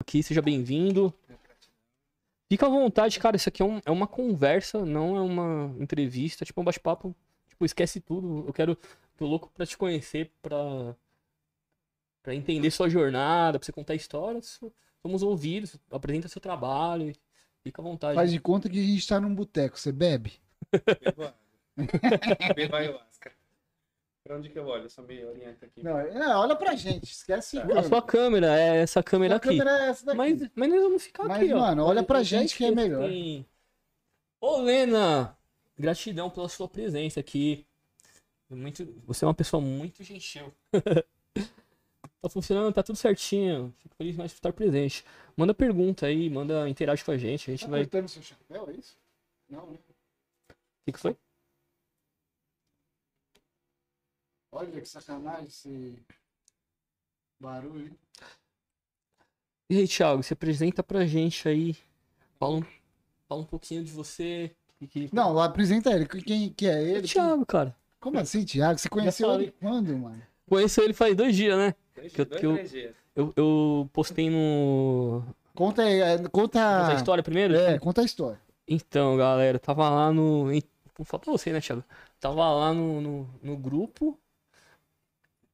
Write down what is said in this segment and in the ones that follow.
aqui, seja bem-vindo. Fica à vontade, cara. Isso aqui é, um- é uma conversa, não é uma entrevista, tipo um bate-papo. Tipo, esquece tudo. Eu quero. Tô louco pra te conhecer, pra. pra entender sua jornada, pra você contar histórias. Somos ouvidos, apresenta seu trabalho. Fica à vontade. Faz de conta que a gente tá num boteco. Você bebe? Bebo água. Bebo ayahuasca. Pra onde que eu olho? Eu só me oriento aqui. Não, não, olha pra gente. Esquece. A sua câmera é essa câmera Sua aqui. câmera é essa daqui. Mas, mas nós vamos ficar Mas, aqui, ó. mano, olha pra gente que é melhor. quem- Ô, Lena! Gratidão pela sua presença aqui. Muito... Você é uma pessoa muito gentil. tá funcionando, tá tudo certinho. Fico feliz mais por estar presente. Manda pergunta aí, manda interage com a gente. A gente Tá vai. O cortando seu chapéu, é isso? Não, né? que, que foi? Olha que sacanagem esse barulho. hein? E aí, Thiago, se apresenta pra gente aí. Fala um, fala um pouquinho de você. Que. Não, apresenta ele. Quem que é é ele? o Thiago, cara. Como assim, Thiago? Você conheceu ele quando, mano? Conheço ele faz dois dias, né? Dois, que eu- dois, que eu- dias. Eu, eu postei no. Conta aí, é, Conta conta. a história primeiro? É, conta a história. Então, galera, tava lá no. Vou falar pra você, né, Thiago? Tava lá no, no, no grupo.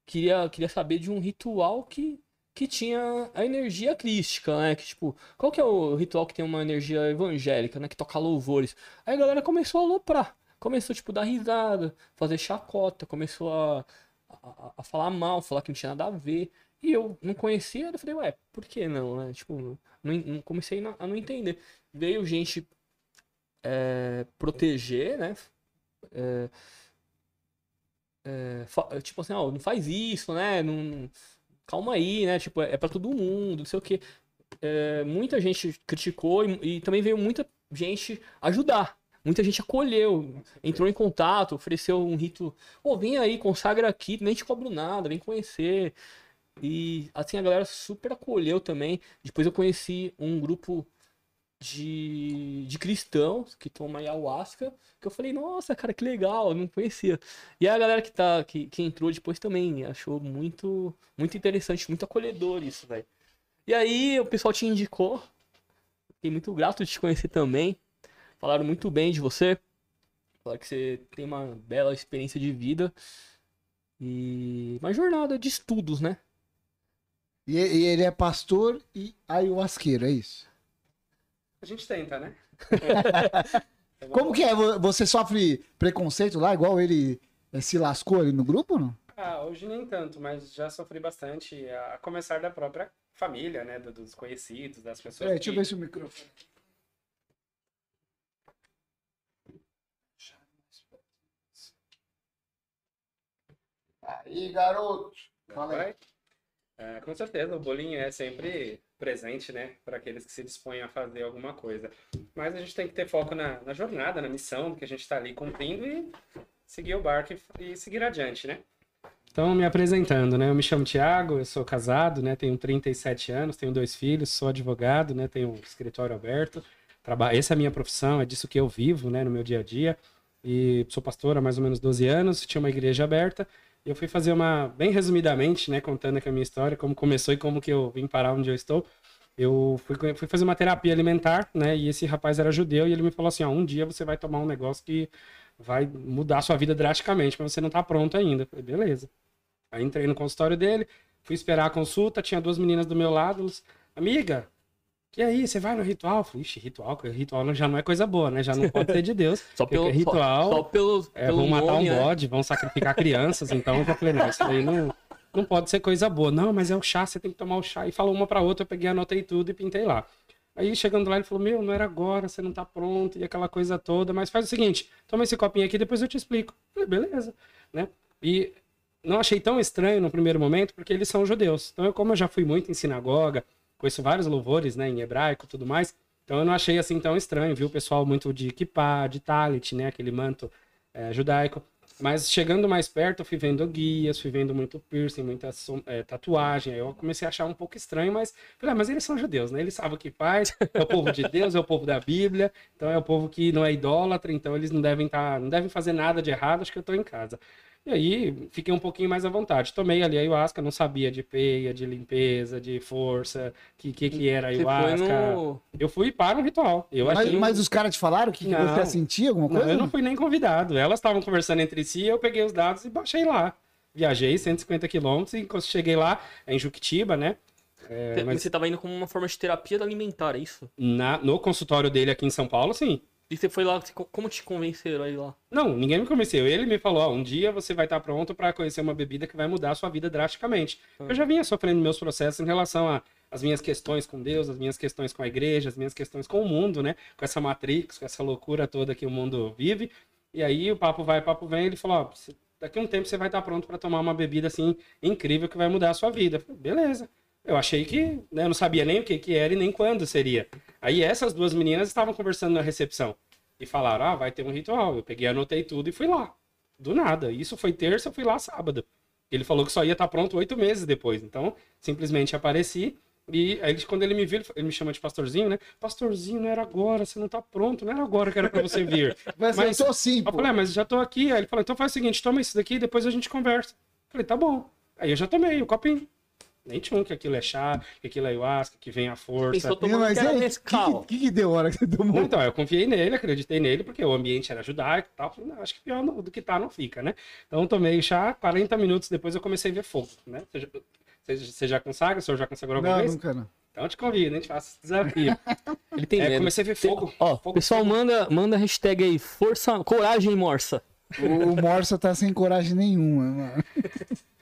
Queria, queria saber de um ritual que, que tinha a energia crística, né? Que, tipo, qual que é o ritual que tem uma energia evangélica, né? Que toca louvores. Aí a galera começou a aloprar. Começou, tipo, dar risada, fazer chacota, começou a, a, a falar mal, falar que não tinha nada a ver. E eu não conhecia, eu falei, ué, por que não, né? Tipo, não, não- comecei a não entender. Veio gente é, proteger, né? É, é, fa- tipo assim, ó, não faz isso, né? Não, calma aí, né? Tipo, é pra todo mundo, não sei o quê. É, muita gente criticou e, e também veio muita gente ajudar. Muita gente acolheu, entrou em contato, ofereceu um rito. Ô, vem aí, consagra aqui, nem te cobro nada, vem conhecer. E assim, a galera super acolheu também. Depois eu conheci um grupo de, de cristãos que tomam ayahuasca, que eu falei, nossa, cara, que legal, eu não conhecia. E a galera que, tá, que, que entrou depois também achou muito, muito interessante, muito acolhedor isso, velho. E aí o pessoal te indicou, fiquei muito grato de te conhecer também. Falaram muito bem de você, falaram que você tem uma bela experiência de vida e uma jornada de estudos, né? E ele é pastor e ayahuasqueiro, é isso? A gente tenta, né? Como que é? Vo- Você sofre preconceito lá, igual ele eh, se lascou ali no grupo, não? Ah, hoje nem tanto, mas já sofri bastante, a começar da própria família, né? do- Dos conhecidos, das pessoas É, deixa eu que... ver se o microfone. Aí, garoto. Fala aí. É, com certeza, o bullying é sempre presente, né? Para aqueles que se dispõem a fazer alguma coisa. Mas a gente tem que ter foco na, na jornada, na missão que a gente está ali cumprindo e seguir o barco e, e seguir adiante, né? Então, me apresentando, né? Eu me chamo Tiago, eu sou casado, né? Tenho 37 anos, tenho dois filhos, sou advogado, né? Tenho um escritório aberto. Traba... Essa é a minha profissão, é disso que eu vivo, né? No meu dia a dia. E sou pastor há mais ou menos 12 anos, tinha uma igreja aberta. Eu fui fazer uma, bem resumidamente, né, contando aqui a minha história, como começou e como que eu vim parar onde eu estou. Eu fui, fui fazer uma terapia alimentar, né, e esse rapaz era judeu e ele me falou assim, ó, um dia você vai tomar um negócio que vai mudar a sua vida drasticamente, mas você não tá pronto ainda. Eu falei, beleza. Aí entrei no consultório dele, fui esperar a consulta, tinha duas meninas do meu lado, elas, amiga, que aí, você vai no ritual? Eu falei, ixi, ritual, ritual já não é coisa boa, né, já não pode ser de Deus. Só pelo ritual- Só, só pelo, É, pelo vão matar nome, um né? bode, vão sacrificar crianças, então eu já falei, não, isso aí não, não pode ser coisa boa. Não, mas é o chá, você tem que tomar o chá. E falou uma pra outra, eu peguei, anotei tudo e pintei lá. Aí chegando lá, ele falou, meu, não era agora, você não tá pronto, e aquela coisa toda, mas faz o seguinte, toma esse copinho aqui, depois eu te explico. Eu falei, beleza, né? E não achei tão estranho no primeiro momento, porque eles são judeus. Então, eu, como eu já fui muito em sinagoga, conheço vários louvores, né, em hebraico e tudo mais, então eu não achei assim tão estranho, viu? O pessoal muito de kippah, de talit, né, aquele manto eh, judaico. Mas chegando mais perto, eu fui vendo guias, fui vendo muito piercing, muita eh, tatuagem. Aí eu comecei a achar um pouco estranho, mas falei, ah, mas eles são judeus, né? Eles sabem o que faz, é o povo de Deus, é o povo da Bíblia, então é o povo que não é idólatra, então eles não devem estar, não devem fazer nada de errado, acho que eu tô em casa. E aí fiquei um pouquinho mais à vontade. Tomei ali a ayahuasca, não sabia de peia, de limpeza, de força, que que, que era foi ayahuasca. no... Eu fui para o ritual. Eu Mas, achei... um mas os caras te falaram que, que Não. você sentia alguma Não, coisa? eu não fui nem convidado. Elas estavam conversando entre si, eu peguei os dados e baixei lá. Viajei 150 quilômetros e quando cheguei lá, é em Juquitiba, né? É, Você- mas Você tava indo como uma forma de terapia alimentar, é isso? na- no consultório dele aqui em São Paulo, sim. E você foi lá, como te convenceram aí lá? Não, ninguém me convenceu. Ele me falou: ó, um dia você vai estar pronto para conhecer uma bebida que vai mudar a sua vida drasticamente. Ah. Eu já vinha sofrendo meus processos em relação a- às minhas questões com Deus, as minhas questões com a igreja, as minhas questões com o mundo, né? Com essa matrix, com essa loucura toda que o mundo vive. E aí o papo vai, o papo vem. Ele falou: ó, daqui a um tempo você vai estar pronto para tomar uma bebida assim incrível que vai mudar a sua vida. Falei, Beleza. Eu achei que, né, eu não sabia nem o que, que era e nem quando seria. Aí essas duas meninas estavam conversando na recepção e falaram: ah, vai ter um ritual. Eu peguei, anotei tudo e fui lá. Do nada. Isso foi terça, eu fui lá sábado. Ele falou que só ia estar pronto oito meses depois. Então, simplesmente apareci. E aí, quando ele me viu, ele- me chama de pastorzinho, né? Pastorzinho, não era agora, você não tá pronto, não era agora que era pra você vir. Mas, Mas- eu tô sim, Eu pô. falei, ah, mas já tô aqui. Aí ele falou, então faz o seguinte, toma isso daqui e depois a gente conversa. Eu falei, tá bom. Aí eu já tomei o copinho. Nem tinha um que aquilo é chá, que aquilo é ayahuasca, que vem a força. Pensou tomando mas que era aí, o que, Nescau. que, que deu a hora que você tomou? Não, então, eu confiei nele, acreditei nele, porque o ambiente era judaico e tal. Falei, não, acho que pior não- do que tá não fica, né? Então tomei chá, 40 minutos depois eu comecei a ver fogo, né? Você já, você- já consagra? O senhor já consagrou alguma Não, vez? nunca não. Então eu te convido, a gente faz esse desafio. Ele tem É, medo. comecei a ver fogo. Ó, fogo, pessoal, fogo. manda, manda a hashtag aí, força, coragem morsa. O, o Morsa tá sem coragem nenhuma, mano.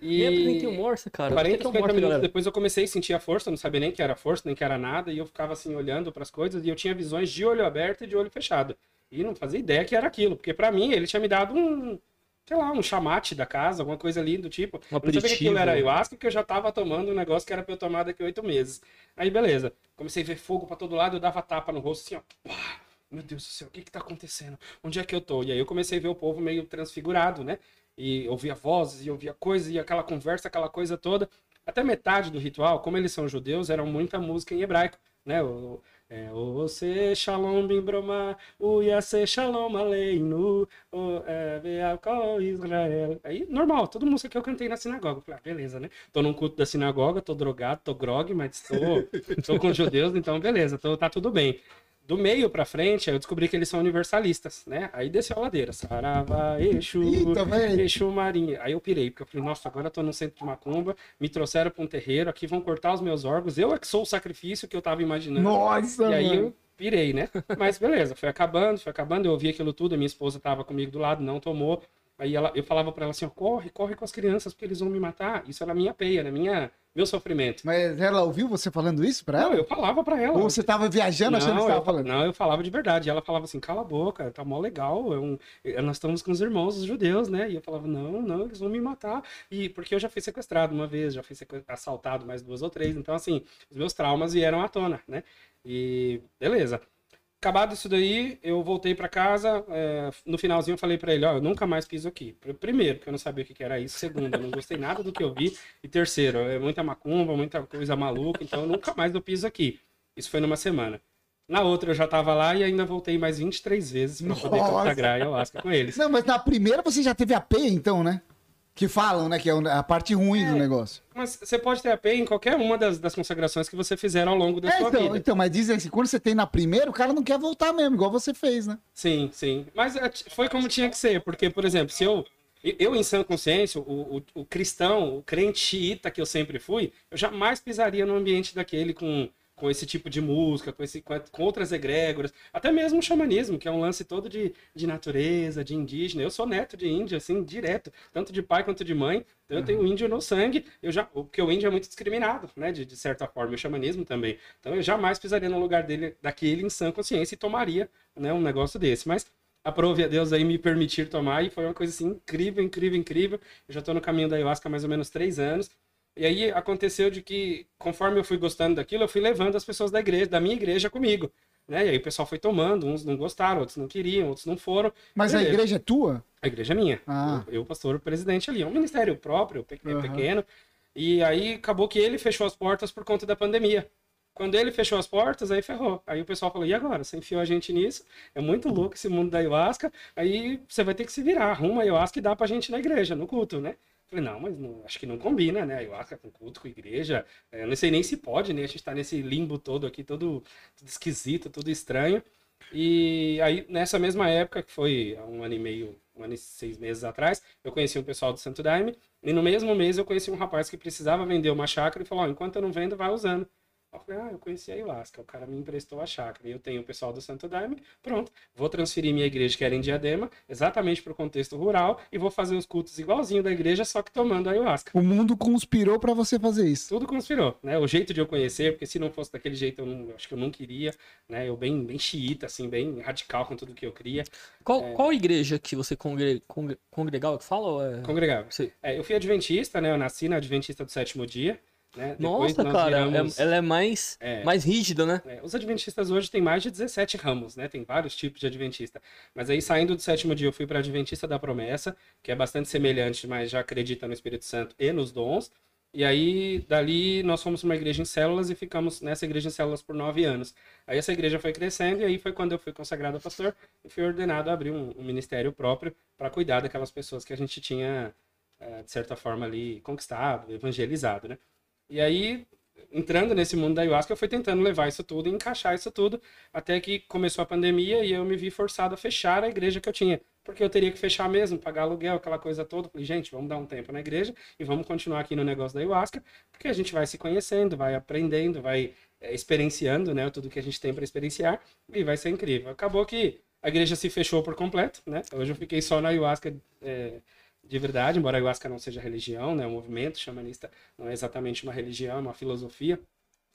Nem apresentei o E... Morsa, cara. 40, Apresenta o 50 Morsa, minutos depois eu comecei a sentir a força, não sabia nem que era força, nem que era nada, e eu ficava assim olhando para as coisas e eu tinha visões de olho aberto e de olho fechado. E não fazia ideia que era aquilo, porque para mim ele tinha me dado um, sei lá, um chamate da casa, alguma coisa ali do tipo. Um Eu não sabia que aquilo era ayahuasca, que eu já tava tomando um negócio que era pra eu tomar daqui a oito meses. Aí beleza, comecei a ver fogo para todo lado, eu dava tapa no rosto assim, ó. Pá! Meu Deus do céu, o que que tá acontecendo? Onde é que eu tô? E aí eu comecei a ver o povo meio transfigurado, né? E ouvia vozes, e ouvia coisas, e aquela conversa, aquela coisa toda. Até metade do ritual, como eles são judeus, era muita música em hebraico, né? O, é, se shalom o yase shalom aleinu, o é, beakol Israel. Aí, normal, toda música que eu cantei na sinagoga. Falei, ah, beleza, né? Tô num culto da sinagoga, tô drogado, tô grog, mas tô, tô com judeus, então beleza, tô, tá tudo bem. Do meio pra frente, aí eu descobri que eles são universalistas, né? Aí desceu a ladeira. Sarava, Exu, Eita, velho. Exu Marinha. Aí eu pirei, porque eu falei, nossa, agora eu tô no centro de Macumba, me trouxeram pra um terreiro, aqui vão cortar os meus órgãos, eu é que sou o sacrifício que eu tava imaginando. Nossa, E aí mano. eu pirei, né? Mas beleza, foi acabando, foi acabando, eu ouvi aquilo tudo, a minha esposa tava comigo do lado, não tomou. Aí ela, eu falava pra ela assim, ó, corre, corre com as crianças, porque eles vão me matar. Isso era minha peia, era minha, meu sofrimento. Mas ela ouviu você falando isso Não, ela? eu falava pra ela. Ou você tava viajando achando que você eu, tava falando? não, eu falava de verdade. E ela falava assim, cala a boca, tá mó legal. É um, é- nós estamos com os irmãos, os judeus, né? E eu falava, não, não, eles vão me matar. E porque eu já fui sequestrado uma vez, já fui assaltado mais duas ou três. Então, assim, os meus traumas vieram à tona, né? E beleza. Acabado isso daí, eu voltei pra casa. é, no finalzinho eu falei pra ele, ó, eu nunca mais piso aqui. Pr- Primeiro, porque eu não sabia o que era isso. Segundo, eu não gostei nada do que eu vi. E terceiro, é muita macumba, muita coisa maluca, então eu nunca mais eu piso aqui. Isso foi numa semana. Na outra eu já tava lá e ainda voltei mais 23 vezes pra poder consagrar ayahuasca com eles. Não, mas na primeira você já teve a P, então, né? Que falam, né? Que é a parte ruim do negócio. Mas você pode ter a P em qualquer uma das, das consagrações que você fizer ao longo da É, sua então, vida. então, mas dizem assim, quando você tem na primeira, o cara não quer voltar mesmo, igual você fez, né? Sim, sim. Mas é, foi como tinha que ser, porque, por exemplo, se eu. Eu, em sã consciência, o, o, o cristão, o crente xiita que eu sempre fui, eu jamais pisaria no ambiente daquele com, com esse tipo de música, com, esse, com, outras egrégoras, até mesmo o xamanismo, que é um lance todo de, de natureza, de indígena. Eu sou neto de índio, assim, direto, tanto de pai quanto de mãe, então eu tenho índio no sangue, eu já, porque o índio é muito discriminado, né, de, de certa forma, e o xamanismo também. Então eu jamais pisaria no lugar dele, daquele em sã consciência e tomaria né, um negócio desse. Mas aprove a Deus aí me permitir tomar e foi uma coisa assim incrível, incrível, incrível. Eu já estou no caminho da ayahuasca há mais ou menos três anos. E aí aconteceu de que, conforme eu fui gostando daquilo, eu fui levando as pessoas da igreja, da minha igreja comigo. Né? E aí o pessoal foi tomando, uns não gostaram, outros não queriam, outros não foram. Mas a Beleza. igreja é tua? A igreja é minha. Ah. Eu, eu, pastor, o presidente ali. É um ministério próprio, pe- Aham. pequeno. E aí acabou que ele fechou as portas por conta da pandemia. Quando ele fechou as portas, aí ferrou. Aí o pessoal falou: e agora? Você enfiou a gente nisso? É muito louco esse mundo da ayahuasca. Aí você vai ter que se virar. Arruma a ayahuasca e dá pra gente na igreja, no culto, né? Falei, não, mas não, acho que não combina, né? Ayahuasca com culto, com igreja. É, eu não sei nem se pode, né? A gente tá nesse limbo todo aqui, todo, todo esquisito, tudo estranho. E aí, nessa mesma época, que foi um ano e meio, um ano e seis meses atrás, eu conheci um pessoal do Santo Daime. E no mesmo mês eu conheci um rapaz que precisava vender uma chácara e falou: oh, enquanto eu não vendo, vai usando. Eu falei, ah, eu conheci a ayahuasca, o cara me emprestou a chácara. E eu tenho o pessoal do Santo Daime, pronto. Vou transferir minha igreja, que era em Diadema, exatamente para o contexto rural, e vou fazer os cultos igualzinho da igreja, só que tomando a ayahuasca. O mundo conspirou para você fazer isso. Tudo conspirou, né? O jeito de eu conhecer, porque se não fosse daquele jeito, eu, não, eu acho que eu não queria, né? Eu bem, bem xiita, assim, bem radical com tudo que eu queria. Qual, é... qual igreja que você congre... Congre... congregava que fala? É... Congregava. É, eu fui adventista, né? Eu nasci na Adventista do Sétimo Dia. Né? Nossa, cara, viramos... ela é mais, é, mais rígida, né? É, os adventistas hoje têm mais de 17 ramos, né? Tem vários tipos de adventista. Mas aí, saindo do sétimo dia, eu fui para Adventista da Promessa, que é bastante semelhante, mas já acredita no Espírito Santo e nos dons. E aí, dali, nós fomos uma igreja em células e ficamos nessa igreja em células por nove anos. Aí essa igreja foi crescendo e aí foi quando eu fui consagrado a pastor e fui ordenado a abrir um, um ministério próprio para cuidar daquelas pessoas que a gente tinha, eh, de certa forma, ali conquistado, evangelizado, né? E aí, entrando nesse mundo da ayahuasca, eu fui tentando levar isso tudo e encaixar isso tudo, até que começou a pandemia e eu me vi forçado a fechar a igreja que eu tinha. Porque eu teria que fechar mesmo, pagar aluguel, aquela coisa toda. Falei, gente, vamos dar um tempo na igreja e vamos continuar aqui no negócio da ayahuasca, porque a gente vai se conhecendo, vai aprendendo, vai é, experienciando, né, tudo que a gente tem para experienciar e vai ser incrível. Acabou que a igreja se fechou por completo, né? Hoje eu fiquei só na ayahuasca. É, de verdade, embora a ayahuasca não seja religião, né, o movimento xamanista não é exatamente uma religião, é uma filosofia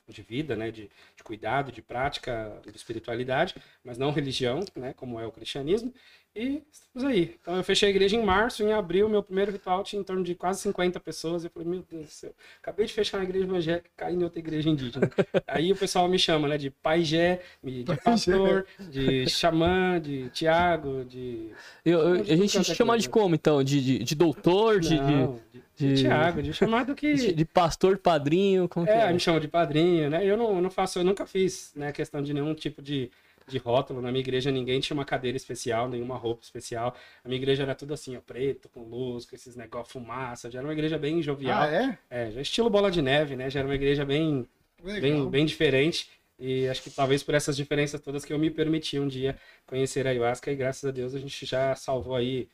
de vida, né, de, de cuidado, de prática, de espiritualidade, mas não religião, né, como é o cristianismo. E estamos aí. Então eu fechei a igreja em março, em abril, meu primeiro ritual tinha em torno de quase 50 pessoas. Eu falei, meu Deus do céu, acabei de fechar uma igreja evangélica, caí em outra igreja indígena. aí o pessoal me chama, né, de paijé, de pastor, de xamã, de Tiago, de. Eu, eu, a gente chama de como então? De, de, de doutor, de, Não, de, de, Tiago, de chamado que. De, de pastor, padrinho, como é, é? me chama de padrinho, né? Eu não, eu não faço, eu nunca fiz, né, questão de nenhum tipo de de rótulo. Na minha igreja ninguém tinha uma cadeira especial, nenhuma roupa especial. A minha igreja era tudo assim, ó, preto, com luz, com esses negócios, fumaça. Já era uma igreja bem jovial. Ah, é? É, já estilo bola de neve, né? Já era uma igreja bem, bem, bem diferente. E acho que talvez por essas diferenças todas que eu me permiti um dia conhecer a ayahuasca e graças a Deus a gente já salvou aí,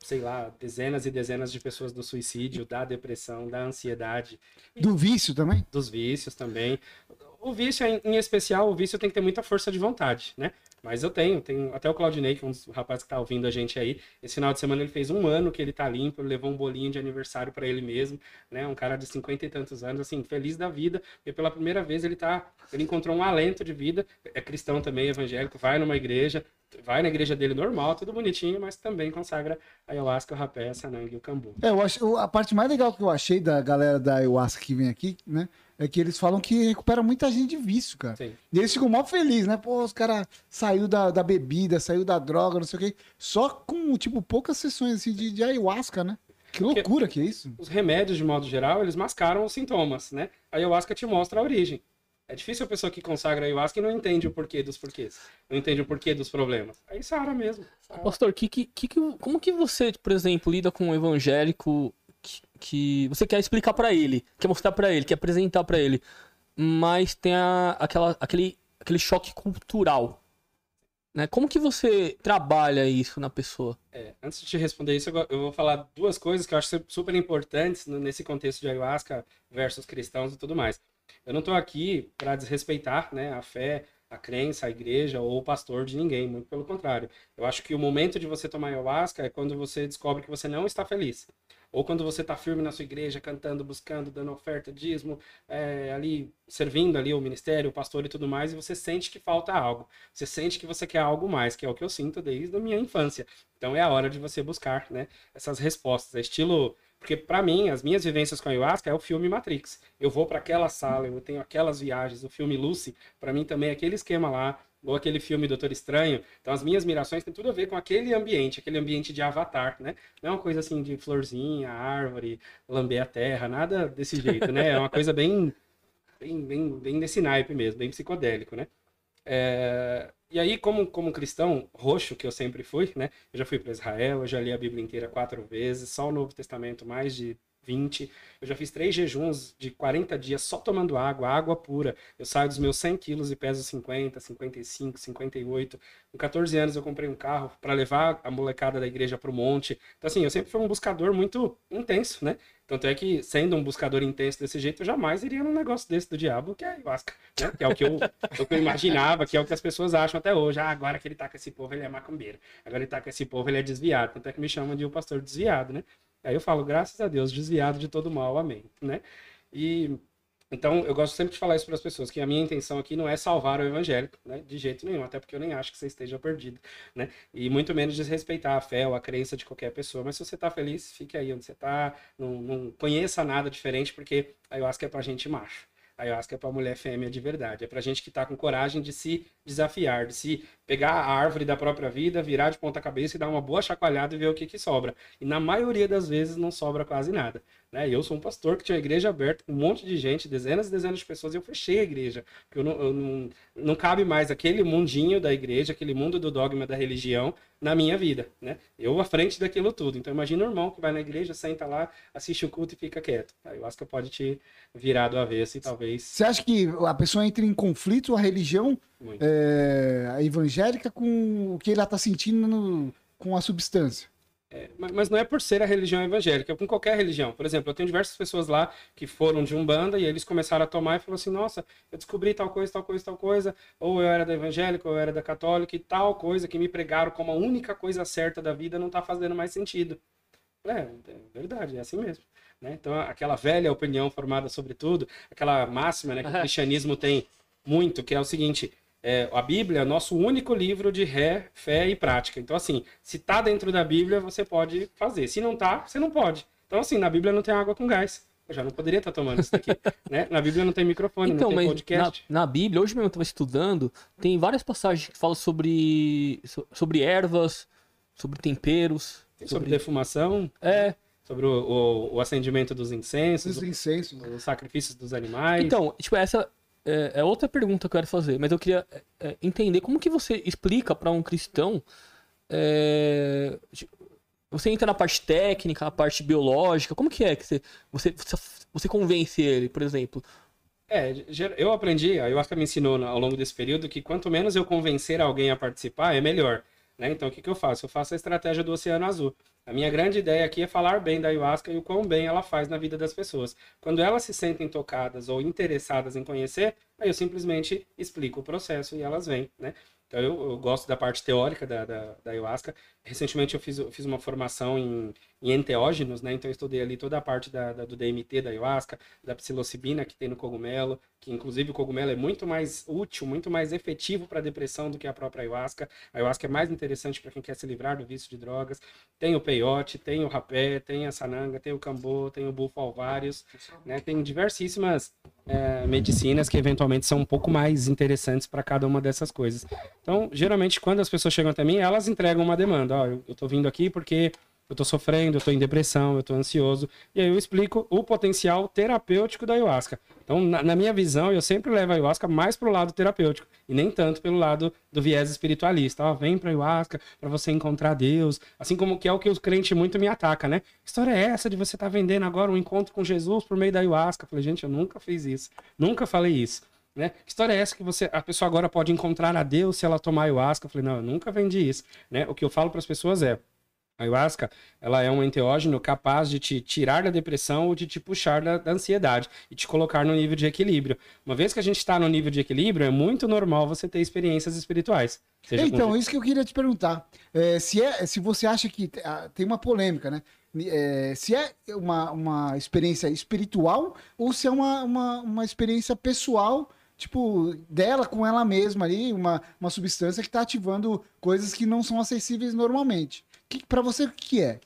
sei lá, dezenas e dezenas de pessoas do suicídio, da depressão, da ansiedade. Do vício também? Dos vícios também o vício, em especial, o vício tem que ter muita força de vontade, né? Mas eu tenho, tenho até o Claudinei, que é um dos rapazes que tá ouvindo a gente aí. Esse final de semana ele fez um ano que ele tá limpo, ele levou um bolinho de aniversário para ele mesmo, né? Um cara de cinquenta e tantos anos, assim, feliz da vida, porque pela primeira vez ele tá, ele encontrou um alento de vida, é cristão também, evangélico, vai numa igreja, vai na igreja dele normal, tudo bonitinho, mas também consagra a ayahuasca, o rapé, a sanang e o cambu. É, eu acho, a parte mais legal que eu achei da galera da ayahuasca que vem aqui, né? É que eles falam que recupera muita gente de vício, cara. Sim. E eles ficam mó felizes, né? Pô, os caras saiu da, da bebida, saiu da droga, não sei o quê. Só com, tipo, poucas sessões assim, de, de ayahuasca, né? Que loucura Porque que é isso. Os remédios, de modo geral, eles mascaram os sintomas, né? A ayahuasca te mostra a origem. É difícil a pessoa que consagra a ayahuasca e não entende o porquê dos porquês. Não entende o porquê dos problemas. Aí sara mesmo. Sara. Pastor, que, que, que, como que você, por exemplo, lida com um evangélico que, você quer explicar para ele, quer mostrar para ele, quer apresentar para ele, mas tem a, aquela, aquele, aquele choque cultural. Né? Como que você trabalha isso na pessoa? É, antes de te responder isso, eu vou falar duas coisas que eu acho super importantes nesse contexto de ayahuasca versus cristãos e tudo mais. Eu não estou aqui para desrespeitar né, a fé, a crença, a igreja ou o pastor de ninguém, muito pelo contrário. Eu acho que o momento de você tomar ayahuasca é quando você descobre que você não está feliz. Ou quando você está firme na sua igreja, cantando, buscando, dando oferta, dízimo, é, ali servindo ali o ministério, o pastor e tudo mais, e você sente que falta algo. Você sente que você quer algo mais, que é o que eu sinto desde a minha infância. Então é a hora de você buscar, né, essas respostas. É estilo porque para mim, as minhas vivências com a ayahuasca é o filme Matrix. Eu vou para aquela sala, eu tenho aquelas viagens, o filme Lucy, para mim também é aquele esquema lá ou aquele filme Doutor Estranho. Então as minhas mirações têm tudo a ver com aquele ambiente, aquele ambiente de avatar, né? Não é uma coisa assim de florzinha, árvore, lamber a terra, nada desse jeito, né? É uma coisa bem bem, bem, bem desse naipe mesmo, bem psicodélico, né? É, e aí, como, como cristão roxo, que eu sempre fui, né? Eu já fui para Israel, eu já li a Bíblia inteira quatro vezes, só o Novo Testamento mais de 20. Eu já fiz três jejuns de 40 dias só tomando água, água pura. Eu saio dos meus 100 quilos e peso 50, 55, 58. Com 14 anos eu comprei um carro para levar a molecada da igreja para o monte. Então, assim, eu sempre fui um buscador muito intenso, né? Tanto é que, sendo um buscador intenso desse jeito, eu jamais iria num negócio desse do diabo, que é ayahuasca, né? Que é o que eu, o que eu imaginava, que é o que as pessoas acham até hoje. Ah, agora que ele tá com esse povo, ele é macumbeiro. Agora ele tá com esse povo, ele é desviado. Tanto é que me chamam de um pastor desviado, né? Aí eu falo, graças a Deus, desviado de todo mal, amém, né? E então eu gosto sempre de falar isso para as pessoas, que a minha intenção aqui não é salvar o evangélico, né? De jeito nenhum, até porque eu nem acho que você esteja perdido, né? E muito menos desrespeitar a fé ou a crença de qualquer pessoa. Mas se você está feliz, fique aí onde você está, não, não conheça nada diferente, porque aí eu acho que é pra gente macho. Ayahuasca é para mulher fêmea de verdade. É para gente que está com coragem de se desafiar, de se pegar a árvore da própria vida, virar de ponta cabeça e dar uma boa chacoalhada e ver o que, que sobra. E na maioria das vezes não sobra quase nada. Né? Eu sou um pastor que tinha uma igreja aberta com um monte de gente, dezenas e dezenas de pessoas, e eu fechei a igreja. Porque eu não, eu não, não cabe mais aquele mundinho da igreja, aquele mundo do dogma da religião na minha vida. Né? Eu à frente daquilo tudo. Então imagina o irmão que vai na igreja, senta lá, assiste o culto e fica quieto. Eu acho que pode te virar do avesso e talvez. Você acha que a pessoa entra em conflito a religião é, a evangélica com o que ela está sentindo no, com a substância? É, mas não é por ser a religião evangélica, é com qualquer religião. Por exemplo, eu tenho diversas pessoas lá que foram de Umbanda e eles começaram a tomar e falaram assim: nossa, eu descobri tal coisa, tal coisa, tal coisa, ou eu era da evangélica, ou eu era da católica, e tal coisa que me pregaram como a única coisa certa da vida não está fazendo mais sentido. É, é verdade, é assim mesmo. Né? Então, aquela velha opinião formada sobre tudo, aquela máxima né, que o cristianismo tem muito, que é o seguinte: é, a Bíblia é nosso único livro de ré, fé e prática. Então, assim, se tá dentro da Bíblia, você pode fazer. Se não tá, você não pode. Então, assim, na Bíblia não tem água com gás. Eu já não poderia estar tá tomando isso daqui. né? Na Bíblia não tem microfone, então, não tem podcast. Na, na, Bíblia, hoje mesmo eu estava estudando, tem várias passagens que falam sobre, sobre ervas, sobre temperos. Sobre, sobre defumação. É. Sobre o, o, o acendimento dos incensos. Os incensos. Os sacrifícios dos animais. Então, tipo, essa, é, é, outra pergunta que eu quero fazer, mas eu queria é, é entender como que você explica para um cristão. É, você entra na parte técnica, na parte biológica, como que é que você, você, você convence ele, por exemplo? É, eu aprendi, a ayahuasca me ensinou ao longo desse período que quanto menos eu convencer alguém a participar, é melhor. Né? Então, o que, que eu faço? Eu faço a estratégia do Oceano Azul. A minha grande ideia aqui é falar bem da ayahuasca e o quão bem ela faz na vida das pessoas. Quando elas se sentem tocadas ou interessadas em conhecer, aí eu simplesmente explico o processo e elas vêm, né? Então eu, eu gosto da parte teórica da, da, da ayahuasca. Recentemente eu fiz, eu fiz uma formação em, em enteógenos, né? Então eu estudei ali toda a parte da, da, do DMT da ayahuasca, da psilocibina que tem no cogumelo, que inclusive o cogumelo é muito mais útil, muito mais efetivo para depressão do que a própria ayahuasca. A ayahuasca é mais interessante para quem quer se livrar do vício de drogas. Tem o peyote, tem o rapé, tem a sananga, tem o cambô, tem o bufo alvários, né? Tem diversíssimas é, medicinas que eventualmente são um pouco mais interessantes para cada uma dessas coisas. Então, geralmente, quando as pessoas chegam até mim, elas entregam uma demanda. Ó, eu, eu tô vindo aqui porque eu tô sofrendo, eu tô em depressão, eu tô ansioso. E aí eu explico o potencial terapêutico da ayahuasca. Então, na, na minha visão, eu sempre levo a ayahuasca mais pro lado terapêutico e nem tanto pelo lado do viés espiritualista. Ó, vem pra ayahuasca para você encontrar Deus. Assim como que é o que os crentes muito me ataca, né? História é essa de você estar tá vendendo agora um encontro com Jesus por meio da ayahuasca? Eu falei, gente, eu nunca fiz isso. Nunca falei isso. Né? História é essa que você, a pessoa agora pode encontrar a Deus se ela tomar ayahuasca? Eu falei, não, eu nunca vendi isso. Né? O que eu falo para as pessoas é, a ayahuasca, ela é um enteógeno capaz de te tirar da depressão ou de te puxar da, da ansiedade e te colocar no nível de equilíbrio. Uma vez que a gente está no nível de equilíbrio, é muito normal você ter experiências espirituais. então, com... isso que eu queria te perguntar. É, se, é, se você acha que ah, tem uma polêmica, né? É, se é uma, uma experiência espiritual ou se é uma, uma, uma experiência pessoal tipo, dela com ela mesma ali, uma, uma substância que está ativando coisas que não são acessíveis normalmente. Que, para você, o que é?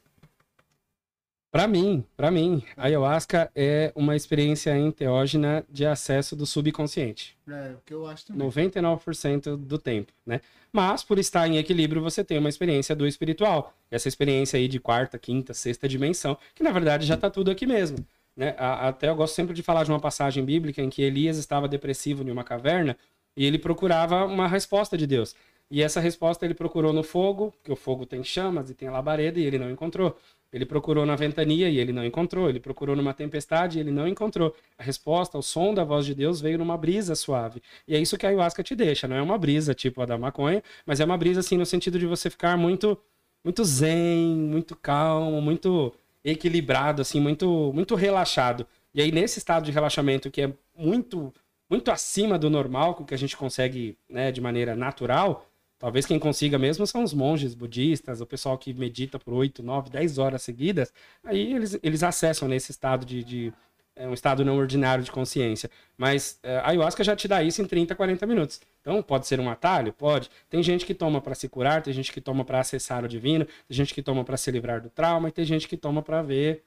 Para mim, para mim, a ayahuasca é uma experiência enteógena de acesso do subconsciente. É, o que eu acho também. 99% do tempo, né? Mas, por estar em equilíbrio, você tem uma experiência do espiritual. Essa experiência aí de quarta, quinta, sexta dimensão, que na verdade já tá tudo aqui mesmo. Né? Até eu gosto sempre de falar de uma passagem bíblica em que Elias estava depressivo em uma caverna e ele procurava uma resposta de Deus. E essa resposta ele procurou no fogo, porque o fogo tem chamas e tem labareda, e ele não encontrou. Ele procurou na ventania e ele não encontrou. Ele procurou numa tempestade e ele não encontrou. A resposta, o som da voz de Deus veio numa brisa suave. E é isso que a ayahuasca te deixa. Não é uma brisa tipo a da maconha, mas é uma brisa assim no sentido de você ficar muito, muito zen, muito calmo, muito equilibrado, assim, muito, muito relaxado. E aí nesse estado de relaxamento que é muito, muito acima do normal, que a gente consegue, né, de maneira natural, Talvez quem consiga mesmo são os monges budistas, o pessoal que medita por 8, 9, 10 horas seguidas. Aí eles, eles acessam nesse estado de, de é um estado não ordinário de consciência. Mas é, a ayahuasca já te dá isso em 30, 40 minutos. Então, pode ser um atalho? Pode. Tem gente que toma para se curar, tem gente que toma para acessar o divino, tem gente que toma para se livrar do trauma, e tem gente que toma para ver.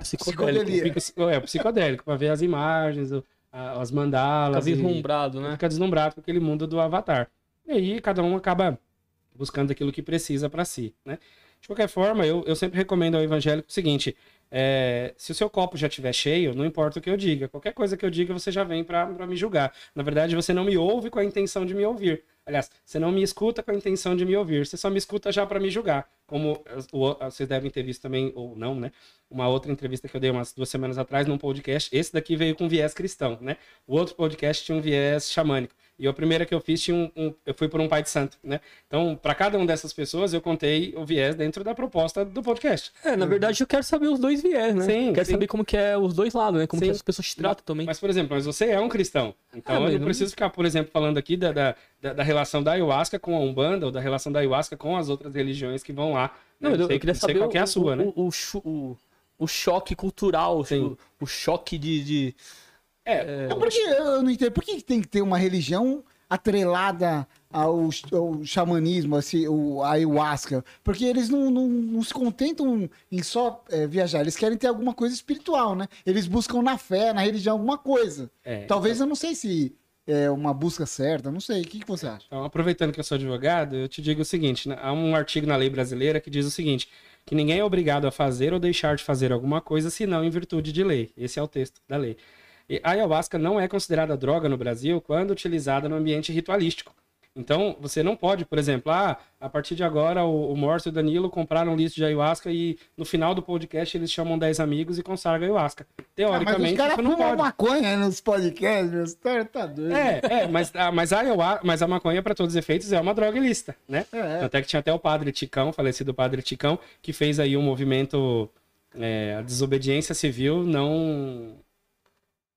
Psicodélico. É, psicodélico, para ver as imagens, as mandalas. Fica deslumbrado, né? Fica deslumbrado com aquele mundo do avatar. E aí cada um acaba buscando aquilo que precisa para si, né? De qualquer forma, eu, eu sempre recomendo ao evangélico o seguinte: é, se o seu copo já estiver cheio, não importa o que eu diga, qualquer coisa que eu diga, você já vem para me julgar. Na verdade, você não me ouve com a intenção de me ouvir. Aliás, você não me escuta com a intenção de me ouvir, você só me escuta já para me julgar. Como vocês devem ter visto também, ou não, né? Uma outra entrevista que eu dei umas duas semanas atrás num podcast. Esse daqui veio com viés cristão, né? O outro podcast tinha um viés xamânico. E a primeira que eu fiz tinha um, um eu fui por um pai de santo, né? Então, para cada uma dessas pessoas, eu contei o viés dentro da proposta do podcast. É, na verdade, eu quero saber os dois viés, né? Sim, quero sim. saber como que é os dois lados, né? Como sim. que as pessoas te tratam também. Mas, por exemplo, mas você é um cristão. Então, ah, eu não preciso ficar, por exemplo, falando aqui da, da, da, relação da ayahuasca com a Umbanda ou da relação da ayahuasca com as outras religiões que vão lá. Não, né? eu, eu, queria saber qual é a sua, o, né? O, o, o, choque cultural, o, o choque de... de... É, é, porque eu não entendo. Por que tem que ter uma religião atrelada ao, ao xamanismo, assim, o ayahuasca, porque eles não, não, não se contentam em só é, viajar, eles querem ter alguma coisa espiritual, né? Eles buscam na fé, na religião, alguma coisa. É, Talvez eu não sei se é uma busca certa, não sei. O que, que você acha? Então, aproveitando que eu sou advogado, eu te digo o seguinte: né? há um artigo na lei brasileira que diz o seguinte: que ninguém é obrigado a fazer ou deixar de fazer alguma coisa senão em virtude de lei. Esse é o texto da lei. E a ayahuasca não é considerada droga no Brasil quando utilizada no ambiente ritualístico. Então, você não pode, por exemplo, ah, a partir de agora o, o Mórcio e o Danilo compraram um lixo de ayahuasca e no final do podcast eles chamam 10 amigos e consagram ayahuasca. Teoricamente, ah, mas os não pode. maconha nos podcasts, tá, tá doido. É, é mas, a, mas, a ayahuasca, mas a maconha, para todos os efeitos, é uma droga ilícita, né? É, é. Até que tinha até o padre Ticão, falecido padre Ticão, que fez aí um movimento, é, a desobediência civil não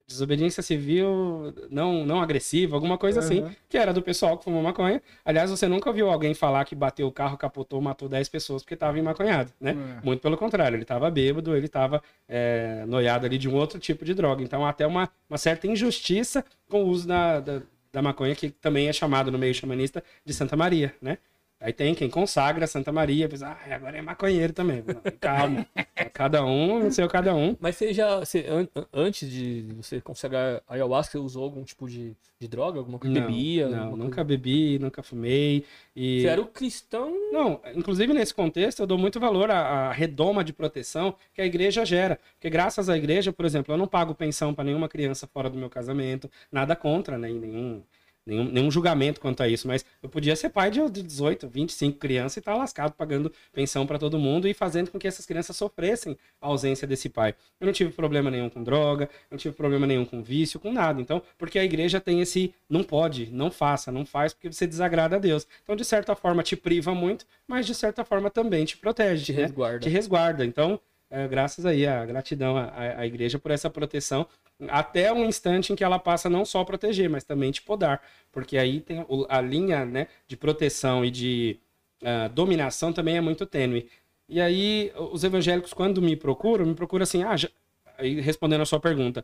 desobediência civil não, não agressiva, alguma coisa uhum. assim, que era do pessoal que fumou maconha. Aliás, você nunca ouviu alguém falar que bateu o carro, capotou, matou 10 pessoas porque estava maconhado, né? Uhum. Muito pelo contrário, ele estava bêbado, ele estava é, noiado ali de um outro tipo de droga. Então, até uma, uma certa injustiça com o uso da, da, da maconha, que também é chamado no meio xamanista de Santa Maria, né? Aí tem quem consagra Santa Maria, pensa, ah, agora é maconheiro também. Calma. cada um, não sei o cada um. Mas você já, você, an antes de você consagrar ayahuasca, você usou algum tipo de, de droga? Alguma coisa? Não, bebia? Não, nunca coisa? bebi, nunca fumei. E... Você era o cristão? Não, inclusive nesse contexto eu dou muito valor à, à redoma de proteção que a igreja gera. Porque graças à igreja, por exemplo, eu não pago pensão para nenhuma criança fora do meu casamento, nada contra, né? Nenhum nenhum, nenhum julgamento quanto a isso, mas eu podia ser pai de 18, 25 crianças e estar tá lascado pagando pensão para todo mundo e fazendo com que essas crianças sofressem a ausência desse pai. Eu não tive problema nenhum com droga, eu não tive problema nenhum com vício, com nada. Então, porque a igreja tem esse não pode, não faça, não faz porque você desagrada a Deus. Então, de certa forma, te priva muito, mas de certa forma também te protege. Te né? resguarda. Te resguarda. Então, é, graças aí a gratidão à, à, igreja por essa proteção, até um instante em que ela passa não só a proteger, mas também te podar, porque aí tem a linha né, de proteção e de uh, dominação também é muito tênue. E aí os evangélicos, quando me procuram, me procuram assim, ah, já... aí respondendo a sua pergunta,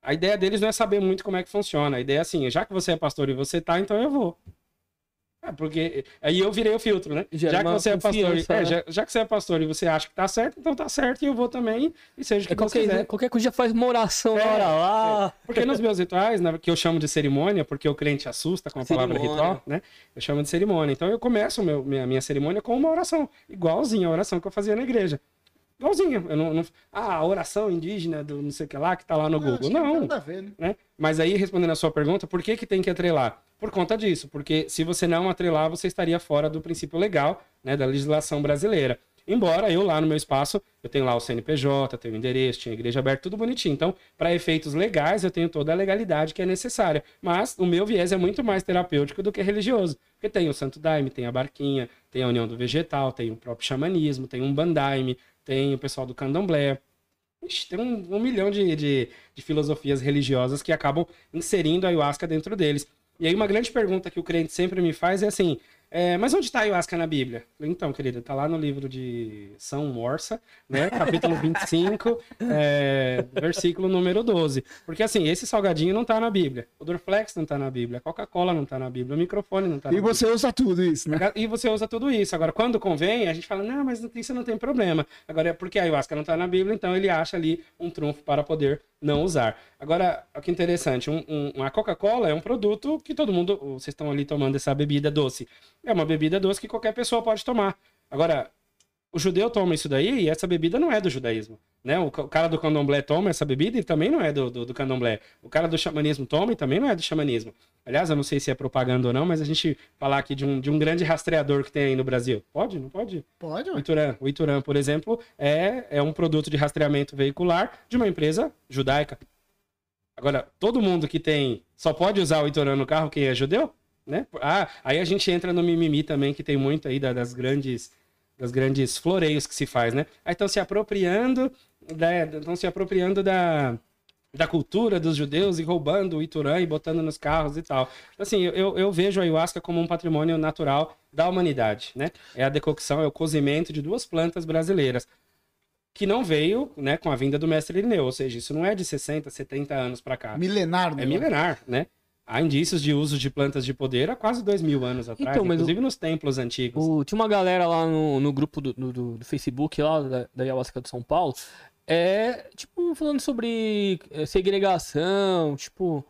a ideia deles não é saber muito como é que funciona, a ideia é assim, já que você é pastor e você tá, então eu vou. É, porque aí eu virei o filtro, né? Já, já que você é pastor, é, né? já, já, que você é pastor e você acha que tá certo, então tá certo e eu vou também, e seja o que é, qualquer, quiser. Qualquer coisa já faz uma oração é, hora lá. É. Porque nos meus rituais, né, que eu chamo de cerimônia, porque o crente assusta com a cerimônia. palavra ritual, né? Eu chamo de cerimônia. Então eu começo meu, minha, minha cerimônia com uma oração, igualzinha a oração que eu fazia na igreja. Igualzinho. Eu não, não, ah, a oração indígena do não sei o que lá, que tá lá no Google. Não. Nada a ver, né? né? Mas aí, respondendo a sua pergunta, por que, que tem que atrelar? Por conta disso. Porque se você não atrelar, você estaria fora do princípio legal, né, da legislação brasileira. Embora eu lá no meu espaço, eu tenho lá o CNPJ, tenho o endereço, tinha a igreja aberta, tudo bonitinho. Então, para efeitos legais, eu tenho toda a legalidade que é necessária. Mas o meu viés é muito mais terapêutico do que religioso. Porque tem o Santo Daime, tem a Barquinha, tem a União do Vegetal, tem o próprio xamanismo, tem um Bandaime, tem o pessoal do Candomblé. Ixi, tem um, um milhão de, de, de filosofias religiosas que acabam inserindo a ayahuasca dentro deles. E aí uma grande pergunta que o crente sempre me faz é assim, é, mas onde está a ayahuasca na Bíblia? Então, querida, está lá no livro de São Morsa, né? Capítulo 25, é, versículo número 12. Porque assim, esse salgadinho não está na Bíblia. O Dorflex não está na Bíblia. A Coca-Cola não está na Bíblia. O microfone não está na e Bíblia. E você usa tudo isso, né? E você usa tudo isso. Agora, quando convém, a gente fala, não, mas isso não tem problema. Agora, é porque a ayahuasca não está na Bíblia, então ele acha ali um trunfo para poder não usar. Agora, o que é interessante, um, um, a Coca-Cola é um produto que todo mundo, vocês estão ali tomando essa bebida doce. É uma bebida doce que qualquer pessoa pode tomar. Agora, o judeu toma isso daí e essa bebida não é do judaísmo. Né? O, cara do candomblé toma essa bebida e também não é do, do, do, candomblé. O cara do xamanismo toma e também não é do xamanismo. Aliás, eu não sei se é propaganda ou não, mas a gente falar aqui de um, de um grande rastreador que tem aí no Brasil. Pode? Não pode? Pode. O Ituran, o Ituran, por exemplo, é, é um produto de rastreamento veicular de uma empresa judaica. Agora, todo mundo que tem só pode usar o Ituran no carro quem é judeu? Né? Ah, aí a gente entra no mimimi também, que tem muito aí das grandes das grandes floreios que se faz, né? Aí estão se apropriando, estão se apropriando da, da cultura dos judeus e roubando o Iturã e botando nos carros e tal. Assim, eu, eu vejo a ayahuasca como um patrimônio natural da humanidade, né? É a decocção, é o cozimento de duas plantas brasileiras que não veio, né, com a vinda do mestre Irineu, ou seja, isso não é de 60, 70 anos para cá. Milenar, né? É milenar, né? Há indícios de uso de plantas de poder há quase dois mil anos atrás, então, inclusive o, nos templos antigos. O, tinha uma galera lá no, no grupo do, do, do, Facebook, lá da, da Ayahuasca de São Paulo, é, tipo, falando sobre é, segregação, tipo,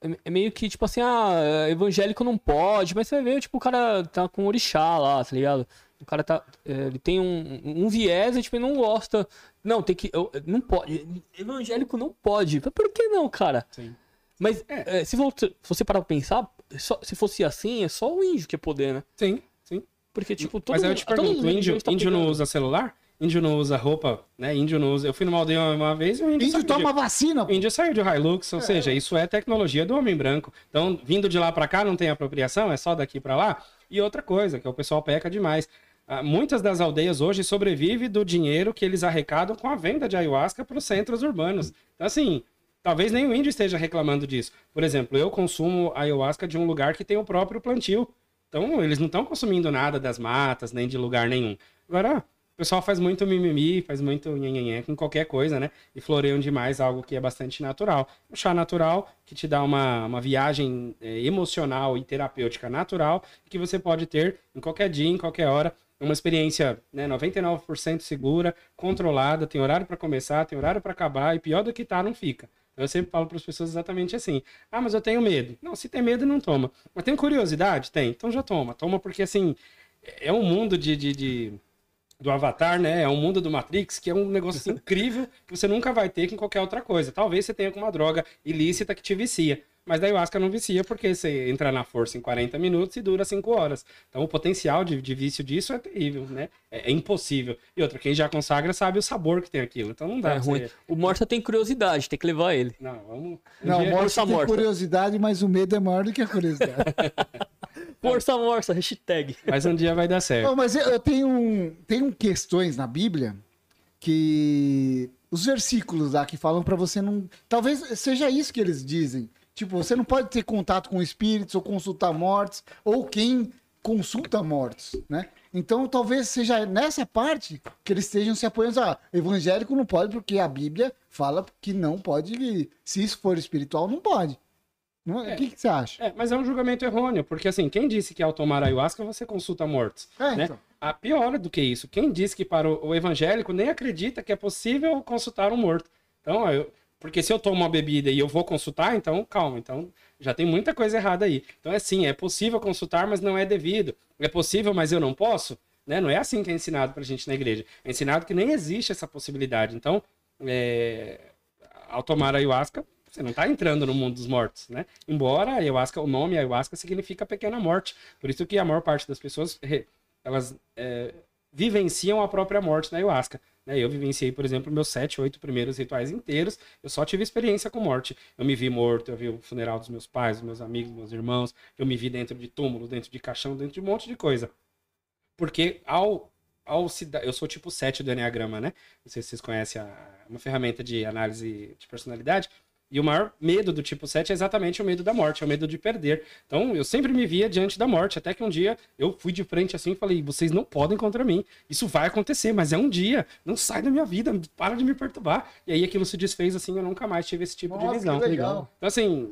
é, é meio que, tipo assim, ah, evangélico não pode, mas você vê, tipo, o cara tá com orixá lá, tá ligado? O cara tá. É, ele tem um, um viés e tipo, ele não gosta. Não, tem que. Eu, não pode. Evangélico não pode. Por que não, cara? Sim. Mas é. É, se, você, se você parar pra pensar, só, se fosse assim, é só o índio que é poder, né? Sim, sim. Porque, tipo, todo Mas mundo, eu te pergunto, o índio, tá índio não usa celular? Índio não usa roupa, né? Índio não usa. Eu fui numa aldeia uma vez e o índio. Índio toma de... vacina. Pô. Índio saiu de Hilux, ou é. seja, isso é tecnologia do homem branco. Então, vindo de lá para cá não tem apropriação, é só daqui para lá. E outra coisa, que o pessoal peca demais. Ah, muitas das aldeias hoje sobrevivem do dinheiro que eles arrecadam com a venda de ayahuasca para os centros urbanos. Então, assim, talvez nem o índio esteja reclamando disso. Por exemplo, eu consumo ayahuasca de um lugar que tem o próprio plantio. Então, eles não estão consumindo nada das matas, nem de lugar nenhum. Agora, o pessoal faz muito mimimi, faz muito nhenhenhé com qualquer coisa, né? E floreiam demais algo que é bastante natural. Um chá natural que te dá uma, uma viagem é, emocional e terapêutica natural que você pode ter em qualquer dia, em qualquer hora uma experiência né, 99% segura, controlada, tem horário para começar, tem horário para acabar, e pior do que tá, não fica. Eu sempre falo para as pessoas exatamente assim: ah, mas eu tenho medo. Não, se tem medo, não toma. Mas tem curiosidade? Tem. Então já toma. Toma porque, assim, é um mundo de, de, de do Avatar, né? É um mundo do Matrix que é um negócio incrível que você nunca vai ter com qualquer outra coisa. Talvez você tenha alguma droga ilícita que te vicia. Mas da ayahuasca não vicia porque você entra na força em 40 minutos e dura 5 horas. Então o potencial de, de vício disso é terrível, né? É, é, impossível. E outra, quem já consagra sabe o sabor que tem aquilo. Então não dá. É ruim. Você... O Morsa tem curiosidade, tem que levar ele. Não, vamos. Um não, o Morsa tem morta. curiosidade, mas o medo é maior do que a curiosidade. Força Morsa, hashtag. Mas um dia vai dar certo. Não, mas eu tenho, tenho questões na Bíblia que os versículos lá que falam para você não. Talvez seja isso que eles dizem. Tipo, você não pode ter contato com espíritos ou consultar mortes, ou quem consulta mortos, né? Então, talvez seja nessa parte que eles estejam se apoiando. Ah, evangélico não pode, porque a Bíblia fala que não pode. Se isso for espiritual, não pode. Não, é, o que, que, você acha? É, mas é um julgamento errôneo, porque assim, quem disse que ao tomar ayahuasca você consulta mortos? É, né? Então. A pior do que isso, quem disse que para o, o evangélico nem acredita que é possível consultar um morto. Então, eu, porque se eu tomo uma bebida e eu vou consultar, então calma, então já tem muita coisa errada aí. Então é sim, é possível consultar, mas não é devido. É possível, mas eu não posso? né? Não é assim que é ensinado pra gente na igreja. É ensinado que nem existe essa possibilidade. Então, é... ao tomar a ayahuasca, você não está entrando no mundo dos mortos, né? Embora ayahuasca, o nome ayahuasca significa pequena morte. Por isso que a maior parte das pessoas, elas é, vivenciam a própria morte na ayahuasca. Né? Eu vivenciei, por exemplo, meus sete, oito primeiros rituais inteiros. Eu só tive experiência com morte. Eu me vi morto, eu vi o funeral dos meus pais, dos meus amigos, dos meus irmãos. Eu me vi dentro de túmulo, dentro de caixão, dentro de um monte de coisa. Porque ao eu sou tipo 7 do Enneagrama, né? Não sei se vocês conhecem a, uma ferramenta de análise de personalidade. E o maior medo do tipo 7 é exatamente o medo da morte, é o medo de perder. Então, eu sempre me via diante da morte, até que um dia eu fui de frente assim e falei: vocês não podem contra mim. Isso vai acontecer, mas é um dia. Não sai da minha vida, para de me perturbar. E aí aquilo se desfez assim, eu nunca mais tive esse tipo Nossa, de visão. legal. Então, assim,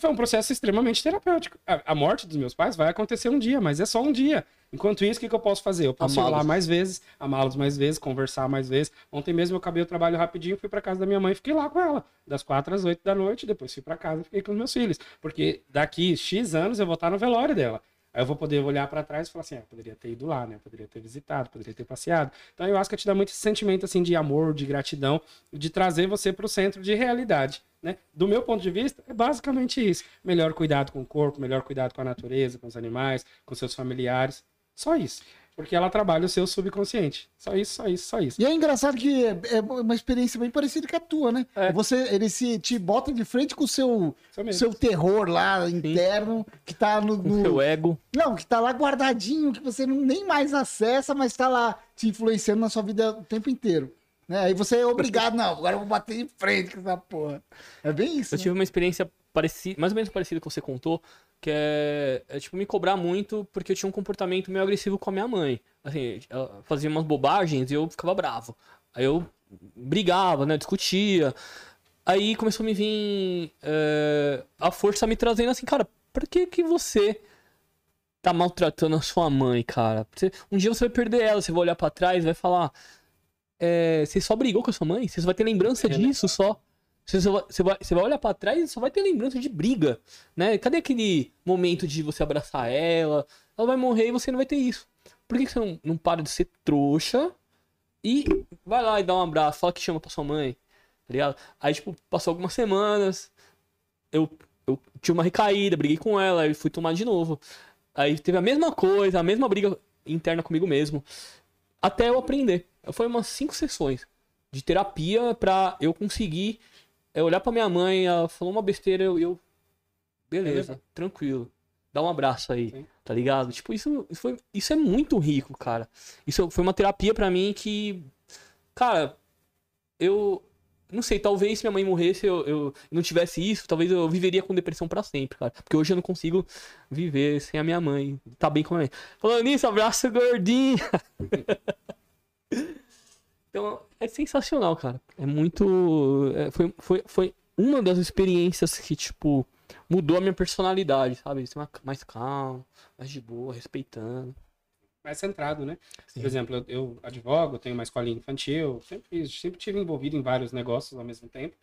foi um processo extremamente terapêutico. A, a, morte dos meus pais vai acontecer um dia, mas é só um dia. Enquanto isso, o que, que eu posso fazer? Eu posso ir lá mais vezes, amá-los mais vezes, conversar mais vezes. Ontem mesmo eu acabei o trabalho rapidinho, fui para casa da minha mãe e fiquei lá com ela. Das quatro às oito da noite, depois fui para casa e fiquei com os meus filhos. Porque daqui X anos eu vou estar no velório dela. Aí eu vou poder olhar para trás e falar assim, ah, poderia ter ido lá, né? Poderia ter visitado, poderia ter passeado. Então eu acho que te dá muito esse sentimento assim de amor, de gratidão, de trazer você para o centro de realidade. Né? Do meu ponto de vista, é basicamente isso. Melhor cuidado com o corpo, melhor cuidado com a natureza, com os animais, com seus familiares. Só isso. Porque ela trabalha o seu subconsciente. Só isso, só isso, só isso. E é engraçado que é, é uma experiência bem parecida com a tua, né? É. Você, ele se te bota de frente com o seu, seu terror lá interno, Sim. que tá no, no. seu ego. Não, que tá lá guardadinho, que você não, nem mais acessa, mas tá lá te influenciando na sua vida o tempo inteiro. Né? Aí você é obrigado, não, agora eu vou bater em frente com essa porra. É bem isso. Eu né? tive uma experiência parecida, mais ou menos parecida que você contou, que é, é, tipo me cobrar muito porque eu tinha um comportamento meio agressivo com a minha mãe. Assim, ela fazia umas bobagens e eu ficava bravo. Aí eu brigava, né, discutia. Aí começou a me vir é, a força me trazendo assim, cara, por que que você tá maltratando a sua mãe, cara? Um dia você vai perder ela, você vai olhar para trás, vai falar, é, você só brigou com a sua mãe? Você só vai ter lembrança é, né? disso só? Você, vai, você, vai, você vai olhar para trás e só vai ter lembrança de briga, né? Cadê aquele momento de você abraçar ela? Ela vai morrer e você não vai ter isso. Por que, você não, não para de ser trouxa e vai lá e dá um abraço, fala que chama pra sua mãe, tá ligado? Aí, tipo, passou algumas semanas, eu, eu tinha uma recaída, briguei com ela, e fui tomar de novo. Aí teve a mesma coisa, a mesma briga interna comigo mesmo, até eu aprender. Foi umas cinco sessões de terapia pra eu conseguir eu olhar pra minha mãe, ela falou uma besteira, eu. eu beleza, é tranquilo. Dá um abraço aí, Sim. tá ligado? Tipo, isso, isso, foi, isso é muito rico, cara. Isso foi uma terapia para mim que. Cara, eu. Não sei, talvez se minha mãe morresse, eu, eu não tivesse isso, talvez eu viveria com depressão para sempre, cara. Porque hoje eu não consigo viver sem a minha mãe. Tá bem com a minha mãe. Falando nisso, abraço gordinho. Então, é sensacional, cara. É muito. É, foi, foi, foi uma das experiências que, tipo, mudou a minha personalidade, sabe? Ser mais calmo, mais de boa, respeitando. Mais centrado, né? Sim. Por exemplo, eu, eu, advogo, tenho uma escolinha infantil, sempre, sempre tive envolvido em vários negócios ao mesmo tempo,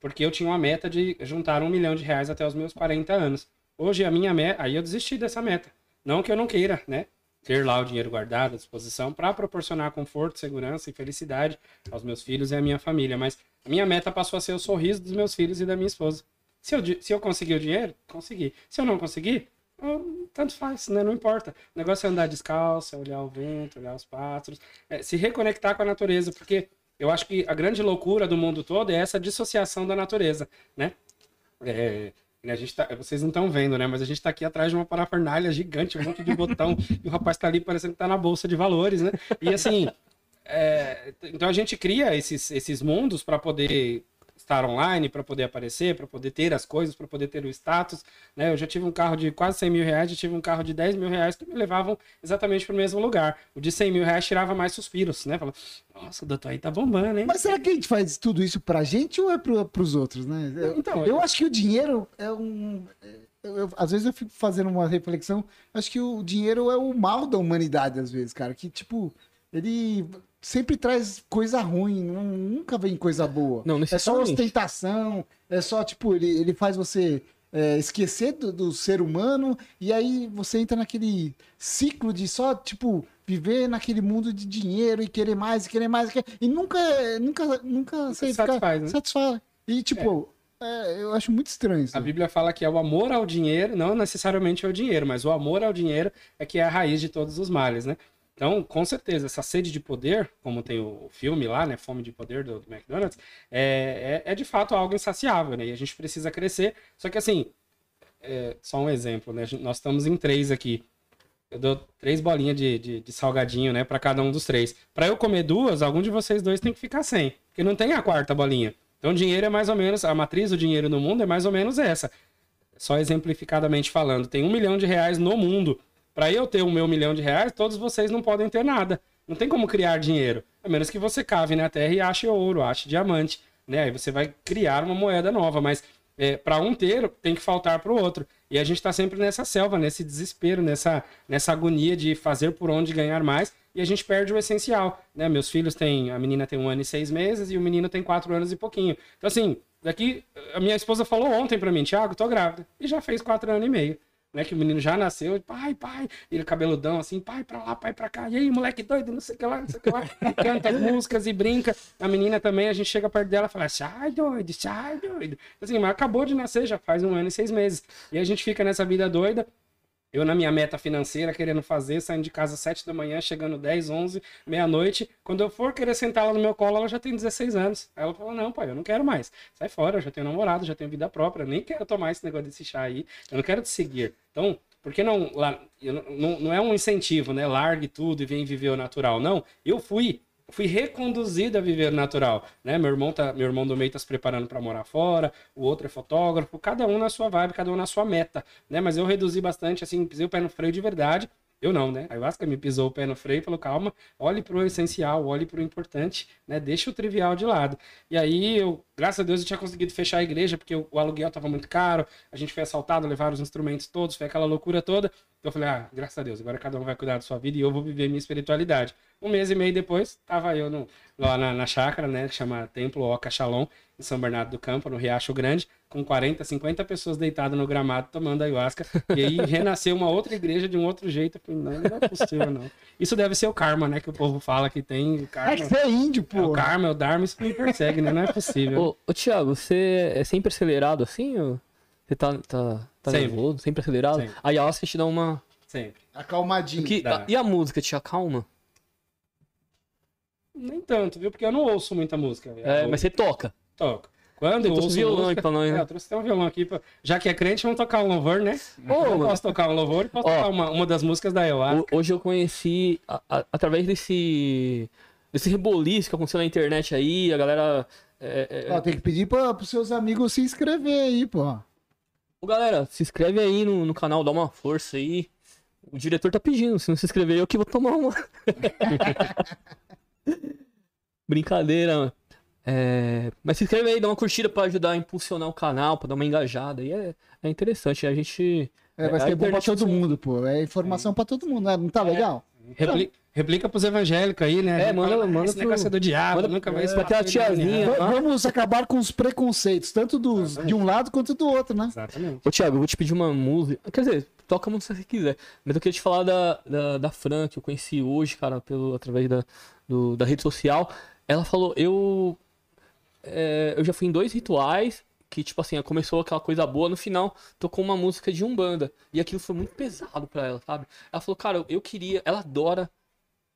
porque eu tinha uma meta de juntar um milhão de reais até os meus 40 anos. Hoje a minha meta, aí eu desisti dessa meta. Não que eu não queira, né? Ter lá o dinheiro guardado à disposição para proporcionar conforto, segurança e felicidade aos meus filhos e à minha família. Mas a minha meta passou a ser o sorriso dos meus filhos e da minha esposa. Se eu, se eu conseguir o dinheiro, consegui. Se eu não conseguir, tanto faz, né? Não importa. O negócio é andar descalço, é olhar o vento, olhar os pássaros, é se reconectar com a natureza, porque eu acho que a grande loucura do mundo todo é essa dissociação da natureza, né? É, a gente tá, vocês não estão vendo, né? Mas a gente está aqui atrás de uma parafernália gigante, um monte de botão, e o rapaz está ali parecendo que está na bolsa de valores, né? E assim, é, então a gente cria esses, esses mundos para poder estar online, para poder aparecer, para poder ter as coisas, para poder ter o status. Né? Eu já tive um carro de quase 100 mil reais, já tive um carro de 10 mil reais que me levavam exatamente para o mesmo lugar. O de 100 mil reais tirava mais suspiros, né? Falava, nossa, o doutor aí tá bombando, hein? Mas será que a gente faz tudo isso pra gente ou é pro, pros outros, né? Eu, então, eu, eu acho que o dinheiro é um. Eu, eu, às vezes eu fico fazendo uma reflexão. Acho que o dinheiro é o mal da humanidade, às vezes, cara. Que, tipo, ele sempre traz coisa ruim, nunca vem coisa boa. Não, é só ostentação, é só, tipo, ele, ele faz você é, esquecer do, do, ser humano, e aí você entra naquele ciclo de só, tipo, viver naquele mundo de dinheiro e querer mais, e querer mais, e, querer... e nunca, nunca, nunca sei, satisfaz, né? satisfaz. E, tipo, é. É, eu acho muito estranho isso. A Bíblia fala que é o amor ao dinheiro, não necessariamente ao dinheiro, mas o amor ao dinheiro é que é a raiz de todos os males, né? Então, com certeza, essa sede de poder, como tem o filme lá, né, Fome de Poder do, do McDonald's, é, é, é, de fato algo insaciável, né? E a gente precisa crescer. Só que assim, é, só um exemplo, né? Nós estamos em três aqui. Eu dou três bolinhas de, de, de salgadinho, né, para cada um dos três. Para eu comer duas, algum de vocês dois tem que ficar sem, porque não tem a quarta bolinha. Então, dinheiro é mais ou menos, a matriz do dinheiro no mundo é mais ou menos essa. Só exemplificadamente falando, tem um milhão de reais no mundo. Para eu ter o meu milhão de reais, todos vocês não podem ter nada. Não tem como criar dinheiro. A menos que você cave na terra e ache ouro, ache diamante. Né? Aí você vai criar uma moeda nova. Mas é, para um ter, tem que faltar para o outro. E a gente está sempre nessa selva, nesse desespero, nessa, nessa agonia de fazer por onde ganhar mais. E a gente perde o essencial. Né? Meus filhos têm. A menina tem um ano e seis meses e o menino tem quatro anos e pouquinho. Então, assim, daqui. A minha esposa falou ontem para mim, Thiago, tô grávida. E já fez quatro anos e meio né? Que o menino já nasceu, pai, pai, ele cabeludão assim, pai pra lá, pai pra cá, e aí, moleque doido, não sei o que lá, não sei o que lá, canta as músicas e brinca. A menina também, a gente chega perto dela e fala, sai doido, sai doido. Assim, mas acabou de nascer, já faz um ano e seis meses. E a gente fica nessa vida doida, eu, na minha meta financeira, querendo fazer, saindo de casa às 7 da manhã, chegando 10, 11, meia-noite. Quando eu for querer sentar ela no meu colo, ela já tem 16 anos. Aí ela falou: Não, pai, eu não quero mais. Sai fora, eu já tenho namorado, já tenho vida própria. nem quero tomar esse negócio desse chá aí. Eu não quero te seguir. Então, por que não. Não, não é um incentivo, né? Largue tudo e vem viver o natural. Não. Eu fui fui reconduzido a viver natural, né? Meu irmão tá, meu irmão do meio tá se preparando para morar fora, o outro é fotógrafo, cada um na sua vibe, cada um na sua meta, né? Mas eu reduzi bastante, assim, pisei o pé no freio de verdade. Eu não, né? A ayahuasca me pisou o pé no freio e falou: calma, olhe para o essencial, olhe para o importante, né? Deixa o trivial de lado. E aí, eu, graças a Deus, eu tinha conseguido fechar a igreja, porque o, aluguel estava muito caro, a gente foi assaltado, levaram os instrumentos todos, foi aquela loucura toda. Então eu falei: ah, graças a Deus, agora cada um vai cuidar da sua vida e eu vou viver minha espiritualidade. Um mês e meio depois, tava eu no, lá na, na chácara, né, que chama Templo Oca Shalom, em São Bernardo do Campo, no Riacho Grande, com 40, 50 pessoas deitadas no gramado tomando ayahuasca. E aí renasceu uma outra igreja de um outro jeito. Não, não é possível, não. Isso deve ser o karma, né, que o povo fala que tem. O karma, é que você é índio, pô. É o karma, é o dharma, isso me persegue, né? Não é possível. Ô, ô Thiago, você é sempre acelerado assim? Ou... Você tá, tá, tá sempre. nervoso, sempre acelerado? Sempre. A ayahuasca te dá uma... Sempre. Acalmadinho. Que, a, e a música te acalma? Nem tanto, viu? Porque eu não ouço muita música. É, mas você toca. Toca. Quando eu ouço violão música... pra nós, né? É, eu trouxe até um violão aqui. Pra... Já que é crente, vamos tocar um louvor, né? Oh, eu posso tocar um louvor e posso ó, tocar uma, uma das músicas da Ayahuasca. Hoje eu conheci, a, a, através desse, desse reboliço que aconteceu na internet aí, a galera... É, é... Ó, tem que pedir para pros seus amigos se inscrever aí, pô. Ô, galera, se inscreve aí no, no canal, dá uma força aí. O diretor tá pedindo, se não se inscrever, eu que vou tomar uma. Brincadeira. É... Mas se inscreve aí, dá uma curtida pra ajudar a impulsionar o canal, pra dar uma engajada. E é, é interessante. A gente. É, vai ser bom pra todo mundo, pô. É informação é. pra todo mundo, né? Não tá é. legal? Repli... Replica pros evangélicos aí, né? É, manda, manda esse pro... negócio é do diabo, manda, nunca mais. É, pra tiazinha. Vamos acabar com os preconceitos, tanto dos, de um lado quanto do outro, né? Exatamente. Ô, Thiago, eu vou te pedir uma música. Quer dizer, toca muito se você quiser. Mas eu queria te falar da, da, da Fran, que eu conheci hoje, cara, pelo, através da, do, da rede social. Ela falou, eu. É, eu já fui em dois rituais que, tipo assim, começou aquela coisa boa, no final tocou uma música de Umbanda. E aquilo foi muito pesado pra ela, sabe? Ela falou, cara, eu queria. Ela adora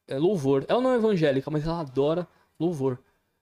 é, louvor. Ela não é evangélica, mas ela adora louvor.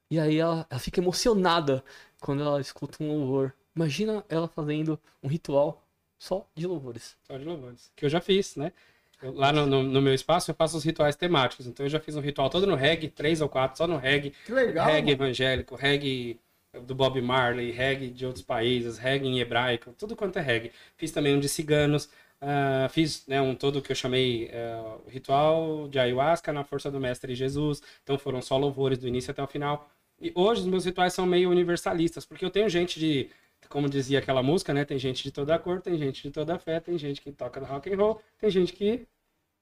E aí ela, ela fica emocionada quando ela escuta um louvor. Imagina ela fazendo um ritual só de louvores. Só de louvores. Que eu já fiz, né? Eu, lá no, no, no, meu espaço eu faço os rituais temáticos. Então eu já fiz um ritual todo no reggae, três ou quatro, só no reggae. Que legal. Reggae mano. evangélico, reggae do Bob Marley, reggae de outros países, reggae em hebraico, tudo quanto é reggae. Fiz também um de ciganos. Uh, fiz né, um todo que eu chamei uh, Ritual de Ayahuasca na Força do Mestre Jesus. Então foram só louvores do início até o final. E hoje os meus rituais são meio universalistas, porque eu tenho gente de como dizia aquela música, né? Tem gente de toda cor, tem gente de toda fé, tem gente que toca rock and roll, tem gente que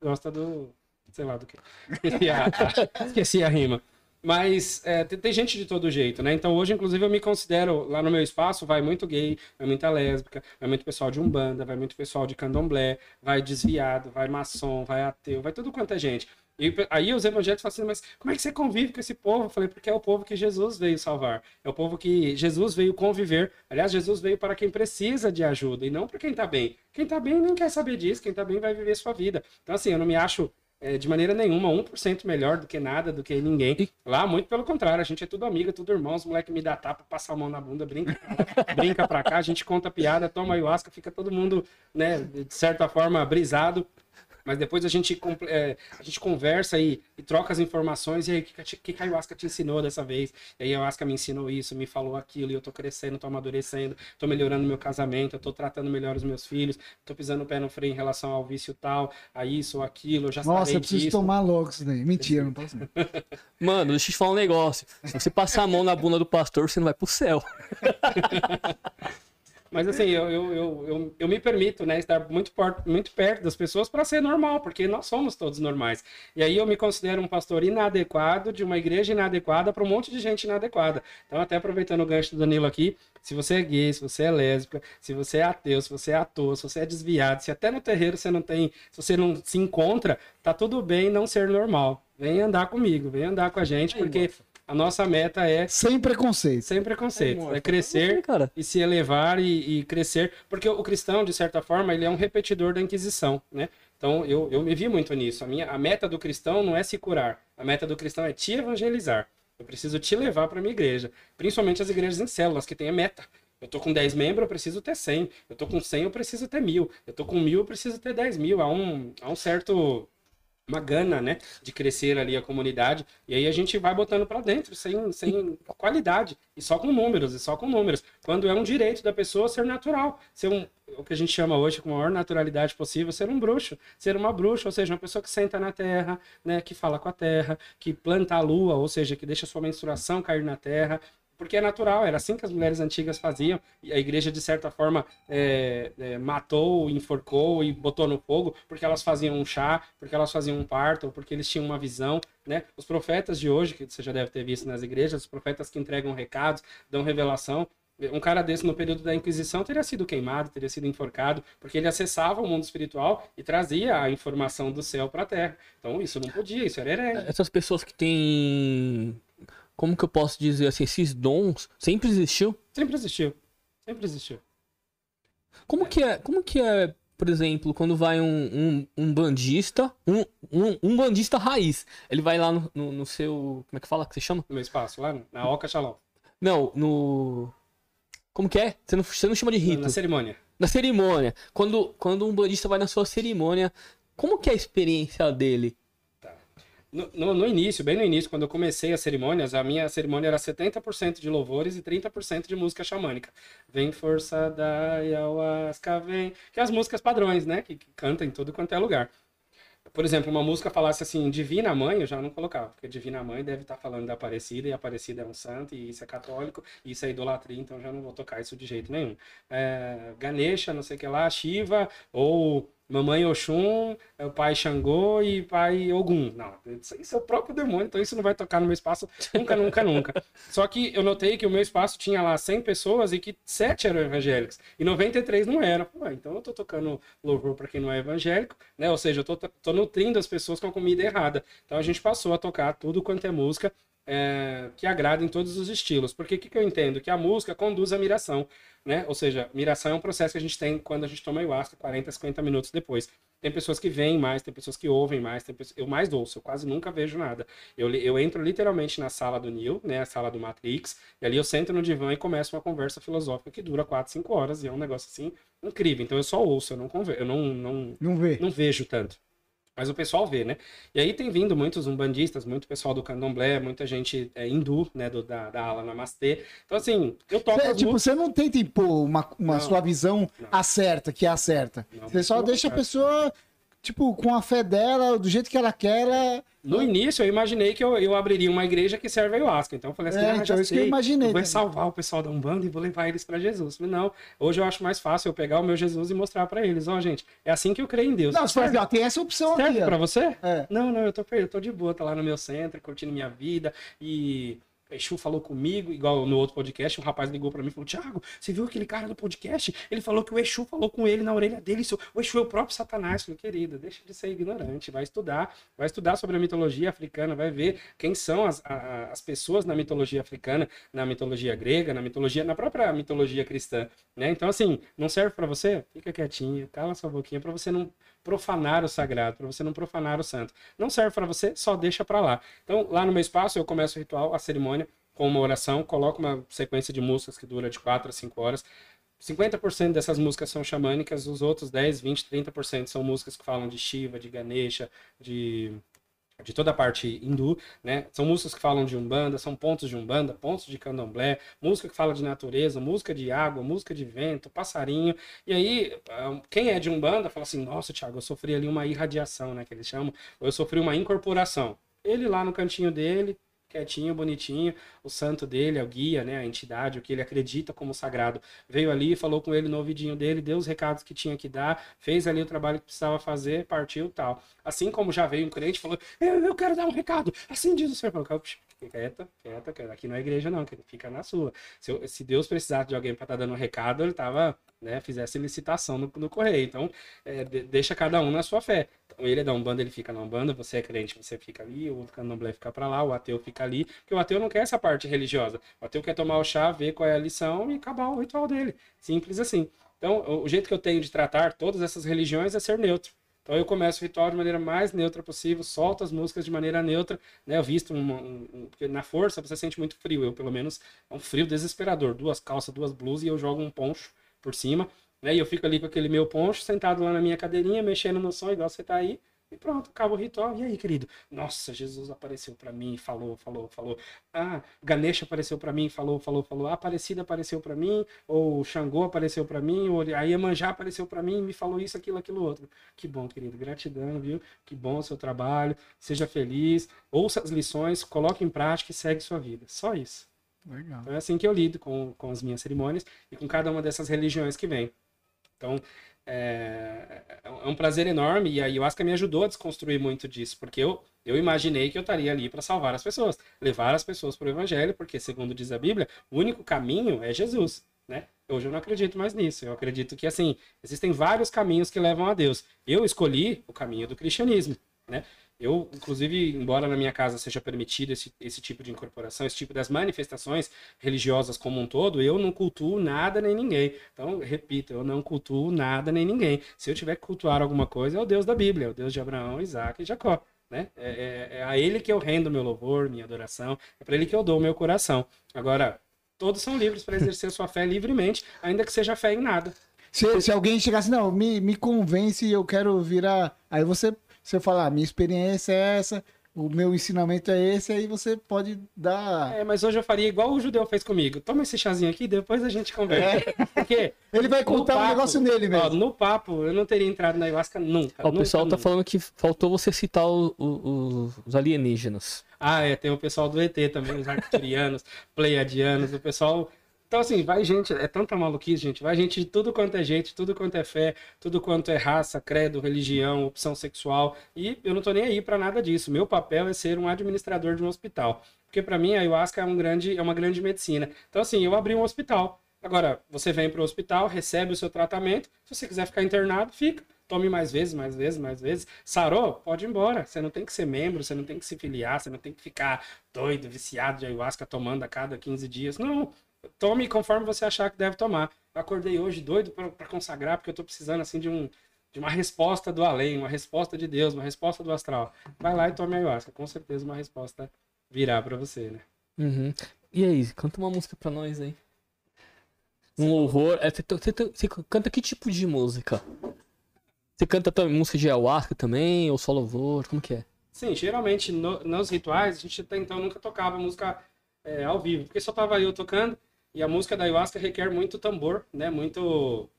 gosta do. sei lá do que. Esqueci a, esqueci a rima. Mas é, tem, tem, gente de todo jeito, né? Então hoje, inclusive, eu me considero, lá no meu espaço, vai muito gay, vai muita lésbica, vai muito pessoal de Umbanda, vai muito pessoal de candomblé, vai desviado, vai maçom, vai ateu, vai tudo quanto é gente. E aí os evangélicos falam assim, mas como é que você convive com esse povo? Eu falei, porque é o povo que Jesus veio salvar. É o povo que Jesus veio conviver. Aliás, Jesus veio para quem precisa de ajuda e não para quem está bem. Quem está bem nem quer saber disso, quem está bem vai viver sua vida. Então, assim, eu não me acho é, de maneira nenhuma 1% melhor do que nada, do que ninguém. Lá, muito pelo contrário, a gente é tudo amigo, tudo irmão. Os moleques me dá tapa, passa a mão na bunda, brinca, brinca pra cá, a gente conta piada, toma ayahuasca, fica todo mundo, né, de certa forma, brisado. Mas depois a gente, é, a gente conversa e, e, troca as informações. E aí, o que, que, que a ayahuasca te ensinou dessa vez? E aí a ayahuasca me ensinou isso, me falou aquilo. E eu tô crescendo, tô amadurecendo, tô melhorando meu casamento, eu tô tratando melhor os meus filhos, tô pisando o pé no freio em relação ao vício tal, a isso ou aquilo. Eu já Nossa, eu preciso disso. tomar logo isso daí. Mentira, não posso. Mano, deixa eu te falar um negócio. Se você passar a mão na bunda do pastor, você não vai pro céu. Mas assim, eu, eu, eu, eu, me permito, né, estar muito, muito perto das pessoas para ser normal, porque nós somos todos normais. E aí eu me considero um pastor inadequado de uma igreja inadequada para um monte de gente inadequada. Então, até aproveitando o gancho do Danilo aqui, se você é gay, se você é lésbica, se você é ateu, se você é ator, se você é desviado, se até no terreiro você não tem, se você não se encontra, tá tudo bem não ser normal. Vem andar comigo, vem andar com a gente, porque a nossa meta é. Sem preconceito. Sem preconceito. É, é crescer você, e se elevar e, e, crescer. Porque o cristão, de certa forma, ele é um repetidor da Inquisição, né? Então, eu, eu me vi muito nisso. A, minha, a meta do cristão não é se curar. A meta do cristão é te evangelizar. Eu preciso te levar para minha igreja. Principalmente as igrejas em células, que têm a meta. Eu tô com 10 membros, eu preciso ter 100. Eu tô com 100, eu preciso ter mil. Eu tô com mil, eu preciso ter 10 mil. Há um, há um certo uma gana, né, de crescer ali a comunidade. E aí a gente vai botando para dentro, sem, sem qualidade, e só com números, e só com números. Quando é um direito da pessoa ser natural, ser um, o que a gente chama hoje com a maior naturalidade possível, ser um bruxo, ser uma bruxa, ou seja, uma pessoa que senta na terra, né, que fala com a terra, que planta a lua, ou seja, que deixa sua menstruação cair na terra, porque é natural, era assim que as mulheres antigas faziam, e a igreja, de certa forma, é, é, matou, enforcou e botou no fogo, porque elas faziam um chá, porque elas faziam um parto, porque eles tinham uma visão, né? Os profetas de hoje, que você já deve ter visto nas igrejas, os profetas que entregam recados, dão revelação, um cara desse no período da Inquisição teria sido queimado, teria sido enforcado, porque ele acessava o mundo espiritual e trazia a informação do céu para a terra. Então isso não podia, isso era herege. Essas pessoas que têm como que eu posso dizer assim, esses dons sempre existiu? Sempre existiu. Sempre existiu. Como que é, como que é, por exemplo, quando vai um, um, um bandista, um, um, um, bandista raiz, ele vai lá no, no, no, seu, como é que fala, que você chama? No meu espaço, lá na Oca Shalom. Não, no... Como que é? Você não, você não chama de rito. Na cerimônia. Na cerimônia. Quando, quando um bandista vai na sua cerimônia, como que é a experiência dele? No, no, início, bem no início, quando eu comecei as cerimônias, a minha cerimônia era 70% de louvores e 30% de música xamânica. Vem força da ayahuasca, vem. Que é as músicas padrões, né? Que, que canta em todo quanto é lugar. Por exemplo, uma música falasse assim, Divina Mãe, eu já não colocava, porque Divina Mãe deve estar falando da Aparecida, e Aparecida é um santo, e isso é católico, e isso é idolatria, então já não vou tocar isso de jeito nenhum. É, Ganesha, não sei o que lá, Shiva, ou Mamãe Oxum, é o pai Xangô e pai Ogum. Não, isso é o próprio demônio, então isso não vai tocar no meu espaço nunca, nunca, nunca. Só que eu notei que o meu espaço tinha lá 100 pessoas e que 7 eram evangélicos e 93 não eram. Pô, então eu tô tocando louvor para quem não é evangélico, né? Ou seja, eu tô, tô nutrindo as pessoas com a comida errada. Então a gente passou a tocar tudo quanto é música é, que agrada em todos os estilos. Porque o que, que, eu entendo? Que a música conduz à miração né? Ou seja, miração é um processo que a gente tem quando a gente toma ayahuasca 40, 50 minutos depois. Tem pessoas que veem mais, tem pessoas que ouvem mais, tem pessoas... eu mais ouço, eu quase nunca vejo nada. Eu, eu entro literalmente na sala do Neil, né, a sala do Matrix, e ali eu sento no divã e começo uma conversa filosófica que dura 4, 5 horas, e é um negócio assim incrível. Então eu só ouço, eu não, conver... eu não, não, não, não vejo tanto. Mas o pessoal vê, né? E aí tem vindo muitos umbandistas, muito pessoal do candomblé, muita gente é, hindu, né? Do, da, da ala namastê. Então, assim, eu toco. Cê, tipo, você não tenta impor uma, uma não, sua visão não. acerta, que é a certa. Você só deixa a pessoa tipo, com a fé dela, do jeito que ela quer, ela... No início, eu imaginei que eu, eu abriria uma igreja que serve a ayahuasca. Então, eu falei assim, É, ah, então, já isso que eu sei, imaginei eu vou também. salvar o pessoal da Umbanda e vou levar eles para Jesus. Falei, não, hoje eu acho mais fácil eu pegar o meu Jesus e mostrar para eles. Ó, gente, é assim que eu creio em Deus. Não, você fala assim, tem essa opção aqui, Serve ó. pra você? É. Não, não, eu tô eu tô de boa, tô lá no meu centro, curtindo minha vida e. Exu falou comigo, igual no outro podcast, um rapaz ligou pra mim e falou: Thiago, você viu aquele cara do podcast? Ele falou que o Exu falou com ele na orelha dele. O Exu é o próprio Satanás. Eu falei, querido, deixa de ser ignorante, vai estudar, vai estudar sobre a mitologia africana, vai ver quem são as, a- as pessoas na mitologia africana, na mitologia grega, na mitologia, na própria mitologia cristã. Né? Então, assim, não serve pra você? Fica quietinho, cala sua boquinha pra você não profanar o sagrado, para você não profanar o santo. Não serve para você, só deixa para lá. Então, lá no meu espaço, eu começo o ritual, a cerimônia, com uma oração, coloco uma sequência de músicas que dura de 4 a 5 horas. 50% dessas músicas são xamânicas, os outros 10, 20, 30% são músicas que falam de Shiva, de Ganesha, de de toda a parte hindu, né? São músicas que falam de umbanda, são pontos de umbanda, pontos de candomblé, música que fala de natureza, música de água, música de vento, passarinho. E aí, ah, quem é de umbanda fala assim: "Nossa, Thiago, eu sofri ali uma irradiação, né, que eles chamam, ou eu sofri uma incorporação". Ele lá no cantinho dele, quietinho, bonitinho, o santo dele, é o guia, né, a entidade, o que ele acredita como sagrado, veio ali, falou com ele no ouvidinho dele, deu os recados que tinha que dar, fez ali o trabalho que precisava fazer, partiu tal. Assim como já veio um crente e falou, eu, eu quero dar um recado, assim diz o Senhor. Falou, "Ops, quieta, quieta, quieta, aqui não é igreja não, fica na sua. Se, se Deus precisasse de alguém para estar dando um recado, ele tava, né, fizesse licitação no, no correio. Então, é, de- deixa cada um na sua fé. Então, ele é da Umbanda, ele fica na Umbanda, você é crente, você fica ali, o outro candomblé fica para lá, o ateu fica ali, porque o ateu não quer essa parte religiosa. O ateu quer tomar o chá, ver qual é a lição e acabar o ritual dele. Simples assim. Então, o jeito que eu tenho de tratar todas essas religiões é ser neutro. Então eu começo o ritual de maneira mais neutra possível, solto as músicas de maneira neutra, né? Eu visto um, um- um- porque na força você sente muito frio, eu pelo menos é um frio desesperador, duas calças, duas blusas e eu jogo um poncho por cima, né? E eu fico ali com aquele meu poncho, sentado lá na minha cadeirinha, mexendo no som igual você tá aí. E pronto, acaba o ritual. E aí, querido? Nossa, Jesus apareceu pra mim, falou, falou, falou. Ah, Ganesha apareceu pra mim, falou, falou, falou. Ah, Aparecida apareceu pra mim, ou Xangô apareceu pra mim, ou a Iemanjá apareceu pra mim, me falou isso, aquilo, aquilo outro. Que bom, querido. Gratidão, viu? Que bom o seu trabalho. Seja feliz. Ouça as lições, coloque em prática e segue sua vida. Só isso. Legal. Então é assim que eu lido com, com as minhas cerimônias e com cada uma dessas religiões que vem. Então, é, é um prazer enorme e a ayahuasca me ajudou a desconstruir muito disso, porque eu, eu imaginei que eu estaria ali para salvar as pessoas, levar as pessoas para o evangelho, porque, segundo diz a Bíblia, o único caminho é Jesus, né? Hoje eu não acredito mais nisso. Eu acredito que, assim, existem vários caminhos que levam a Deus. Eu escolhi o caminho do cristianismo, né? Eu, inclusive, embora na minha casa seja permitido esse, esse tipo de incorporação, esse tipo das manifestações religiosas como um todo, eu não cultuo nada nem ninguém. Então, repito, eu não cultuo nada nem ninguém. Se eu tiver que cultuar alguma coisa, é o Deus da Bíblia, é o Deus de Abraão, Isaac e Jacó. Né? É, é- é a ele que eu rendo meu louvor, minha adoração, é para ele que eu dou o meu coração. Agora, todos são livres para exercer sua fé livremente, ainda que seja fé em nada. Se, se alguém chegasse, não, me, me convence e eu quero virar. Aí você, você fala, ah, minha experiência é essa, o meu ensinamento é esse, aí você pode dar. É, mas hoje eu faria igual o judeu fez comigo. Toma esse chazinho aqui, depois a gente conversa. Porque Ele vai contar um papo- negócio nele ó, mesmo. no papo, eu não teria entrado na ayahuasca nunca. Ó, o nunca, pessoal tá nunca. falando que faltou você citar o- o- os alienígenas. Ah, é, tem o pessoal do ET também, os arcturianos, pleiadianos, o pessoal. Então, assim, vai gente, é tanta maluquice, gente. Vai gente de tudo quanto é gente, tudo quanto é fé, tudo quanto é raça, credo, religião, opção sexual. E eu não tô nem aí pra nada disso. Meu papel é ser um administrador de um hospital. Porque pra mim a ayahuasca é, um grande, é uma grande medicina. Então, assim, eu abri um hospital. Agora, você vem pro hospital, recebe o seu tratamento. Se você quiser ficar internado, fica. Tome mais vezes, mais vezes, mais vezes. Sarou? Pode ir embora. Você não tem que ser membro, você não tem que se filiar, você não tem que ficar doido, viciado de ayahuasca tomando a cada 15 dias. Não. Tome conforme você achar que deve tomar. Eu acordei hoje doido para consagrar, porque eu tô precisando assim de um de uma resposta do além, uma resposta de Deus, uma resposta do astral. Vai lá e tome ayahuasca, com certeza uma resposta virá para você, né? Uhum. E aí, canta uma música pra nós aí. Um. É, você, você canta que tipo de música? Você canta também música de ayahuasca também? Ou só louvor? Como que é? Sim, geralmente no- nos rituais a gente até então nunca tocava música é, ao vivo, porque só tava eu tocando e a música da ayahuasca requer muito tambor, né? Muito.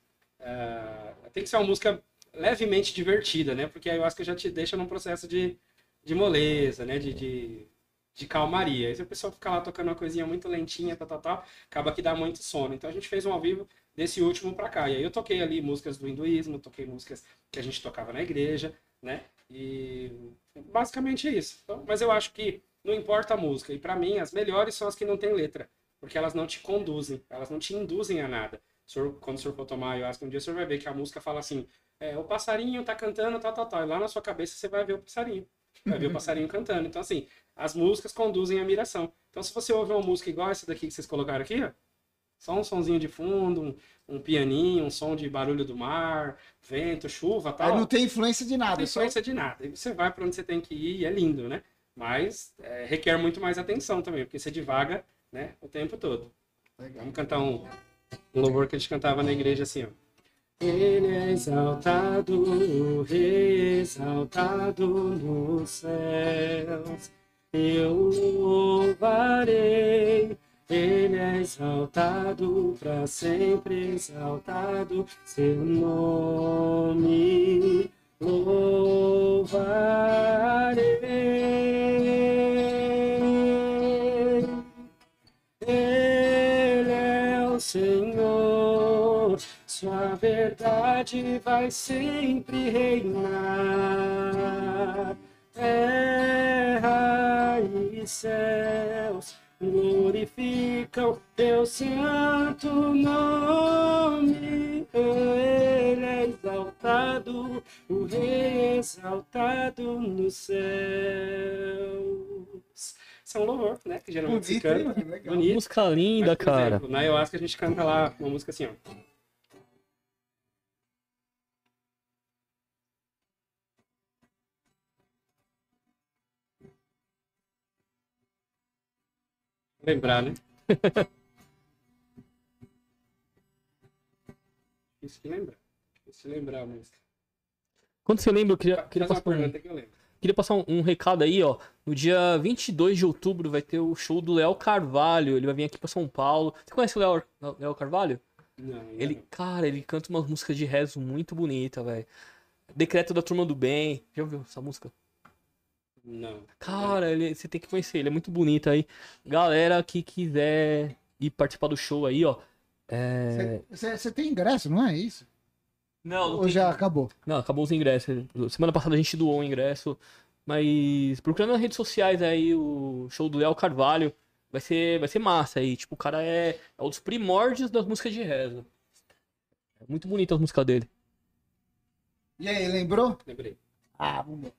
é, tem que ser uma música levemente divertida, né? Porque a ayahuasca já te deixa num processo de, de moleza, né? De, de, de calmaria. Se a pessoa ficar lá tocando uma coisinha muito lentinha, tal, tal, tal, acaba que dá muito sono. Então a gente fez um ao vivo desse último para cá. E aí eu toquei ali músicas do hinduísmo, toquei músicas que a gente tocava na igreja, né? E basicamente é isso. Então, mas eu acho que não importa a música. E para mim, as melhores são as que não tem letra. Porque elas não te conduzem, elas não te induzem a nada. O senhor, quando o senhor for tomar ayahuasca um dia, o senhor vai ver que a música fala assim: é, o passarinho tá cantando, tal, tal, tal. E lá na sua cabeça você vai ver o passarinho. Vai ver o passarinho cantando. Então, assim, as músicas conduzem a miração. Então, se você ouve uma música igual essa daqui que vocês colocaram aqui, ó, só um sonzinho de fundo, um, um pianinho, um som de barulho do mar, vento, chuva, tal. Aí não tem influência de nada. Não tem influência só... de nada. E você vai para onde você tem que ir e é lindo, né? Mas é, requer muito mais atenção também, porque você divaga, né, o tempo todo. Legal. Vamos cantar um, um louvor que a gente cantava na igreja assim, ó. Ele é exaltado, exaltado nos céus. Eu louvarei ele é exaltado, para sempre exaltado, seu nome louvarei. Senhor, sua verdade vai sempre reinar. Terra e céus glorificam teu santo nome. Ele é exaltado, o rei exaltado nos céus. Isso é um louvor, né? Que geralmente Bonito, se canta. Hein, Bonito. Música linda, Mas, cara. Exemplo, na ayahuasca a gente canta lá uma música assim, ó. Lembrar, né? Difícil de lembrar. Difícil de lembrar a música. Quando você lembra, eu queria, queria passar, um, que eu queria passar um, um, recado aí, ó. No dia 22 de outubro vai ter o show do Léo Carvalho. Ele vai vir aqui pra São Paulo. Você conhece o Léo, Léo Carvalho? Não, ele, não. cara, ele canta umas músicas de rezo muito bonita, velho. Decreto da Turma do Bem. Já ouviu essa música? Não. Cara, ele, você tem que conhecer, ele é muito bonito aí. Galera que quiser ir participar do show aí, ó. Você é... tem ingresso, não é isso? Não, não Ou tem... já acabou? Não, acabou os ingressos. Semana passada a gente doou o ingresso. Mas procurando nas redes sociais aí o show do Léo Carvalho. Vai ser, vai ser massa aí. Tipo, o cara é, é um dos primórdios das músicas de reza. É muito bonita as músicas dele. E aí, lembrou? Lembrei. Ah, vamos ver.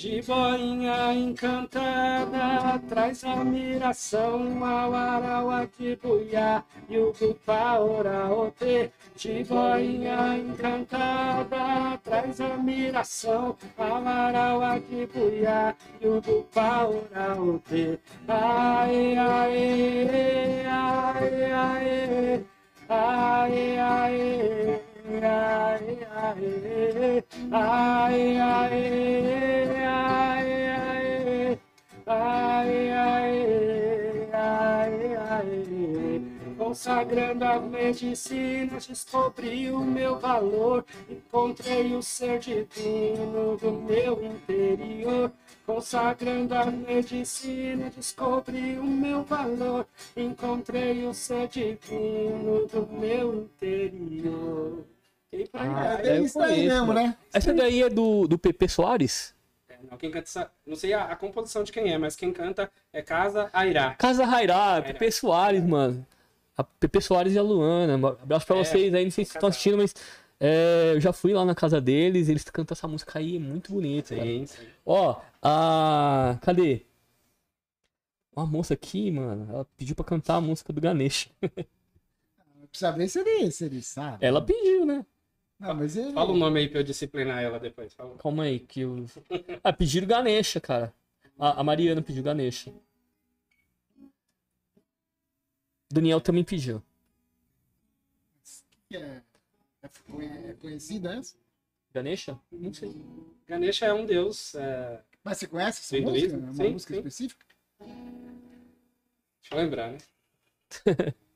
De boinha encantada, traz admiração ao arauá de buiá e o cupa oraote. De boinha encantada, traz admiração ao arauá de buiá e o cupa oraote. Aê, aê, aê, aê, aê, aê ai, ai, ai, ai, ai, ai, ai, ai, ai, consagrando as medicinas, descobri o meu valor, encontrei o ser divino do meu interior. Consagrando a medicina, descobri o meu valor, encontrei o ser divino do meu interior. Ah, é isso aí mesmo, né? Essa daí é do, do PP Soares? É, não, quem canta essa, não sei a, a, composição de quem é, mas quem canta é Casa Airá. Casa Airá, PP Soares, mano. A PP Soares e a Luana. Um abraço pra é, vocês aí, não sei se estão assistindo, mas é, eu já fui lá na casa deles, eles cantam essa música aí, é muito bonita. Sim, sim. Ó, a. Cadê? Uma moça aqui, mano, ela pediu pra cantar a música do Ganesh. Precisa ver se ele, se ele sabe. Ela pediu, né? Não, mas ele... Fala o nome aí pra eu disciplinar ela depois. Fala. Calma aí, que eu. Ah, pediram Ganesha, cara. A, a Mariana pediu Ganesha. Daniel também pediu. É, é, é conhecida essa? Ganesha? Não sei. Ganesha é um deus. É... Mas você conhece essa música? É uma sim, música sim. específica? Deixa eu lembrar, né?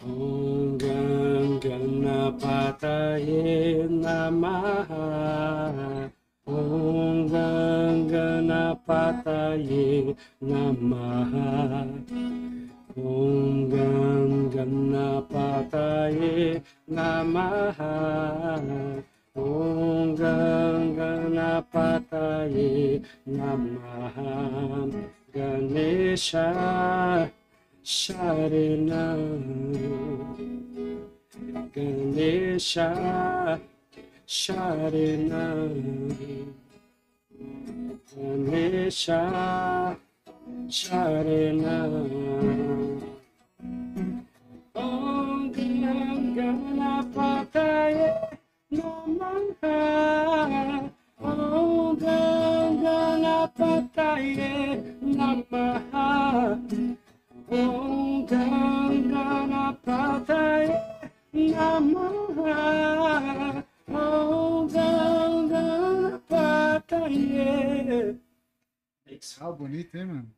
Hanggang ganapatayin na mahal. Hanggang ganapatayin na mahal. Hanggang ganapatayin na mahal. Hanggang ganapatayin na mahal. Ganesha Sharinam Ganesha Sharinam Ganesha Sharinam Om Ganam Ganapataye Namaha Om Ganam Ganapataye Namaha Ah, bonito, hein, mano?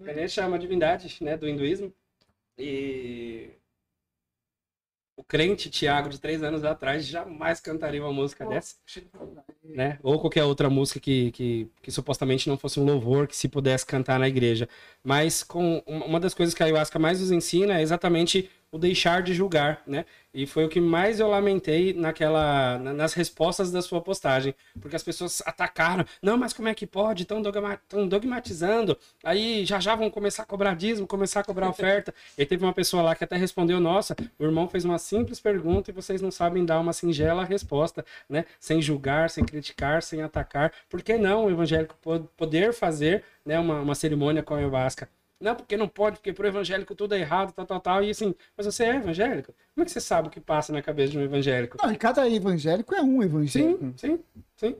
Ganesha é uma divindade né, do hinduísmo. E o crente Tiago, de três anos atrás, jamais cantaria uma música dessa. Né? Ou qualquer outra música que, que, que supostamente não fosse um louvor, que se pudesse cantar na igreja. Mas com uma das coisas que a ayahuasca mais nos ensina é exatamente o deixar de julgar, né? E foi o que mais eu lamentei naquela, nas respostas da sua postagem, porque as pessoas atacaram, não, mas como é que pode? Estão dogma, dogmatizando, aí já já vão começar a cobrar dízimo, começar a cobrar oferta. e teve uma pessoa lá que até respondeu, nossa, o irmão fez uma simples pergunta e vocês não sabem dar uma singela resposta, né? Sem julgar, sem criticar, sem atacar. Por que não o evangélico poder fazer né, uma, uma cerimônia com a ayahuasca? Não, porque não pode, porque pro evangélico tudo é errado, tal, tal, tal. E assim, mas você é evangélico? Como é que você sabe o que passa na cabeça de um evangélico? Não, e cada evangélico é um evangélico. Sim, sim, sim.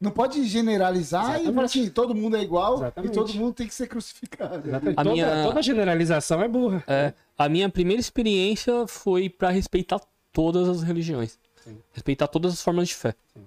Não pode generalizar Exatamente. e falar assim, todo mundo é igual Exatamente. e todo mundo tem que ser crucificado. A toda, minha... toda generalização é burra. É, a minha primeira experiência foi para respeitar todas as religiões. Sim. Respeitar todas as formas de fé. Sim.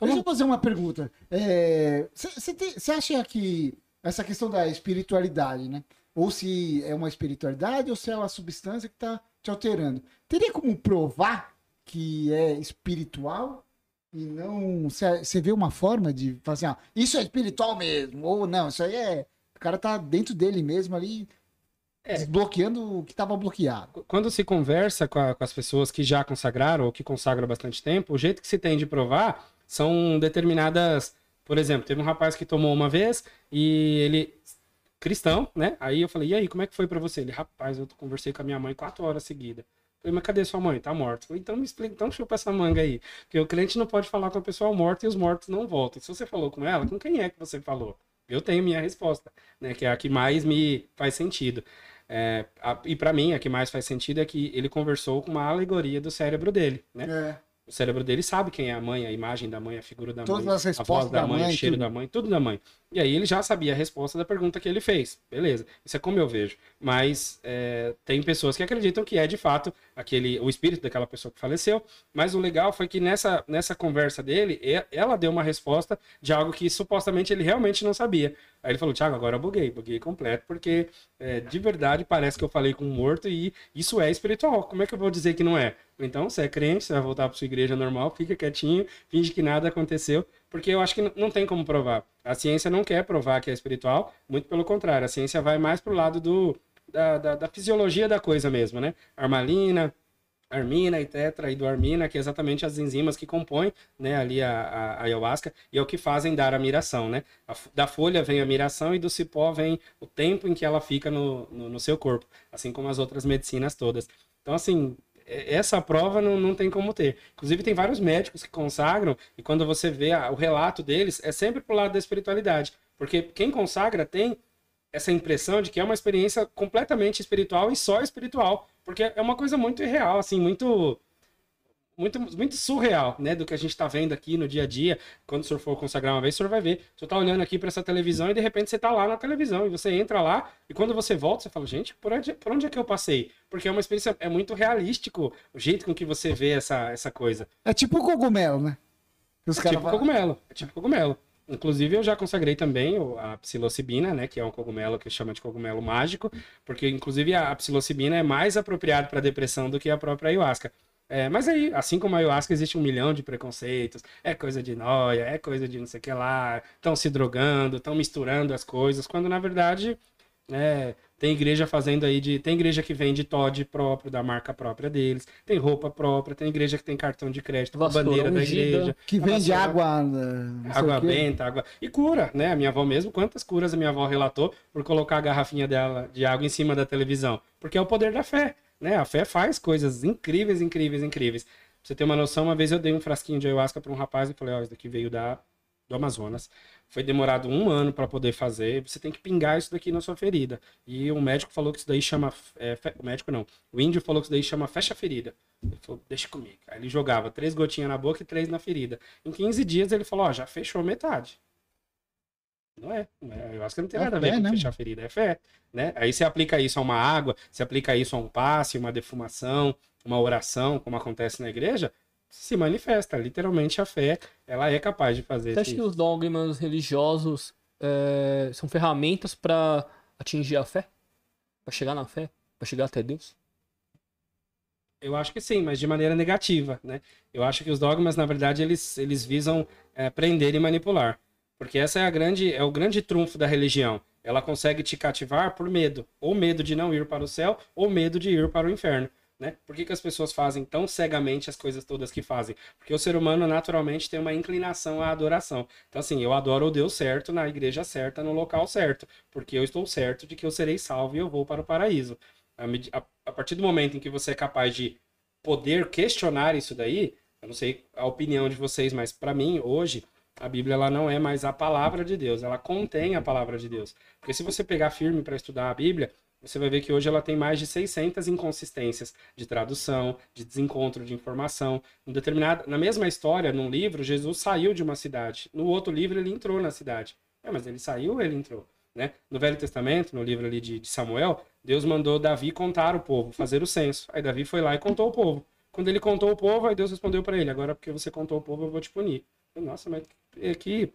Deixa eu fazer uma pergunta. Você é, acha que essa questão da espiritualidade, né? Ou se é uma espiritualidade ou se é uma substância que está te alterando. Teria como provar que é espiritual e não. Você vê uma forma de fazer, assim, ah, isso é espiritual mesmo, ou não, isso aí é. O cara tá dentro dele mesmo ali, é. desbloqueando o que estava bloqueado. Quando se conversa com, a, com, as pessoas que já consagraram ou que consagram há bastante tempo, o jeito que se tem de provar são determinadas por exemplo, teve um rapaz que tomou uma vez e ele cristão, né? Aí eu falei, e aí, como é que foi para você? Ele, rapaz, eu conversei com a minha mãe quatro horas seguidas. Falei, mas cadê sua mãe? Tá morta. Falei, então me explica, então chupa essa manga aí. Porque o cliente não pode falar com a pessoa morta e os mortos não voltam. Se você falou com ela, com quem é que você falou? Eu tenho minha resposta, né? Que é a que mais me faz sentido. É, a, e para mim, a que mais faz sentido é que ele conversou com uma alegoria do cérebro dele, né? É o cérebro dele sabe quem é a mãe, a imagem da mãe, a figura da Todas mãe, a voz da, da mãe, o cheiro tudo. da mãe, tudo da mãe. E aí ele já sabia a resposta da pergunta que ele fez. Beleza, isso é como eu vejo. Mas é, tem pessoas que acreditam que é de fato aquele o espírito daquela pessoa que faleceu. Mas o legal foi que nessa, nessa conversa dele, ela deu uma resposta de algo que supostamente ele realmente não sabia. Aí ele falou, Thiago, agora eu buguei, buguei completo, porque é, de verdade parece que eu falei com um morto e isso é espiritual. Como é que eu vou dizer que não é? Então, você é crente, você vai voltar para sua igreja normal, fica quietinho, finge que nada aconteceu, porque eu acho que não tem como provar. A ciência não quer provar que é espiritual, muito pelo contrário, a ciência vai mais pro lado do, da, da, da fisiologia da coisa mesmo, né? Armalina, armina e tetra e do armina, que é exatamente as enzimas que compõem né, ali a, a, a, ayahuasca e é o que fazem dar a miração. Né? A, da folha vem a miração e do cipó vem o tempo em que ela fica no, no, no seu corpo, assim como as outras medicinas todas. Então, assim, essa prova não, não tem como ter. Inclusive, tem vários médicos que consagram, e quando você vê a, o relato deles, é sempre pro lado da espiritualidade. Porque quem consagra tem essa impressão de que é uma experiência completamente espiritual e só espiritual. Porque é uma coisa muito irreal, assim, muito. Muito, muito surreal, né? Do que a gente está vendo aqui no dia a dia. Quando o senhor for consagrar uma vez, o senhor vai ver. O senhor tá olhando aqui para essa televisão e de repente você tá lá na televisão. E você entra lá e quando você volta, você fala, gente, por onde, por onde é que eu passei? Porque é uma experiência, é muito realístico o jeito com que você vê essa, essa coisa. É tipo cogumelo, né? Os é tipo cogumelo. É tipo cogumelo. Inclusive, eu já consagrei também a psilocibina, né? Que é um cogumelo que chama de cogumelo mágico, porque, inclusive, a psilocibina é mais apropriada para depressão do que a própria ayahuasca. É, mas aí, assim como a ayahuasca, existe um milhão de preconceitos. É coisa de noia, é coisa de não sei o que lá. Estão se drogando, estão misturando as coisas, quando na verdade é, tem igreja fazendo aí de. Tem igreja que vende Todd próprio, da marca própria deles. Tem roupa própria, tem igreja que tem cartão de crédito com a bandeira da igreja. Que vende água. Água benta, água. E cura, né? A minha avó mesmo, quantas curas a minha avó relatou por colocar a garrafinha dela de água em cima da televisão? Porque é o poder da fé. Né? A fé faz coisas incríveis, incríveis, incríveis. Pra você ter uma noção, uma vez eu dei um frasquinho de ayahuasca para um rapaz e falei, ó, oh, isso daqui veio da, do Amazonas. Foi demorado um ano para poder fazer. Você tem que pingar isso daqui na sua ferida. E o médico falou que isso daí chama. É, fe... O médico não. O índio falou que isso daí chama fecha ferida. Ele falou, deixa comigo. Aí ele jogava três gotinhas na boca e três na ferida. Em 15 dias ele falou, ó, já fechou metade. Não é. Eu acho que não tem é nada a ver com né? fechar a ferida. É fé. Né? Aí você aplica isso a uma água, você aplica isso a um passe, uma defumação, uma oração, como acontece na igreja, se manifesta. Literalmente a fé, ela é capaz de fazer Você acha que os dogmas religiosos é, são ferramentas para atingir a fé? Para chegar na fé? Para chegar até Deus? Eu acho que sim, mas de maneira negativa, né? Eu acho que os dogmas, na verdade, eles, eles visam é, prender e manipular. Porque essa é a grande, é o grande trunfo da religião. Ela consegue te cativar por medo. Ou medo de não ir para o céu, ou medo de ir para o inferno. Né? Por que, que as pessoas fazem tão cegamente as coisas todas que fazem? Porque o ser humano naturalmente tem uma inclinação à adoração. Então, assim, eu adoro o Deus certo, na igreja certa, no local certo, porque eu estou certo de que eu serei salvo e eu vou para o paraíso. A, a, a partir do momento em que você é capaz de poder questionar isso daí, eu não sei a opinião de vocês, mas para mim, hoje, a Bíblia ela não é mais a palavra de Deus, ela contém a palavra de Deus. Porque se você pegar firme para estudar a Bíblia, você vai ver que hoje ela tem mais de 600 inconsistências de tradução, de desencontro de informação. Um determinado, na mesma história, num livro, Jesus saiu de uma cidade. No outro livro, ele entrou na cidade. É, mas ele saiu ele entrou? Né? No Velho Testamento, no livro ali de, de Samuel, Deus mandou Davi contar o povo, fazer o censo. Aí Davi foi lá e contou o povo. Quando ele contou o povo, aí Deus respondeu para ele: Agora, porque você contou o povo, eu vou te punir. Nossa, mas que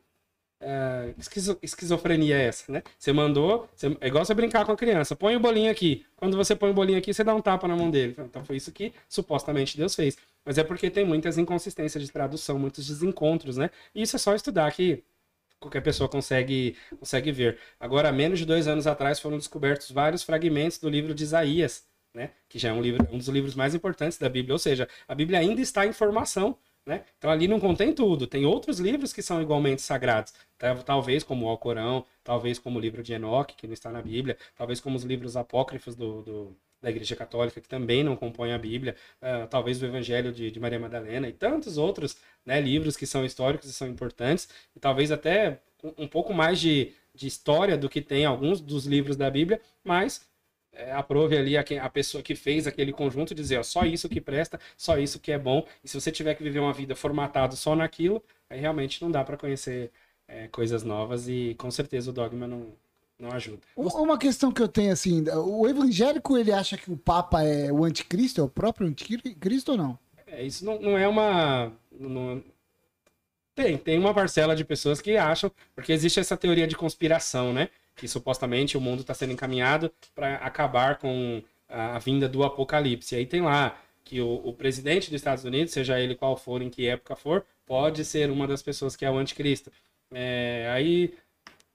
é, esquizo, esquizofrenia é essa, né? Você mandou, você, é igual você brincar com a criança, põe o bolinho aqui. Quando você põe o bolinho aqui, você dá um tapa na mão dele. Então foi isso que supostamente Deus fez. Mas é porque tem muitas inconsistências de tradução, muitos desencontros, né? E isso é só estudar que qualquer pessoa consegue, consegue ver. Agora, menos de dois anos atrás, foram descobertos vários fragmentos do livro de Isaías, né? Que já é um, livro, um dos livros mais importantes da Bíblia. Ou seja, a Bíblia ainda está em formação. Né? Então ali não contém tudo. Tem outros livros que são igualmente sagrados. Talvez como o Alcorão, talvez como o livro de Enoque, que não está na Bíblia, talvez como os livros apócrifos do, do da Igreja Católica, que também não compõem a Bíblia, uh, talvez o Evangelho de, de, Maria Madalena e tantos outros né, livros que são históricos e são importantes, e talvez até um, um pouco mais de, de história do que tem alguns dos livros da Bíblia, mas é, aprove ali a, a, pessoa que fez aquele conjunto dizer, ó, só isso que presta, só isso que é bom. E se você tiver que viver uma vida formatada só naquilo, aí realmente não dá para conhecer é, coisas novas e com certeza o dogma não, não ajuda. Uma questão que eu tenho assim, o evangélico ele acha que o Papa é o anticristo, é o próprio anticristo ou não? É, isso não, não é uma. Não, tem, tem uma parcela de pessoas que acham, porque existe essa teoria de conspiração, né? Que supostamente o mundo está sendo encaminhado para acabar com a, a, vinda do apocalipse. E aí tem lá que o, o, presidente dos Estados Unidos, seja ele qual for, em que época for, pode ser uma das pessoas que é o anticristo. É, aí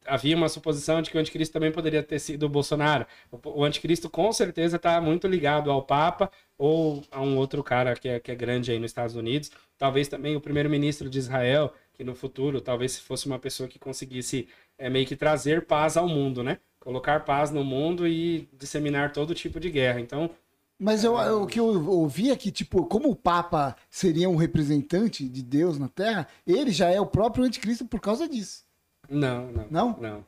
havia uma suposição de que o anticristo também poderia ter sido o Bolsonaro. O, o anticristo com certeza está muito ligado ao Papa ou a um outro cara que é, que é grande aí nos Estados Unidos. Talvez também o primeiro-ministro de Israel, que no futuro talvez fosse uma pessoa que conseguisse é meio que trazer paz ao mundo, né? Colocar paz no mundo e disseminar todo tipo de guerra. Então. Mas eu, o que eu ouvi é que, tipo, como o Papa seria um representante de Deus na Terra, ele já é o próprio anticristo por causa disso. Não, não. Não? Não.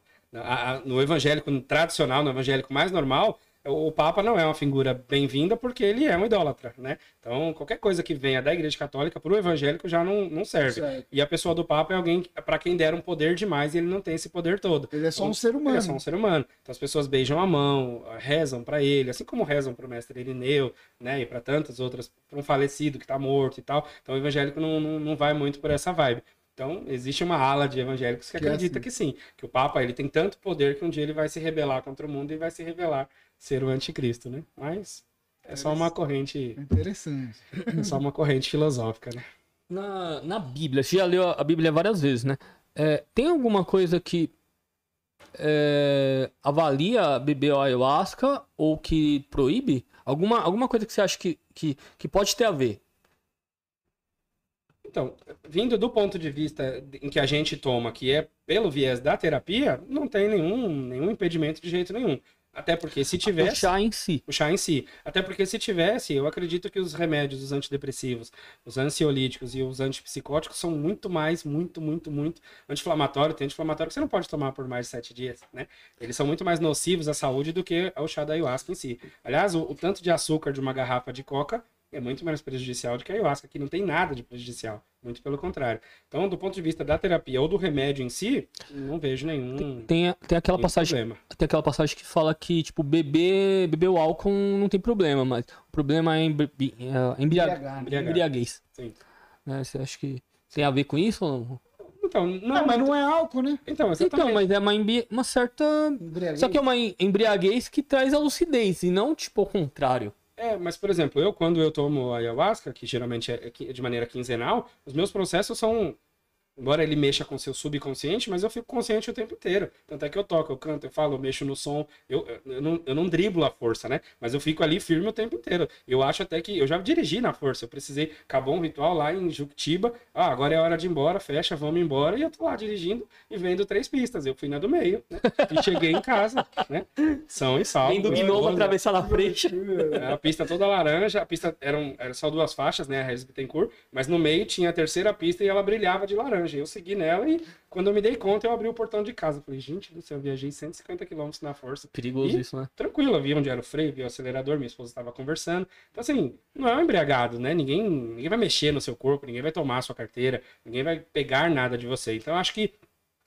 no evangélico tradicional, no evangélico mais normal, o Papa não é uma figura bem-vinda porque ele é um idólatra, né? Então, qualquer coisa que venha da Igreja Católica para o evangélico já não, não serve. Certo. E a pessoa do Papa é alguém para quem deram poder demais e ele não tem esse poder todo. Ele é só então, um ser humano. Ele é só um ser humano. Então, as pessoas beijam a mão, rezam para ele, assim como rezam para o mestre Irineu, né? E para tantas outras, para um falecido que está morto e tal. Então, o evangélico não, não, não vai muito por essa vibe. Então, existe uma ala de evangélicos que, que acredita é assim. que sim, que o Papa ele tem tanto poder que um dia ele vai se rebelar contra o mundo e vai se revelar ser o anticristo, né? Mas é só uma corrente. Interessante. É só uma corrente filosófica, né? Na, na Bíblia, você já leu a Bíblia várias vezes, né? É, tem alguma coisa que é, avalia beber ayahuasca ou que proíbe? Alguma, alguma coisa que você acha que, que, que pode ter a ver? Então, vindo do ponto de vista em que a gente toma, que é pelo viés da terapia, não tem nenhum, nenhum impedimento de jeito nenhum. Até porque se tivesse. O chá em si. O chá em si. Até porque se tivesse, eu acredito que os remédios, os antidepressivos, os ansiolíticos e os antipsicóticos são muito mais, muito, muito, muito anti-inflamatório. Tem anti-inflamatório que você não pode tomar por mais de sete dias, né? Eles são muito mais nocivos à saúde do que o chá da ayahuasca em si. Aliás, o, o tanto de açúcar de uma garrafa de coca é muito menos prejudicial do que a ayahuasca, que não tem nada de prejudicial. Muito pelo contrário. Então, do ponto de vista da terapia ou do remédio em si, não vejo nenhum. Tem, tem aquela passagem. Problema. Tem aquela passagem que fala que, tipo, beber, beber o álcool não tem problema, mas o problema é, é embriagar, embriagar. embriaguez. Sim. Né, você acha que tem a ver com isso ou não? Então, não, não mas não é álcool, né? Então, então mas é uma, uma certa. Embriaguez. Só que é uma embriaguez que traz a lucidez, e não, tipo, o contrário. É, mas por exemplo, eu quando eu tomo ayahuasca, que geralmente é de maneira quinzenal, os meus processos são Embora ele mexa com seu subconsciente, mas eu fico consciente o tempo inteiro. Tanto é que eu toco, eu canto, eu falo, eu mexo no som. Eu, eu, não, eu não driblo a força, né? Mas eu fico ali firme o tempo inteiro. Eu acho até que eu já dirigi na força. Eu precisei, acabou um ritual lá em Juctiba. Ah, agora é hora de ir embora, fecha, vamos embora. E eu tô lá dirigindo e vendo três pistas. Eu fui na do meio, né? E cheguei em casa, né? São e salvo. Vendo o gnomo atravessar na frente. É, a pista toda laranja, a pista eram, eram só duas faixas, né? A Regis Bittencourt, mas no meio tinha a terceira pista e ela brilhava de laranja laranja. Eu segui nela e quando eu me dei conta, eu abri o portão de casa. Falei, gente do céu, eu viajei 150 km na força. Perigoso e, isso, né? Tranquilo, eu vi onde era o freio, vi o acelerador, minha esposa estava conversando. Então, assim, não é um embriagado, né? Ninguém, ninguém vai mexer no seu corpo, ninguém vai tomar a sua carteira, ninguém vai pegar nada de você. Então, acho que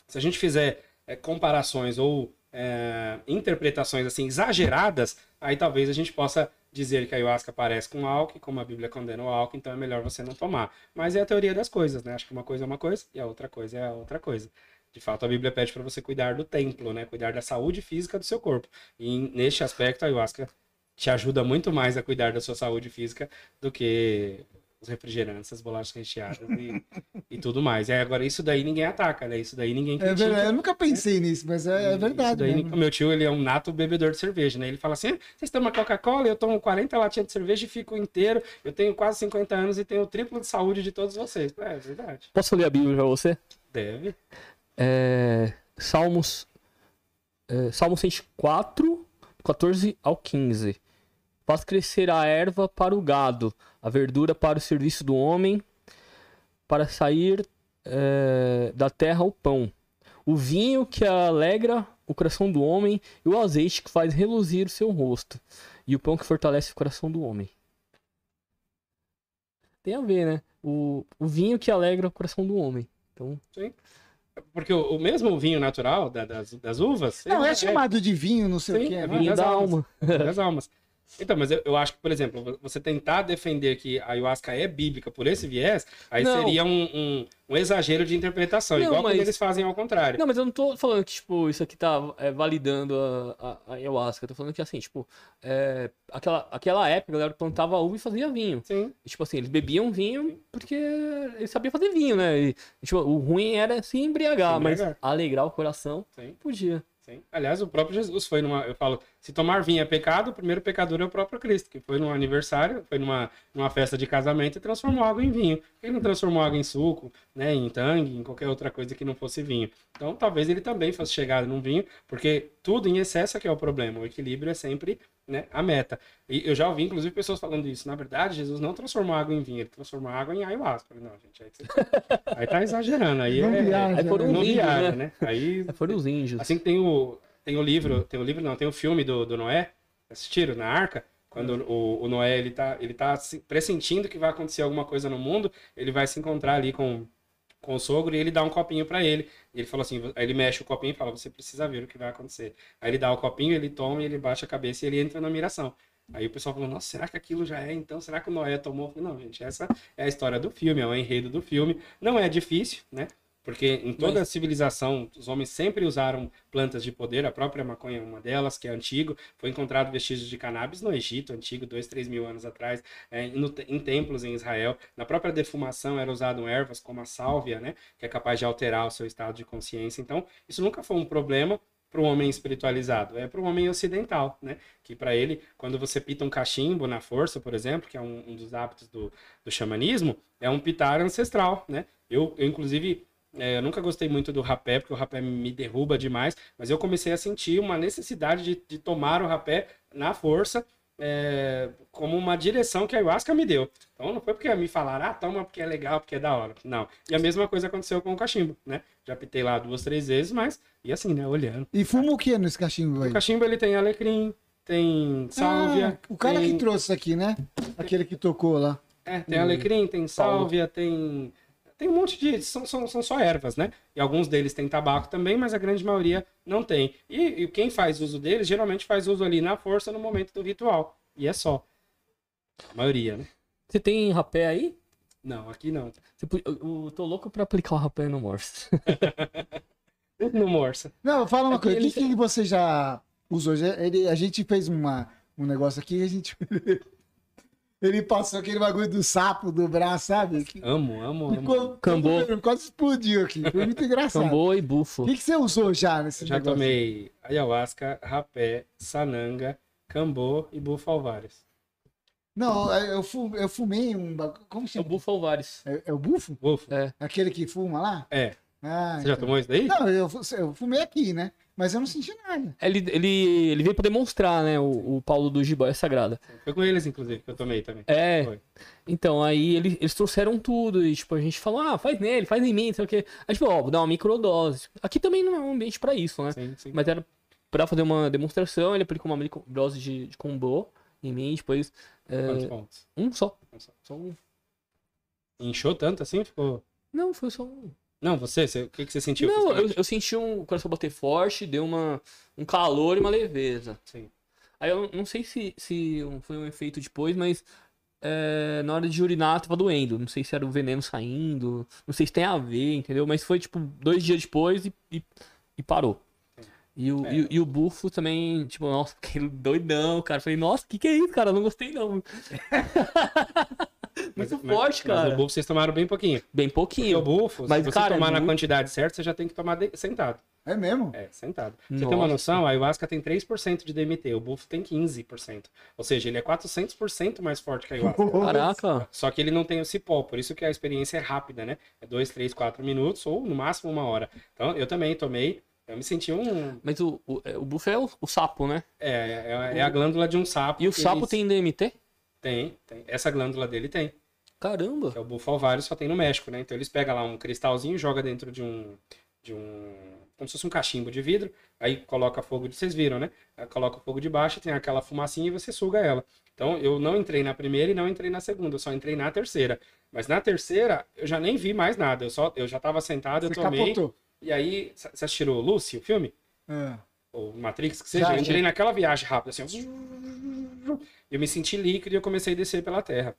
se a gente fizer é, comparações ou é, interpretações assim exageradas, aí talvez a gente possa dizer que a ayahuasca parece com álcool, como a Bíblia condena o álcool, então é melhor você não tomar. Mas é a teoria das coisas, né? Acho que uma coisa é uma coisa e a outra coisa é a outra coisa. De fato, a Bíblia pede para você cuidar do templo, né? Cuidar da saúde física do seu corpo. E neste aspecto, a ayahuasca te ajuda muito mais a cuidar da sua saúde física do que os refrigerantes, as bolachas recheadas e, e tudo mais. É, agora, isso daí ninguém ataca, né? Isso daí ninguém é critica. É verdade, eu nunca pensei nisso, mas é, é verdade. Daí, meu tio, ele é um nato bebedor de cerveja, né? Ele fala assim, ah, vocês tomam Coca-Cola, eu tomo 40 latinhas de cerveja e fico inteiro, eu tenho quase 50 anos e tenho o triplo de saúde de todos vocês. É, é verdade. Posso ler a Bíblia pra você? Deve. É, Salmos, é, Salmo 104, 14 ao 15. Faz crescer a erva para o gado, a verdura para o serviço do homem, para sair é, da terra o pão, o vinho que alegra o coração do homem e o azeite que faz reluzir o seu rosto, e o pão que fortalece o coração do homem. Tem a ver, né? O, o vinho que alegra o coração do homem. Então... Sim. Porque o, o, mesmo vinho natural da, das, das uvas. Não, é, é chamado de vinho, não sei Sim, o que. É, é vinho da alma. Das almas. Então, mas eu, eu, acho que, por exemplo, você tentar defender que a ayahuasca é bíblica por esse viés, aí não. seria um, um, um, exagero de interpretação, não, igual mas... quando eles fazem ao contrário. Não, mas eu não tô falando que, tipo, isso aqui tá é, validando a, a, a, ayahuasca. Eu tô falando que, assim, tipo, é, aquela, aquela época a galera plantava uva e fazia vinho. Sim. E, tipo assim, eles bebiam vinho porque eles sabiam fazer vinho, né? E, tipo, o ruim era se embriagar, se embriagar. mas alegrar o coração, Sim. podia. Sim. Aliás, o próprio Jesus foi numa. Eu falo, se tomar vinho é pecado, o primeiro pecador é o próprio Cristo, que foi num aniversário, foi numa, numa festa de casamento e transformou água em vinho. Ele não transformou água em suco, né, em tangue, em qualquer outra coisa que não fosse vinho. Então, talvez ele também fosse chegado num vinho, porque tudo em excesso é que é o problema. O equilíbrio é sempre né, a meta. E eu já ouvi, inclusive, pessoas falando isso. Na verdade, Jesus não transformou água em vinho, ele transformou água em ayahuasca. Não, gente, aí, você... aí tá exagerando. Aí, não é, viaja, aí foram não índios, viaja, né? Aí, foram os índios. Assim que tem o, tem o livro, tem o livro não, tem o filme do, do Noé, assistiram, na Arca, quando o, o Noé, ele tá, ele tá pressentindo que vai acontecer alguma coisa no mundo, ele vai se encontrar ali com com o sogro e ele dá um copinho para ele. Ele falou assim, ele mexe o copinho e fala, você precisa ver o que vai acontecer. Aí ele dá o copinho, ele toma, ele baixa a cabeça e ele entra na miração. Aí o pessoal falou, nossa, será que aquilo já é então? Será que o Noé tomou? Não, gente, essa é a história do filme, é o enredo do filme. Não é difícil, né? Porque em toda Mas... a civilização, os homens sempre usaram plantas de poder, a própria maconha é uma delas, que é antigo. Foi encontrado vestígios de cannabis no Egito, antigo, dois, três mil anos atrás, é, no, em templos em Israel. Na própria defumação era usado ervas como a sálvia, né? Que é capaz de alterar o seu estado de consciência. Então, isso nunca foi um problema para o homem espiritualizado, é para o homem ocidental, né? Que para ele, quando você pita um cachimbo na força, por exemplo, que é um, um dos hábitos do, do xamanismo, é um pitar ancestral, né? Eu, eu inclusive, eu nunca gostei muito do rapé, porque o rapé me derruba demais, mas eu comecei a sentir uma necessidade de, de tomar o rapé na força, é, como uma direção que a ayahuasca me deu. Então não foi porque me falaram, ah, toma porque é legal, porque é da hora. Não. E a mesma coisa aconteceu com o cachimbo, né? Já pitei lá duas, três vezes, mas e assim, né? Olhando. E fuma o que nesse cachimbo aí? O cachimbo ele tem alecrim, tem sálvia. Ah, o cara tem... que trouxe isso aqui, né? Aquele que tocou lá. É, tem alecrim, tem sálvia, tem tem um monte de. São, são, são só ervas, né? E alguns deles têm tabaco também, mas a grande maioria não tem. E, e quem faz uso deles geralmente faz uso ali na força no momento do ritual. E é só. A maioria, né? Você tem rapé aí? Não, aqui não. Eu, eu tô louco pra aplicar o rapé no Morse. no Morse. Não, fala uma é coisa. O que, que você já usou? Ele, a gente fez uma, um negócio aqui e a gente. Ele passou aquele bagulho do sapo do braço, sabe? Amo, amo, amo. Cambô. Quase explodiu aqui. Foi muito engraçado. Cambô e bufo. O que, que você usou já nesse já negócio? Já tomei ayahuasca, rapé, sananga, cambô e bufo alvares. Não, eu, fumei, eu fumei um bagulho. Como chama? É o bufo alvares. É, é, o bufo? Bufo. É. Aquele que fuma lá? É. Ah, você então. já tomou isso daí? Não, eu, eu fumei aqui, né? Mas eu não senti nada. Ele, ele, ele veio pra demonstrar, né? O, o Paulo do Jiboia Sagrada. Foi com eles, inclusive, que eu tomei também. É. Foi. Então, aí eles, eles trouxeram tudo. E, tipo, a gente falou, ah, faz nele, faz em mim, não sei o quê. Aí, tipo, ó, vou dar uma microdose. Aqui também não é um ambiente pra isso, né? Sim, sim. Mas era pra fazer uma demonstração, ele aplicou uma microdose de, de combo em mim, depois. É... Quantos pontos? Um só. Um só. só um. Inchou tanto assim? Ficou. Não, foi só um. Não, você, você o que, que você sentiu? Não, eu, eu, senti um coração bater forte, deu uma, um calor e uma leveza. Sim. Aí eu não sei se, se foi um efeito depois, mas é, na hora de urinar tava doendo. Não sei se era o veneno saindo, não sei se tem a ver, entendeu? Mas foi tipo dois dias depois e, e, e parou. E o, é. e, e, o bufo também, tipo, nossa, fiquei doidão, cara. Falei, nossa, o que, que é isso, cara? Eu não gostei, não. Muito mas, forte, cara. Mas o bufo vocês tomaram bem pouquinho. Bem pouquinho. Porque o bufo, mas, se você cara, tomar é na quantidade certa, você já tem que tomar de... sentado. É mesmo? É, sentado. Nossa. Você tem uma noção? A ayahuasca tem 3% de DMT, o bufo tem 15%. Ou seja, ele é 400% mais forte que a ayahuasca. Caraca! Só que ele não tem o cipó, por isso que a experiência é rápida, né? É 2, 3, 4 minutos ou no máximo uma hora. Então, eu também tomei eu me senti um. Mas o, o, é, o bufo é o, o, sapo, né? É, é, é, a glândula de um sapo. E o sapo tem DMT? Tem, tem. Essa glândula dele tem. Caramba! Que é o bufo alvário, só tem no México, né? Então eles pegam lá um cristalzinho, joga dentro de um. de um. como se fosse um cachimbo de vidro, aí coloca fogo de. Vocês viram, né? Aí coloca o fogo de baixo, tem aquela fumacinha e você suga ela. Então eu não entrei na primeira e não entrei na segunda, eu só entrei na terceira. Mas na terceira, eu já nem vi mais nada. Eu, só, eu já tava sentado, eu tomei. Capotou. E aí, você assistiu Lucy, o filme? É. Ou Matrix, que seja. Já, eu entrei já. naquela viagem rápida, assim. Eu me senti líquido e eu comecei a descer pela Terra.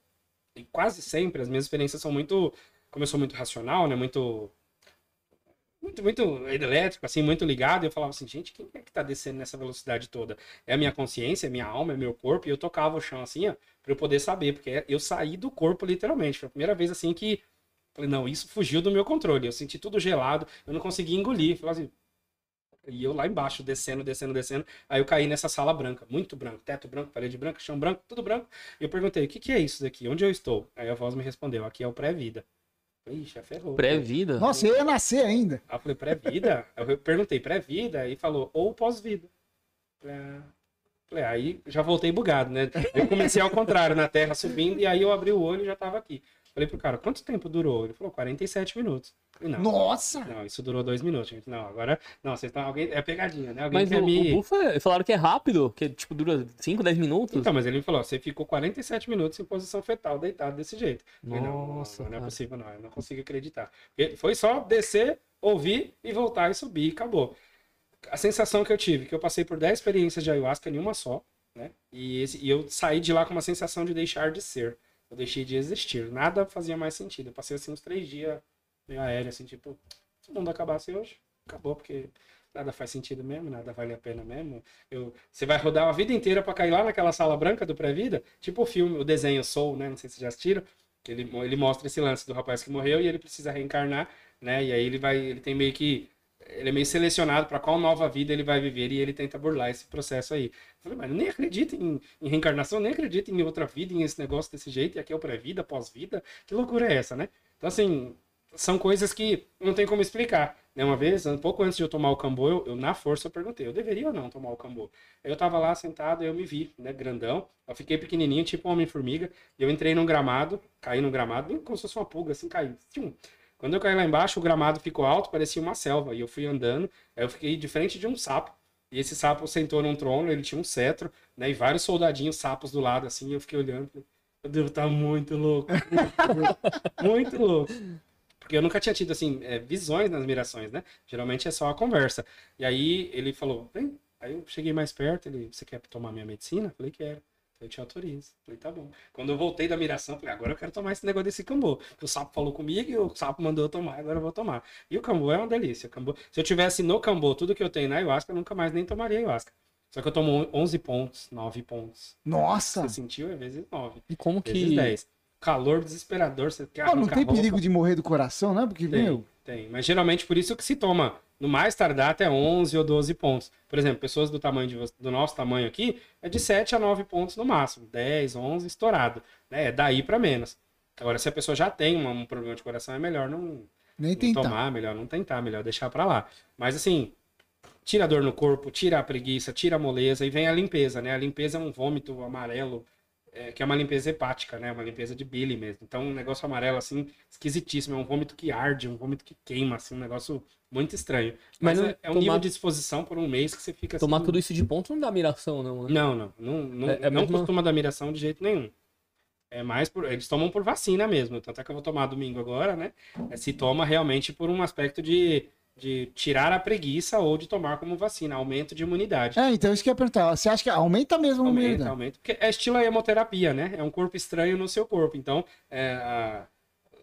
E quase sempre as minhas experiências são muito. Como eu sou muito racional, né? Muito. Muito, muito elétrico, assim, muito ligado. Eu falava assim, gente, quem é que tá descendo nessa velocidade toda? É a minha consciência, é a minha alma, é meu corpo. E eu tocava o chão assim, ó, pra eu poder saber. Porque eu saí do corpo, literalmente. Foi a primeira vez, assim, que. Falei, não, isso fugiu do meu controle. Eu senti tudo gelado, eu não conseguia engolir. Falei assim, e eu lá embaixo, descendo, descendo, descendo. Aí eu caí nessa sala branca, muito branco, teto branco, parede branca, chão branco, tudo branco. E eu perguntei, o que, que é isso daqui? Onde eu estou? Aí a voz me respondeu, aqui é o pré-vida. Ixi, já ferrou. Pré-vida? Nossa, eu ia nascer ainda. Aí eu falei, pré-vida? eu perguntei, pré-vida? Aí falou, ou pós-vida. Falei, aí já voltei bugado, né? Eu comecei ao contrário, na terra subindo, e aí eu abri o olho e já tava aqui. Falei pro cara, quanto tempo durou? Ele falou, 47 minutos. Não, Nossa! Não, isso durou dois minutos, gente. Não, agora. Não, vocês estão. Alguém. É pegadinha, né? Alguém mas quer o, me. O Bufa, falaram que é rápido, que tipo, dura 5, 10 minutos. Então, mas ele me falou: você ficou 47 minutos em posição fetal, deitado desse jeito. Nossa. não, não, não, é possível, não. Eu não consigo acreditar. Foi só descer, ouvir e voltar e subir e acabou. A sensação que eu tive, que eu passei por 10 experiências de ayahuasca em uma só, né? E, esse, e eu saí de lá com uma sensação de deixar de ser. Eu deixei de existir. Nada fazia mais sentido. Eu passei assim uns três dias meio aéreo, assim, tipo, Se o mundo acabasse hoje, acabou, porque nada faz sentido mesmo, nada vale a pena mesmo. Eu, você vai rodar a vida inteira para cair lá naquela sala branca do pré-vida, tipo o filme, o desenho Soul, né? Não sei se já assistiram. Ele, ele mostra esse lance do rapaz que morreu e ele precisa reencarnar, né? E aí ele vai, ele tem meio que ele é meio selecionado para qual nova vida ele vai viver e ele tenta burlar esse processo aí. Eu falei, mas nem acredito em, em, reencarnação, nem acredito em outra vida, em esse negócio desse jeito, e aqui é o pré-vida, pós-vida. Que loucura é essa, né? Então, assim, são coisas que não tem como explicar. Né? Uma vez, um pouco antes de eu tomar o cambô, eu, eu na força eu perguntei, eu deveria ou não tomar o cambô? Eu tava lá sentado, eu me vi, né, grandão, eu fiquei pequenininho, tipo um homem-formiga, e eu entrei num gramado, caí num gramado, como se fosse uma pulga, assim, caí. Tchum. Quando eu caí lá embaixo, o gramado ficou alto, parecia uma selva. E eu fui andando, aí eu fiquei de frente de um sapo. E esse sapo sentou num trono, ele tinha um cetro, né? E vários soldadinhos sapos do lado, assim. Eu fiquei olhando. Meu Deus, tá muito louco. muito louco. Porque eu nunca tinha tido, assim, é, visões nas mirações, né? Geralmente é só a conversa. E aí ele falou, vem. Aí eu cheguei mais perto, ele, você quer tomar minha medicina? Falei, quero. Eu te autorizo. Falei, tá bom. Quando eu voltei da miração, falei, agora eu quero tomar esse negócio desse cambô. O sapo falou comigo e o sapo mandou eu tomar, agora eu vou tomar. E o cambô é uma delícia. Cambô... Se eu tivesse no cambô tudo que eu tenho na ayahuasca, eu nunca mais nem tomaria ayahuasca. Só que eu tomo 11 pontos, 9 pontos. Nossa! Você sentiu? É vezes 9. E como vezes que. 10. Calor desesperador. Você quer Pô, não tem perigo de morrer do coração, né? Porque, tem, meu. Tem. Mas geralmente por isso que se toma no mais tardar até 11 ou 12 pontos. Por exemplo, pessoas do tamanho de, do nosso tamanho aqui é de 7 a 9 pontos no máximo, 10, 11 estourado, né? É daí para menos. Agora se a pessoa já tem um, um problema de coração é melhor não, Nem não tentar. tomar, melhor não tentar, melhor deixar para lá. Mas assim, tira a dor no corpo, tira a preguiça, tira a moleza e vem a limpeza, né? A limpeza é um vômito amarelo, é, que é uma limpeza hepática, né? Uma limpeza de bile mesmo. Então, um negócio amarelo, assim, esquisitíssimo. É um vômito que arde, um vômito que queima, assim, um negócio muito estranho. Mas, Mas é, é um tomar- nível de exposição por um mês que você fica assim... Tomar tudo isso de ponto não dá miração, não, né? Não, não. Não, não, É- é não costuma dar miração de jeito nenhum. É mais por. Eles tomam por vacina mesmo. Tanto é que eu vou tomar domingo agora, né? É, se toma realmente por um aspecto de, de tirar a preguiça ou de tomar como vacina, aumento de imunidade. É, então isso que eu ia perguntar. Você acha que aumenta mesmo a Aumenta, imunidade? aumenta. Porque é estilo a hemoterapia, né? É um corpo estranho no seu corpo. Então, é, a-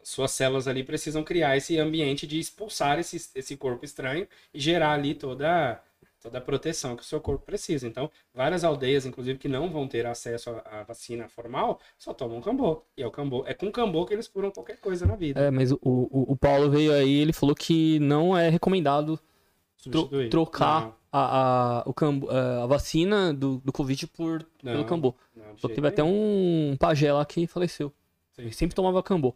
suas células ali precisam criar esse ambiente de expulsar esse, esse corpo estranho e gerar ali toda, toda a proteção que o seu corpo precisa. Então, várias aldeias, inclusive, que não vão ter acesso à, à vacina formal, só tomam cambô. E é o cambô. É com cambô que eles curam qualquer coisa na vida. É, mas o, o, o Paulo veio aí ele falou que não é recomendado tro- trocar a, a, o cambo, a vacina do, do Covid por, Não, pelo cambô. Não, Só teve até um pajé lá que faleceu. Sim. Ele sempre tomava cambô.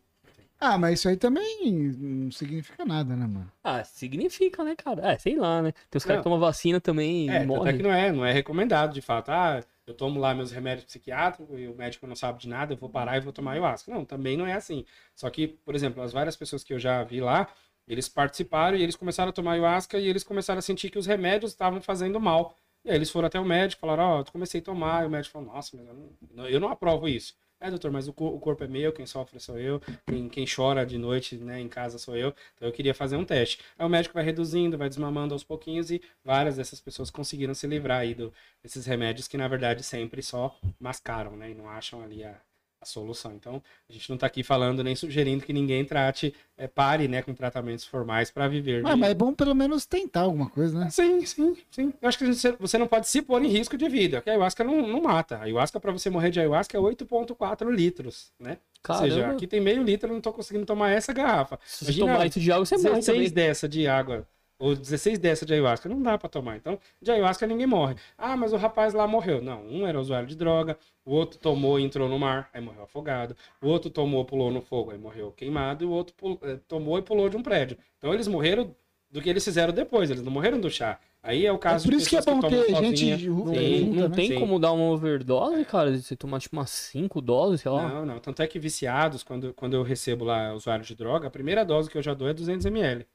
Ah, mas isso aí também não significa nada, né, mano? Ah, significa, né, cara? É, sei lá, né? Tem os caras que tomam vacina também e É, tanto é morrem. que não é, não é recomendado, de fato. Ah, eu tomo lá meus remédios psiquiátricos e o médico não sabe de nada, eu vou parar e vou tomar ayahuasca. Não, também não é assim. Só que, por exemplo, as várias pessoas que eu já vi lá, eles participaram e eles começaram a tomar ayahuasca e eles começaram a sentir que os remédios estavam fazendo mal. E aí eles foram até o médico, falaram, ó, eu comecei a tomar, e o médico falou, nossa, mas eu não, eu não aprovo isso. É, doutor, mas o, o corpo é meu, quem sofre sou eu, quem, quem chora de noite, né, em casa sou eu, então eu queria fazer um teste. Aí o médico vai reduzindo, vai desmamando aos pouquinhos e várias dessas pessoas conseguiram se livrar aí do, desses remédios que, na verdade, sempre só mascaram, né, e não acham ali a, a solução. Então, a gente não tá aqui falando nem sugerindo que ninguém trate, é, pare, né, com tratamentos formais para viver. Mas, de- mas é bom pelo menos tentar alguma coisa, né? Sim, sim, sim. Eu acho que você- você não pode se pôr em risco de vida, porque a ayahuasca não, não mata. A ayahuasca, para você morrer de ayahuasca, é 8,4 litros, né? Ou seja, Caramba, aqui tem meio litro, eu não tô conseguindo tomar essa garrafa. se você Imagina tomar isso de água, você morre 16 também. dessa de água, ou 16 dessa de ayahuasca, não dá para tomar. Então, de ayahuasca ninguém morre. Ah, mas o rapaz lá morreu. Não, um era usuário de droga, o outro tomou e entrou no mar, aí morreu afogado. O outro tomou, pulou no fogo, aí morreu queimado. E o outro pul- eh, tomou e pulou de um prédio. Então, eles morreram do que eles fizeram depois, eles não morreram do chá. Aí é o É caso por de isso que é bom tomam ter sozinha. gente Não, Sim, junta, não né? tem Sim. como dar uma overdose, cara? Você tomar tipo umas 5 doses, sei lá. Não, não. Tanto é que viciados, quando, quando eu recebo lá usuário de droga, a primeira dose que eu já dou é 200ml.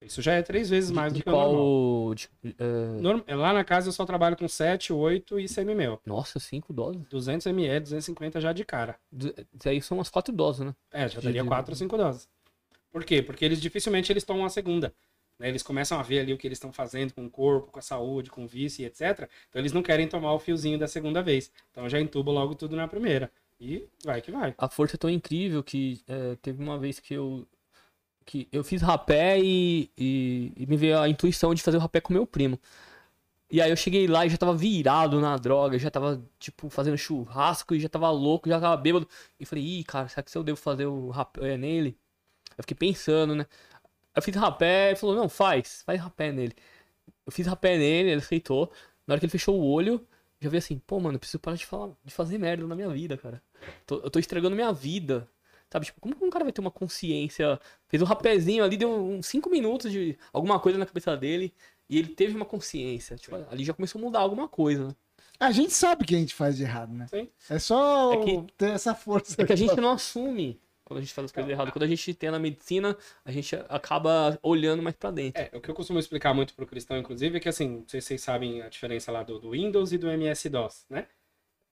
Isso já é três vezes mais de, do de que o normal. qual. de- Norm- Lá na casa eu só trabalho com 7, 8 e semi-mel. Nossa, 5 doses? 200ml, 250 já de cara. Isso aí são umas 4 doses, né? É, já daria de- 4 ou 5 doses. Por quê? Porque eles dificilmente eles tomam a segunda. né? Eles começam a ver ali o que eles estão fazendo com o corpo, com a saúde, com o vício e etc. Então eles não querem tomar o fiozinho da segunda vez. Então eu já entubo logo tudo na primeira. E vai que vai. A força é tão incrível que é, teve uma vez que eu que eu fiz rapé e, e, e, me veio a intuição de fazer o rapé com meu primo. E aí eu cheguei lá e já tava virado na droga, já tava, tipo, fazendo churrasco e já tava louco, já tava bêbado. E falei, ih, cara, será que eu devo fazer o rapé nele? Eu fiquei pensando, né? Eu fiz rapé, ele falou, não, faz, faz rapé nele. Eu fiz rapé nele, ele aceitou. Na hora que ele fechou o olho, já vi assim, pô, mano, preciso parar de falar, de fazer merda na minha vida, cara. Tô, eu tô estragando minha vida. Sabe, tipo, como que um cara vai ter uma consciência? Fez um rapézinho ali, deu uns 5 minutos de alguma coisa na cabeça dele. E ele teve uma consciência. Tipo, ali já começou a mudar alguma coisa, né? A gente sabe que a gente faz de errado, né? Sim. É só é que, ter essa força. É que a gente não assume quando a gente faz as coisas erradas. Quando a gente tem na medicina, a gente acaba olhando mais pra dentro. É, o que eu costumo explicar muito pro cristão, inclusive, é que assim, não sei se vocês sabem a diferença lá do, do Windows e do MS-DOS, né?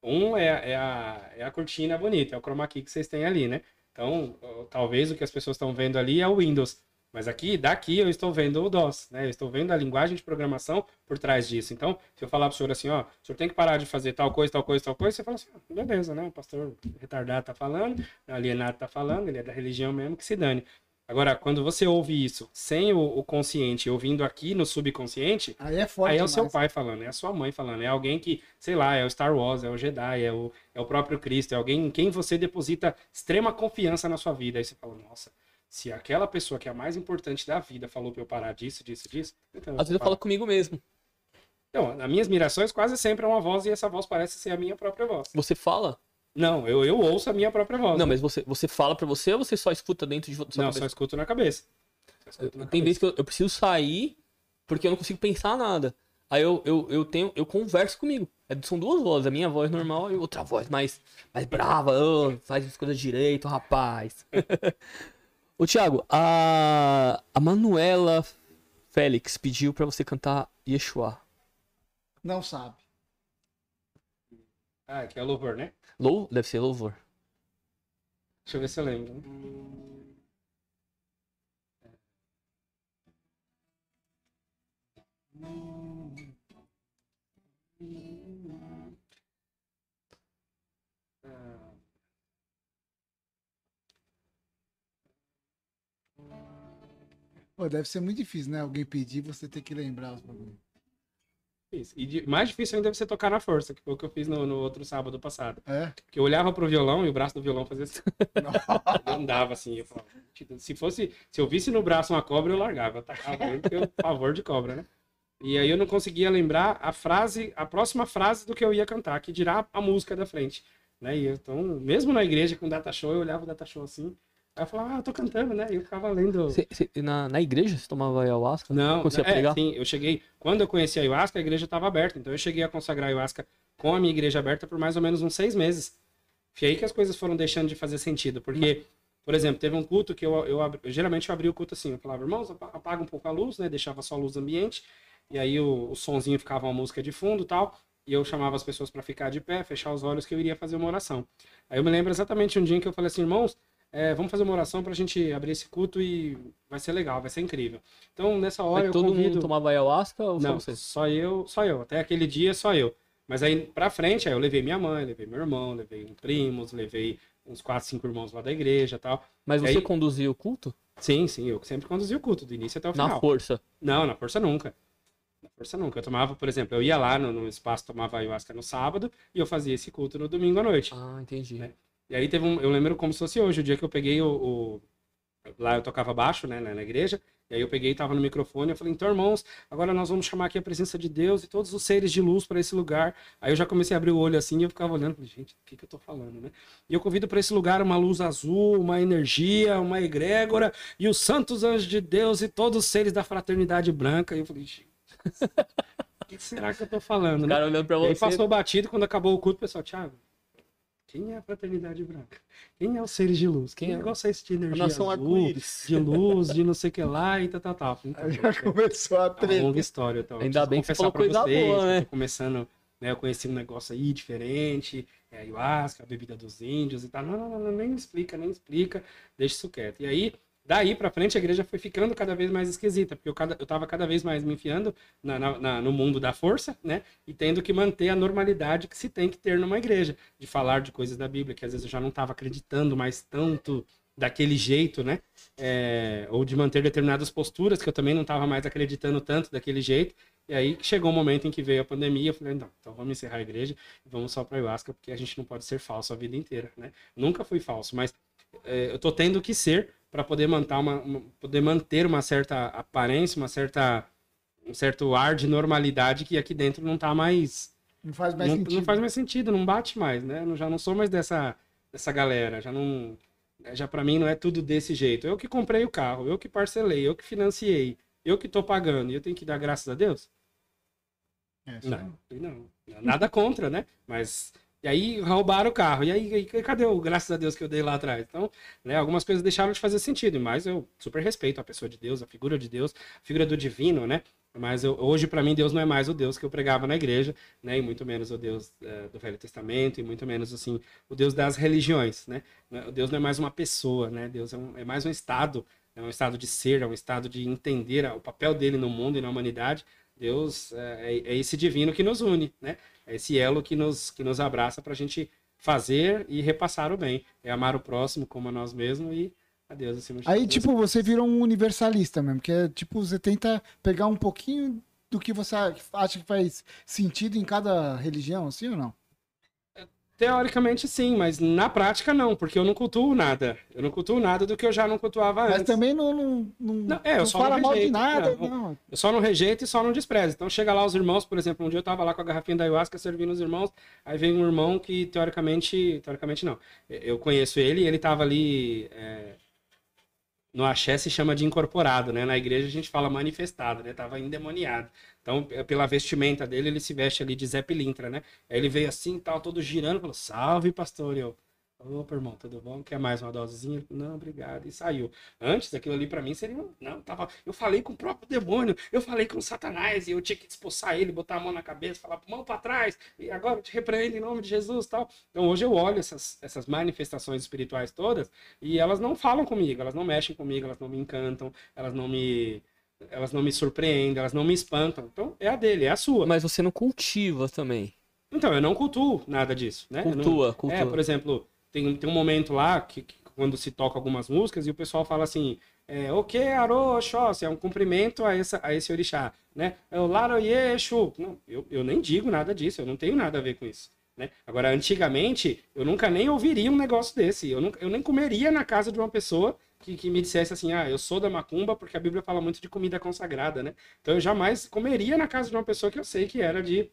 Um é, é, a, é a cortina bonita, é o chroma key que vocês têm ali, né? Então, talvez o que as pessoas estão vendo ali é o Windows. Mas aqui, daqui, eu estou vendo o DOS, né? Eu estou vendo a linguagem de programação por trás disso. Então, se eu falar para o senhor assim, ó, o senhor tem que parar de fazer tal coisa, tal coisa, tal coisa, você fala assim, ah, beleza, né? O pastor retardado tá falando, alienado tá falando, ele é da religião mesmo, que se dane. Agora, quando você ouve isso sem o, o, consciente, ouvindo aqui no subconsciente, aí é forte. Aí é o seu pai falando, é a sua mãe falando, é alguém que, sei lá, é o Star Wars, é o Jedi, é o, é o próprio Cristo, é alguém em quem você deposita extrema confiança na sua vida. Aí você fala, nossa, se aquela pessoa que é a mais importante da vida falou pra eu parar disso, disso, disso, então. Às vezes eu falo comigo mesmo. Então, nas minhas mirações, quase sempre é uma voz e essa voz parece ser a minha própria voz. Você fala? Não, eu, eu ouço a minha própria voz. Não, né? mas você, você fala pra você ou você só escuta dentro de você? Não, cabeça? só escuto na cabeça. Escuto na Tem vezes que eu, eu, preciso sair porque eu não consigo pensar nada. Aí eu, eu, eu tenho, eu converso comigo. É, são duas vozes, a minha voz normal e outra voz mais, mais brava. Oh, faz as coisas direito, rapaz. Ô, Thiago, a, a Manuela Félix pediu para você cantar Yeshua. Não sabe. Ah, que é louvor, né? Lou... Deve ser louvor. Deixa eu ver se eu lembro. Pô, deve ser muito difícil, né? Alguém pedir, você ter que lembrar os bagulhos. E de, mais difícil ainda é você tocar na força, que foi o que eu fiz no, no outro sábado passado. É? Porque eu olhava pro violão e o braço do violão fazia assim. andava assim. Eu falava, se fosse, se eu visse no braço uma cobra, eu largava. Eu tacava eu favor de cobra, né? E aí eu não conseguia lembrar a frase, a próxima frase do que eu ia cantar, que dirá a música da frente. Né? E então, mesmo na igreja com data show, eu olhava o data show assim, Aí eu falava, ah, eu tô cantando, né? E eu ficava lendo. Cê, cê, na, na igreja você tomava ayahuasca? Não, você é, sim, eu cheguei. Quando eu conheci a ayahuasca, a igreja estava aberta. Então eu cheguei a consagrar a ayahuasca com a minha igreja aberta por mais ou menos uns seis meses. Foi aí que as coisas foram deixando de fazer sentido. Porque, por exemplo, teve um culto que eu, eu, eu geralmente eu abri o culto assim, eu falava, irmãos, apaga um pouco a luz, né? Deixava só a luz ambiente. E aí o, o sonzinho ficava uma música de fundo e tal. E eu chamava as pessoas para ficar de pé, fechar os olhos, que eu iria fazer uma oração. Aí eu me lembro exatamente um dia em que eu falei assim, irmãos, é, vamos fazer uma oração para a gente abrir esse culto e vai ser legal, vai ser incrível. Então, nessa hora eu todo convido... mundo tomava ayahuasca ou Não, só você? só eu, só eu. Até aquele dia, só eu. Mas aí, pra frente, aí eu levei minha mãe, levei meu irmão, levei um primos, levei uns quatro, cinco irmãos lá da igreja tal. Mas você aí... conduzia o culto? Sim, sim, eu sempre conduzi o culto, do início até o final. Na força? Não, na força nunca. Na força nunca. Eu tomava, por exemplo, eu ia lá no, no espaço, tomava ayahuasca no sábado e eu fazia esse culto no domingo à noite. Ah, entendi. Né? E aí teve um. Eu lembro como se fosse hoje, o dia que eu peguei o. o lá eu tocava baixo, né, na igreja. E aí eu peguei, tava no microfone, eu falei, então, irmãos, agora nós vamos chamar aqui a presença de Deus e todos os seres de luz para esse lugar. Aí eu já comecei a abrir o olho assim e eu ficava olhando, falei, gente, o que, que eu tô falando, né? E eu convido para esse lugar uma luz azul, uma energia, uma egrégora e os santos anjos de Deus e todos os seres da fraternidade branca. E eu falei, gente, o que será que eu tô falando, né? Cara, olhando pra você. E aí passou batido, quando acabou o culto, o pessoal, Thiago, quem é a fraternidade branca? Quem é os seres de luz? Quem, Quem é gosta de energia nação azul, de luz, de não sei o que lá e tal, tal, tal. Então, já começou a treta. É uma longa história. Então, Ainda bem que você falou coisa vocês, boa, né? Começando, né, eu conheci um negócio aí diferente, é a ayahuasca, a bebida dos índios e tal. Não, não, não, não, nem explica, nem explica, deixa isso quieto. E aí, Daí para frente a igreja foi ficando cada vez mais esquisita, porque eu, cada, eu tava cada vez mais me enfiando na, na, na, no mundo da força, né? E tendo que manter a normalidade que se tem que ter numa igreja, de falar de coisas da Bíblia, que às vezes eu já não estava acreditando mais tanto daquele jeito, né? É, ou de manter determinadas posturas que eu também não estava mais acreditando tanto daquele jeito. E aí chegou o um momento em que veio a pandemia, eu falei, não, então vamos encerrar a igreja e vamos só para ayahuasca, porque a gente não pode ser falso a vida inteira, né? Nunca fui falso, mas é, eu tô tendo que ser para poder manter uma, uma, poder manter uma certa aparência, uma certa um certo ar de normalidade que aqui dentro não tá mais não faz mais não, sentido. Não faz mais sentido, não bate mais, né? Eu já não sou mais dessa dessa galera, já não já para mim não é tudo desse jeito. Eu que comprei o carro, eu que parcelei, eu que financiei, eu que tô pagando, e eu tenho que dar graças a Deus? É, não, não, nada contra, né? Mas e aí roubaram o carro. E aí, cadê o graças a Deus que eu dei lá atrás? Então, né, algumas coisas deixaram de fazer sentido, mas eu super respeito a pessoa de Deus, a figura de Deus, a figura do divino, né? Mas eu, hoje, para mim, Deus não é mais o Deus que eu pregava na igreja, né? E muito menos o Deus é, do Velho Testamento, e muito menos, assim, o Deus das religiões, né? O Deus não é mais uma pessoa, né? Deus é, um, é mais um estado, é um estado de ser, é um estado de entender o papel dele no mundo e na humanidade, Deus é, é, esse divino que nos une, né? É esse elo que nos, que nos abraça para a gente fazer e repassar o bem. É amar o próximo como a nós mesmos e a Deus acima de Aí, tipo, você vira um universalista mesmo, que é tipo, você tenta pegar um pouquinho do que você acha que faz sentido em cada religião, assim ou não? Teoricamente sim, mas na prática não, porque eu não cultuo nada. Eu não cultuo nada do que eu já não cultuava mas antes. Mas também não, não, não, não, é, eu não só fala não mal de nada. Não. não. Eu só não rejeito e só não desprezo. Então chega lá os irmãos, por exemplo, um dia eu tava lá com a garrafinha da ayahuasca servindo os irmãos, aí vem um irmão que teoricamente, teoricamente não, eu conheço ele e ele tava ali... É no axé se chama de incorporado, né? Na igreja a gente fala manifestado, né? Tava endemoniado. Então, é pela vestimenta dele, ele se veste ali de Zé Pilintra, né? Aí ele veio assim, tal, todo girando, falou, salve, pastor. E eu, Opa, irmão, tudo bom? Quer mais uma dosezinha? Não, obrigado. E saiu. Antes, aquilo ali para mim seria. Não, tava. Eu falei com o próprio demônio, eu falei com o Satanás, e eu tinha que expulsar ele, botar a mão na cabeça, falar mão para trás, e agora eu te repreendo em nome de Jesus tal. Então hoje eu olho essas, essas manifestações espirituais todas e elas não falam comigo, elas não mexem comigo, elas não me encantam, elas não me. Elas não me surpreendem, elas não me espantam. Então é a dele, é a sua. Mas você não cultiva também. Então, eu não cultuo nada disso, né? Cultua, não... cultua. É, por exemplo, tem, tem um momento lá que, que, quando se toca algumas músicas e o pessoal fala assim, é, o que Aro Oxóssi, é um cumprimento a, essa, a esse orixá, né? É o Laro Yeshu. Não, eu, eu nem digo nada disso, eu não tenho nada a ver com isso. Né? Agora, antigamente, eu nunca nem ouviria um negócio desse. Eu, nunca, eu nem comeria na casa de uma pessoa que, que me dissesse assim, ah, eu sou da macumba, porque a Bíblia fala muito de comida consagrada, né? Então eu jamais comeria na casa de uma pessoa que eu sei que era de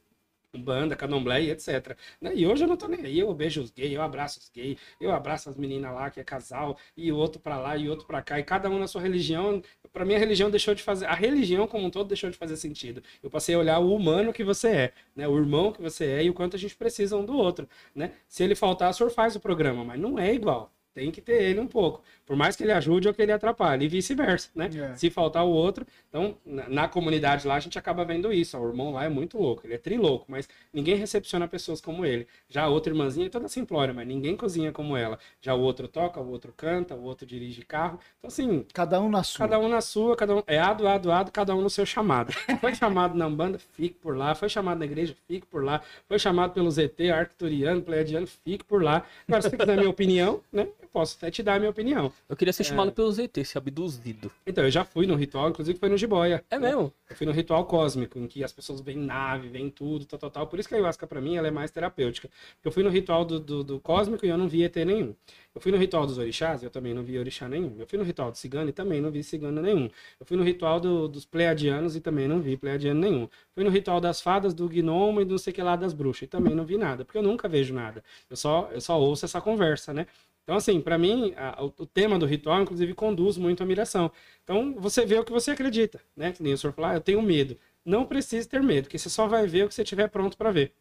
banda, candomblé e etc. Né? E hoje eu não tô nem aí, eu beijo os gays, eu abraço os gays, eu abraço as meninas lá que é casal, e outro para lá e outro para cá, e cada um na sua religião. Para mim a religião deixou de fazer, a religião como um todo deixou de fazer sentido. Eu passei a olhar o humano que você é, né? O irmão que você é e o quanto a gente precisa um do outro, né? Se ele faltar, o senhor faz o programa, mas não é igual. Tem que ter ele um pouco. Por mais que ele ajude ou que ele atrapalhe. E vice-versa, né? É. Se faltar o outro. Então, na, na, comunidade lá, a gente acaba vendo isso. O irmão lá é muito louco. Ele é trilouco, mas ninguém recepciona pessoas como ele. Já a outra irmãzinha é toda simplória, mas ninguém cozinha como ela. Já o outro toca, o outro canta, o outro dirige carro. Então, assim. Cada um na sua. Cada um na sua, cada um. É ado, ado, ado, cada um no seu chamado. Foi chamado na banda, fique por lá. Foi chamado na igreja, fique por lá. Foi chamado pelo ZT, Arcturiano, Pleiadiano, fique por lá. Agora, se você quiser a minha opinião, né? Posso até te dar a minha opinião. Eu queria ser chamado é... pelo ZT, ser abduzido. Então, eu já fui no ritual, inclusive foi no Jiboia. É mesmo? Eu fui no ritual cósmico, em que as pessoas veem nave, veem tudo, tal, tal, tal. Por isso que a ayahuasca, pra mim, ela é mais terapêutica. Eu fui no ritual do, do, do cósmico e eu não vi ET nenhum. Eu fui no ritual dos orixás, eu também não vi orixá nenhum. Eu fui no ritual do cigano e também não vi cigano nenhum. Eu fui no ritual do, dos pleiadianos e também não vi pleiadiano nenhum. Fui no ritual das fadas, do gnomo e do não sei que lá das bruxas e também não vi nada, porque eu nunca vejo nada. Eu só, eu só ouço essa conversa, né? Então, assim, para mim, a, o, tema do ritual, inclusive, conduz muito à miração. Então, você vê o que você acredita, né? Que nem o senhor falou, ah, eu tenho medo. Não precisa ter medo, porque você só vai ver o que você estiver pronto para ver.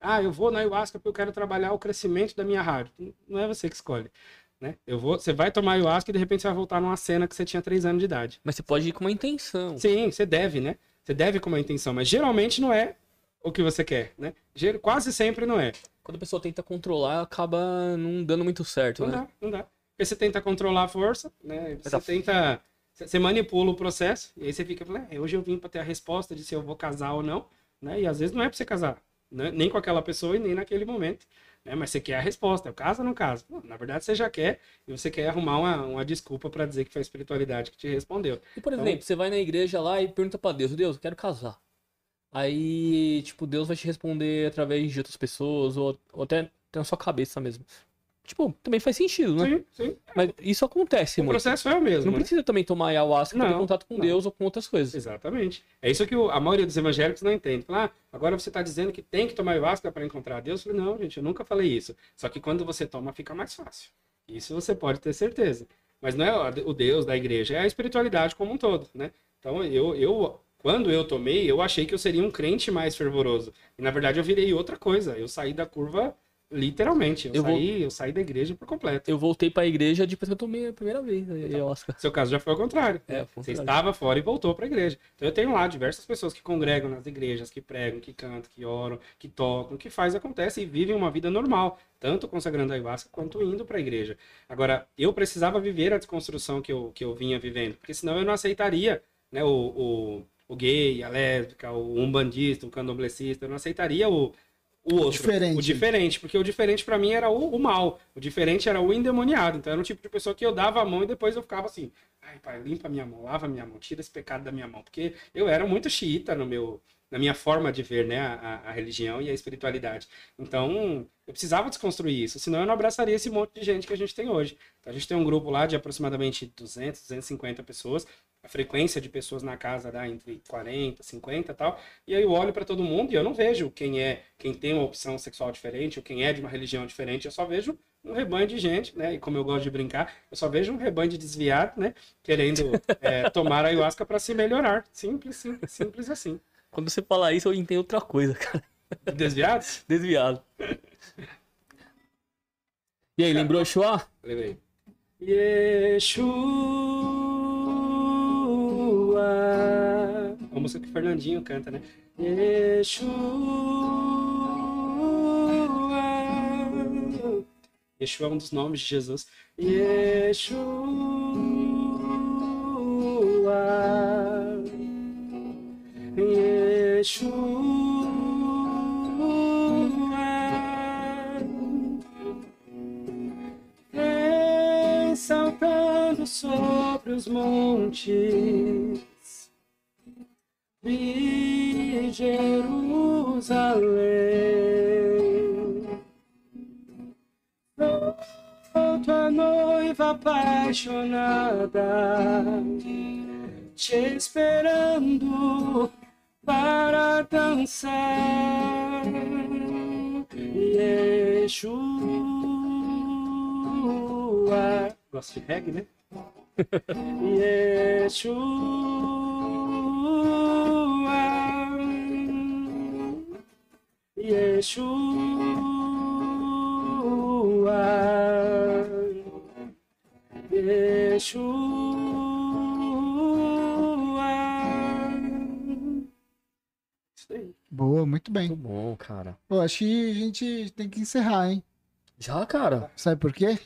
Ah, eu vou na ayahuasca porque eu quero trabalhar o crescimento da minha rádio. Não é você que escolhe. Né? Eu vou, você vai tomar ayahuasca e de repente você vai voltar numa cena que você tinha 3 anos de idade. Mas você pode ir com uma intenção. Sim, você deve, né? Você deve com uma intenção, mas geralmente não é o que você quer, né? Quase sempre não é. Quando a pessoa tenta controlar, acaba não dando muito certo, não né? Dá, não dá. Porque você tenta controlar a força, né? Você a... tenta. Você manipula o processo, e aí você fica, é, hoje eu vim para ter a resposta de se eu vou casar ou não, né? E às vezes não é para você casar, né? nem com aquela pessoa e nem naquele momento. É, mas você quer a resposta, é o caso ou não caso? Não, na verdade, você já quer e você quer arrumar uma, uma desculpa para dizer que foi a espiritualidade que te respondeu. E, por então exemplo, então... você vai na igreja lá e pergunta para Deus, Deus, eu quero casar. Aí, tipo, Deus vai te responder através de outras pessoas ou, ou até, na sua cabeça mesmo. Tipo, também faz sentido, né? Sim, sim. Mas isso acontece, O muito. processo é o mesmo. Não né? precisa também tomar ayahuasca para ter contato com não. Deus ou com outras coisas. Exatamente. É isso que a maioria dos evangélicos não entende. Fala, ah, agora você está dizendo que tem que tomar ayahuasca para encontrar Deus? Eu falei, não, gente, eu nunca falei isso. Só que quando você toma, fica mais fácil. Isso você pode ter certeza. Mas não é o Deus da igreja, é a espiritualidade como um todo, né? Então, eu, eu quando eu tomei, eu achei que eu seria um crente mais fervoroso. E na verdade eu virei outra coisa. Eu saí da curva Literalmente, eu, eu saí, vou... eu saí da igreja por completo. Eu voltei pra igreja depois que eu tomei a primeira vez, né, Oscar. Seu caso já foi ao contrário. É, Você estava fora e voltou pra igreja. Então eu tenho lá diversas pessoas que congregam nas igrejas, que pregam, que cantam, que oram, que tocam, que faz acontece e vivem uma vida normal, tanto consagrando a ayahuasca quanto indo pra igreja. Agora, eu precisava viver a desconstrução que eu, que eu vinha vivendo, porque senão eu não aceitaria né, o, o, o gay, a lésbica, o umbandista, o candomblessista, eu não aceitaria o o outro. Diferente. O diferente, porque o diferente para mim era o, o, mal. O diferente era o endemoniado. Então era um tipo de pessoa que eu dava a mão e depois eu ficava assim: ai, pai, limpa minha mão, lava minha mão, tira esse pecado da minha mão. Porque eu era muito xiita no meu, na minha forma de ver né, a, a, religião e a espiritualidade. Então, eu precisava desconstruir isso, senão eu não abraçaria esse monte de gente que a gente tem hoje. Então, a gente tem um grupo lá de aproximadamente 200, 250 pessoas, a frequência de pessoas na casa dá entre 40, 50 e tal, e aí eu olho para todo mundo e eu não vejo quem é, quem tem uma opção sexual diferente ou quem é de uma religião diferente, eu só vejo um rebanho de gente, né? E como eu gosto de brincar, eu só vejo um rebanho de desviado, né? Querendo é, tomar ayahuasca para se melhorar. Simples, simples, simples assim. Quando você fala isso, eu entendo outra coisa, cara. Desviados? Desviado. E aí, lembrou Yeshua? Lembrei. Yeshua. A música que o Fernandinho canta, né? Yeshua. Yeshua é um dos nomes de Jesus. Yeshua. Yeshua vem saltando sobre os montes de Jerusalém. Volto noiva apaixonada, te esperando para dançar. Yeshua. Gosto de reggae, né? Yeshua. Yeshua. Yeshua. Boa, muito bem. Muito bom, cara. Pô, acho que a gente tem que encerrar, hein? Já, cara? Sabe por quê?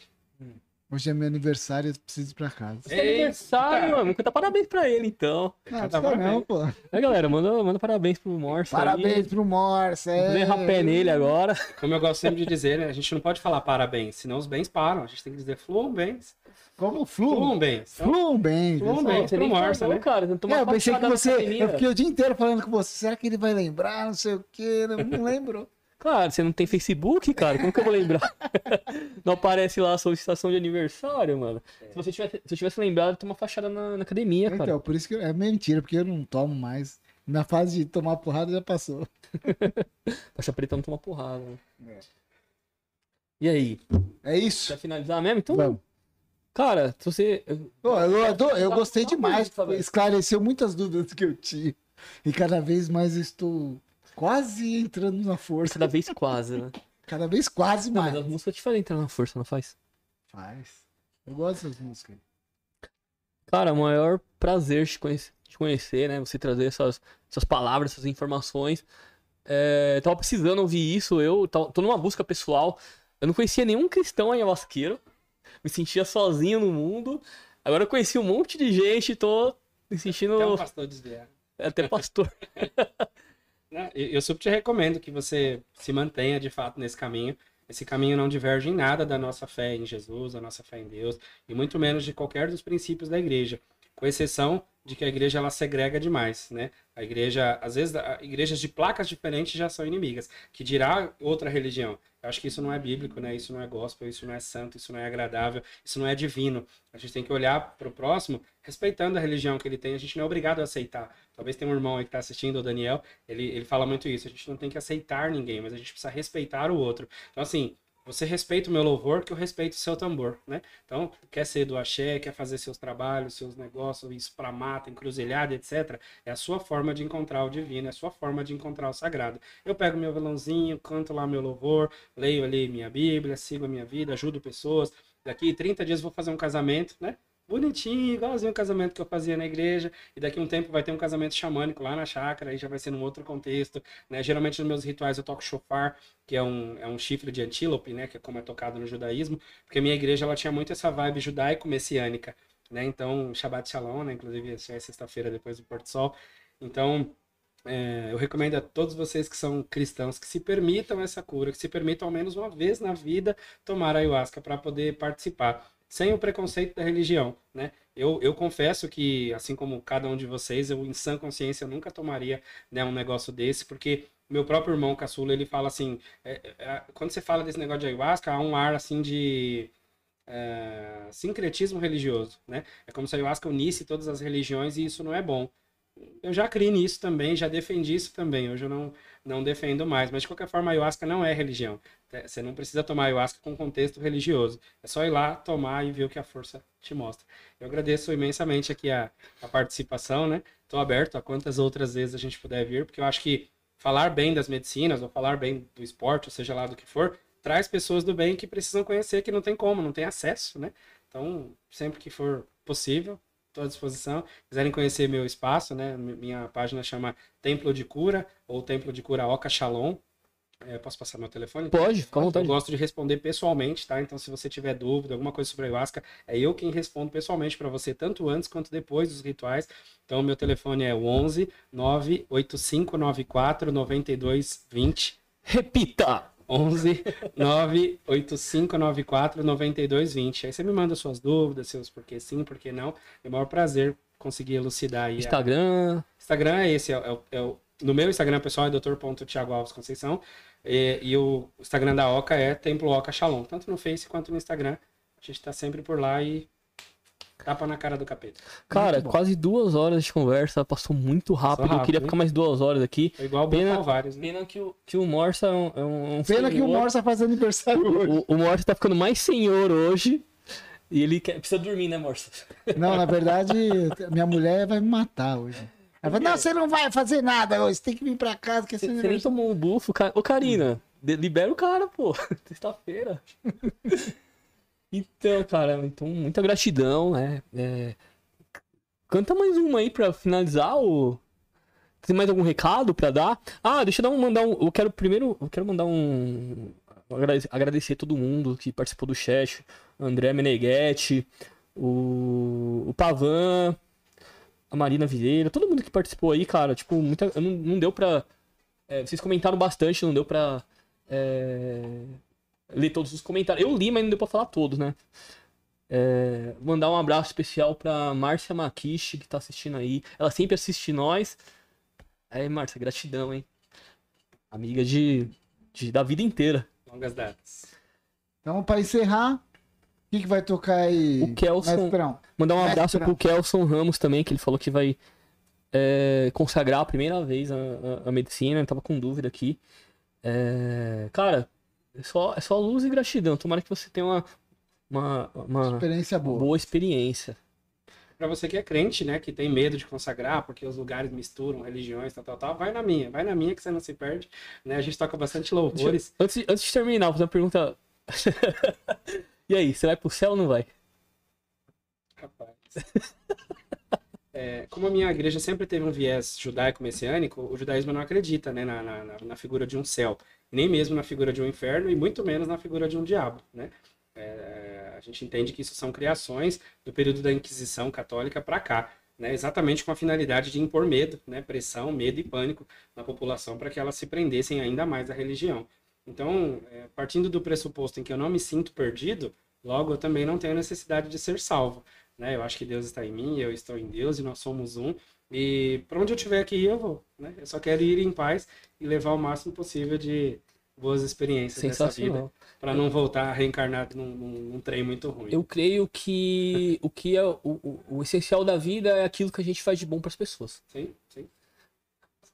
Hoje é meu aniversário, eu preciso ir pra casa. É aniversário, mano. Cantar parabéns pra ele, então. Não, não, não pô. É, galera, manda, manda parabéns pro Morse. Parabéns aí. pro Morse. É... Vem rapé nele agora. Como eu gosto sempre de dizer, né? A gente não pode falar parabéns, senão os bens param. A gente tem que dizer fluam bens. Como? Flum bem. Flum bem. Flum bem, você nem Marça, né? cara. Não é, eu pensei que você... Eu fiquei o dia inteiro falando com você. Será que ele vai lembrar? Não sei o quê. Não, não lembrou. Claro, você não tem Facebook, cara? Como que eu vou lembrar? não aparece lá a solicitação de aniversário, mano. É. Se, você tivesse, se eu tivesse lembrado, tem uma fachada na, na academia, cara. Então, por isso que é mentira, porque eu não tomo mais. Na fase de tomar porrada já passou. Faixa preta não toma porrada, né? É. E aí? É isso. Quer finalizar mesmo? Então vamos. Cara, se você. Pô, eu, eu, eu gostei demais. Esclareceu muitas dúvidas que eu tinha. E cada vez mais estou quase entrando na força. Cada vez quase, né? Cada vez quase não, mais. Mas a música te faz entrar na força, não faz? Faz. Eu gosto dessas músicas. Cara, o maior prazer te conhecer, te conhecer, né? Você trazer essas, essas palavras, essas informações. É, tava precisando ouvir isso. Eu tô numa busca pessoal. Eu não conhecia nenhum cristão ayahuasqueiro me sentia sozinho no mundo. Agora eu conheci um monte de gente, tô me sentindo. Até um pastor desviado. É, até pastor. eu super te recomendo que você se mantenha de fato nesse caminho. Esse caminho não diverge em nada da nossa fé em Jesus, da nossa fé em Deus, e muito menos de qualquer dos princípios da igreja, com exceção de que a igreja ela segrega demais, né? A igreja, às vezes, igrejas de placas diferentes já são inimigas, que dirá outra religião. Eu acho que isso não é bíblico, né? Isso não é gospel, isso não é santo, isso não é agradável, isso não é divino. A gente tem que olhar para o próximo respeitando a religião que ele tem. A gente não é obrigado a aceitar. Talvez tenha um irmão aí que está assistindo, o Daniel, ele, ele fala muito isso. A gente não tem que aceitar ninguém, mas a gente precisa respeitar o outro. Então, assim, você respeita o meu louvor, que eu respeito o seu tambor, né? Então, quer ser do axé, quer fazer seus trabalhos, seus negócios, isso para mata, encruzilhada, etc. É a sua forma de encontrar o divino, é a sua forma de encontrar o sagrado. Eu pego meu violãozinho, canto lá meu louvor, leio ali minha Bíblia, sigo a minha vida, ajudo pessoas. Daqui 30 dias vou fazer um casamento, né? Bonitinho, igualzinho o casamento que eu fazia na igreja, e daqui a um tempo vai ter um casamento xamânico lá na chácara, aí já vai ser num outro contexto, né? Geralmente nos meus rituais eu toco chofar, que é um, é um chifre de antílope, né? Que é como é tocado no judaísmo, porque a minha igreja ela tinha muito essa vibe judaico-messiânica, né? Então, Shabbat Shalom, né? Inclusive, é sexta-feira depois do Porto Sol. Então, é, eu recomendo a todos vocês que são cristãos que se permitam essa cura, que se permitam ao menos uma vez na vida tomar ayahuasca para poder participar sem o preconceito da religião, né? Eu, eu confesso que, assim como cada um de vocês, eu, em sã consciência, nunca tomaria né, um negócio desse, porque meu próprio irmão caçula, ele fala assim, é, é, quando você fala desse negócio de ayahuasca, há um ar, assim, de é, sincretismo religioso, né? É como se a ayahuasca unisse todas as religiões e isso não é bom. Eu já criei nisso também, já defendi isso também, hoje eu não, não defendo mais, mas de qualquer forma, ayahuasca não é religião. É, você não precisa tomar ayahuasca com contexto religioso. É só ir lá, tomar e ver o que a força te mostra. Eu agradeço imensamente aqui a, a participação, né? Estou aberto a quantas outras vezes a gente puder vir, porque eu acho que falar bem das medicinas, ou falar bem do esporte, ou seja lá do que for, traz pessoas do bem que precisam conhecer, que não tem como, não tem acesso, né? Então, sempre que for possível, estou à disposição. Quiserem conhecer meu espaço, né? Minha página chama Templo de Cura, ou Templo de Cura Oca Shalom. É, posso passar meu telefone? Pode, fica à vontade. Eu gosto de responder pessoalmente, tá? Então, se você tiver dúvida, alguma coisa sobre a ayahuasca, é eu quem respondo pessoalmente para você, tanto antes quanto depois dos rituais. Então, meu telefone é 11 98594 9220. Repita! 11 98594 9220. Aí você me manda suas dúvidas, seus porquê sim, porquê não. É o maior prazer conseguir elucidar aí. Instagram. A... Instagram é esse, é, é, é o no meu Instagram pessoal é Dr. Alves Conceição. E, e, o Instagram da Oca é Templo Oca Shalom. Tanto no Face quanto no Instagram. A gente tá sempre por lá e tapa na cara do capeta. Cara, quase duas horas de conversa, passou muito rápido. rápido eu queria hein? ficar mais duas horas aqui. É igual pena, vários, né? pena que o, que o Morsa é um, é um Pena senhor. que o Morsa faz aniversário hoje. O, o Morsa tá ficando mais senhor hoje. E ele quer, precisa dormir, né, Morsa? Não, na verdade, minha mulher vai me matar hoje. Ela falou, não, você não vai fazer nada hoje, você tem que vir pra casa. Que você, você nem tomou um bufo. Ô, Karina, libera o cara, pô. Sexta-feira. Então, cara, então, muita gratidão, né? É... Canta mais uma aí pra finalizar o... Tem mais algum recado pra dar? Ah, deixa eu dar um, mandar um... Eu quero primeiro... Eu quero mandar um... Agradecer todo mundo que participou do chat. André Meneghetti, o, o Pavan, a Marina Vieira, todo mundo que participou aí, cara, tipo, muita, não, não deu pra. É, vocês comentaram bastante, não deu pra é, ler todos os comentários. Eu li, mas não deu pra falar todos, né? É, mandar um abraço especial pra Márcia Makishi, que tá assistindo aí. Ela sempre assiste nós. Aí, Márcia, gratidão, hein? Amiga de, de, da vida inteira. Longas datas. Então, para encerrar, que, que vai tocar aí? O Kelson. Mandar um abraço pro Kelson Ramos também, que ele falou que vai é, consagrar a primeira vez a, a, a medicina. Eu tava com dúvida aqui. É, cara, é só, é só luz e gratidão. Tomara que você tenha uma, uma, uma experiência boa. boa experiência. Para você que é crente, né, que tem medo de consagrar, porque os lugares misturam religiões, tal, tal, tal, vai na minha, vai na minha que você não se perde, né? A gente toca bastante louvores. Antes, antes de terminar, vou fazer uma pergunta E aí, você vai pro céu ou não vai? Rapaz. É, como a minha igreja sempre teve um viés judaico-messiânico, o judaísmo não acredita né, na, na, na, figura de um céu, nem mesmo na figura de um inferno, e muito menos na figura de um diabo. Né? É, a gente entende que isso são criações do período da Inquisição Católica para cá, né, exatamente com a finalidade de impor medo, né, pressão, medo e pânico na população para que elas se prendessem ainda mais à religião. Então, é, partindo do pressuposto em que eu não me sinto perdido, logo eu também não tenho necessidade de ser salvo. Né? Eu acho que Deus está em mim, eu estou em Deus e nós somos um. E para onde eu tiver que ir, eu vou. Né? Eu só quero ir em paz e levar o máximo possível de boas experiências nessa vida para não voltar reencarnado num, num, num, trem muito ruim. Eu creio que o que é o, o, o, essencial da vida é aquilo que a gente faz de bom para as pessoas. Sim, sim.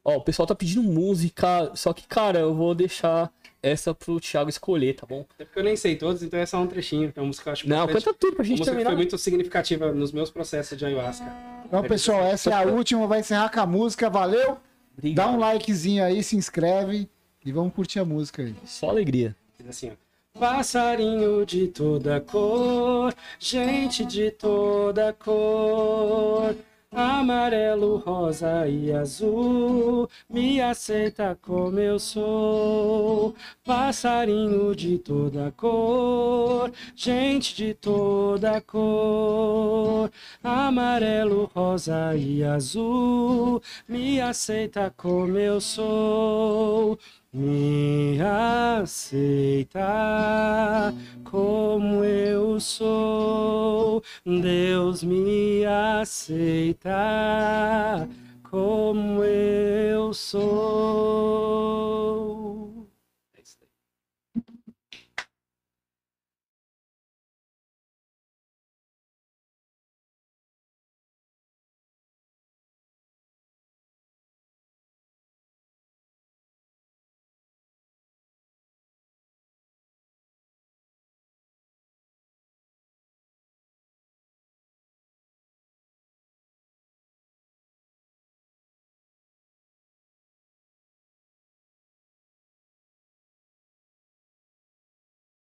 Ó, o pessoal tá pedindo música, só que, cara, eu vou deixar essa pro Thiago escolher, tá bom? É porque eu nem sei todos, então é só um trechinho. É uma música que eu acho Não, canta tudo pra gente terminar. foi muito significativa nos meus processos de ayahuasca. Então, pessoal, essa é a última. Vai encerrar com a música. Valeu! Obrigado. Dá um likezinho aí, se inscreve e vamos curtir a música aí. Só alegria. Diz assim, ó. Passarinho de toda cor, gente de toda cor amarelo, rosa e azul. Me aceita como eu sou, passarinho de toda cor, gente de toda cor. Amarelo, rosa e azul. Me aceita como eu sou me aceita como eu sou. Deus me aceita como eu sou.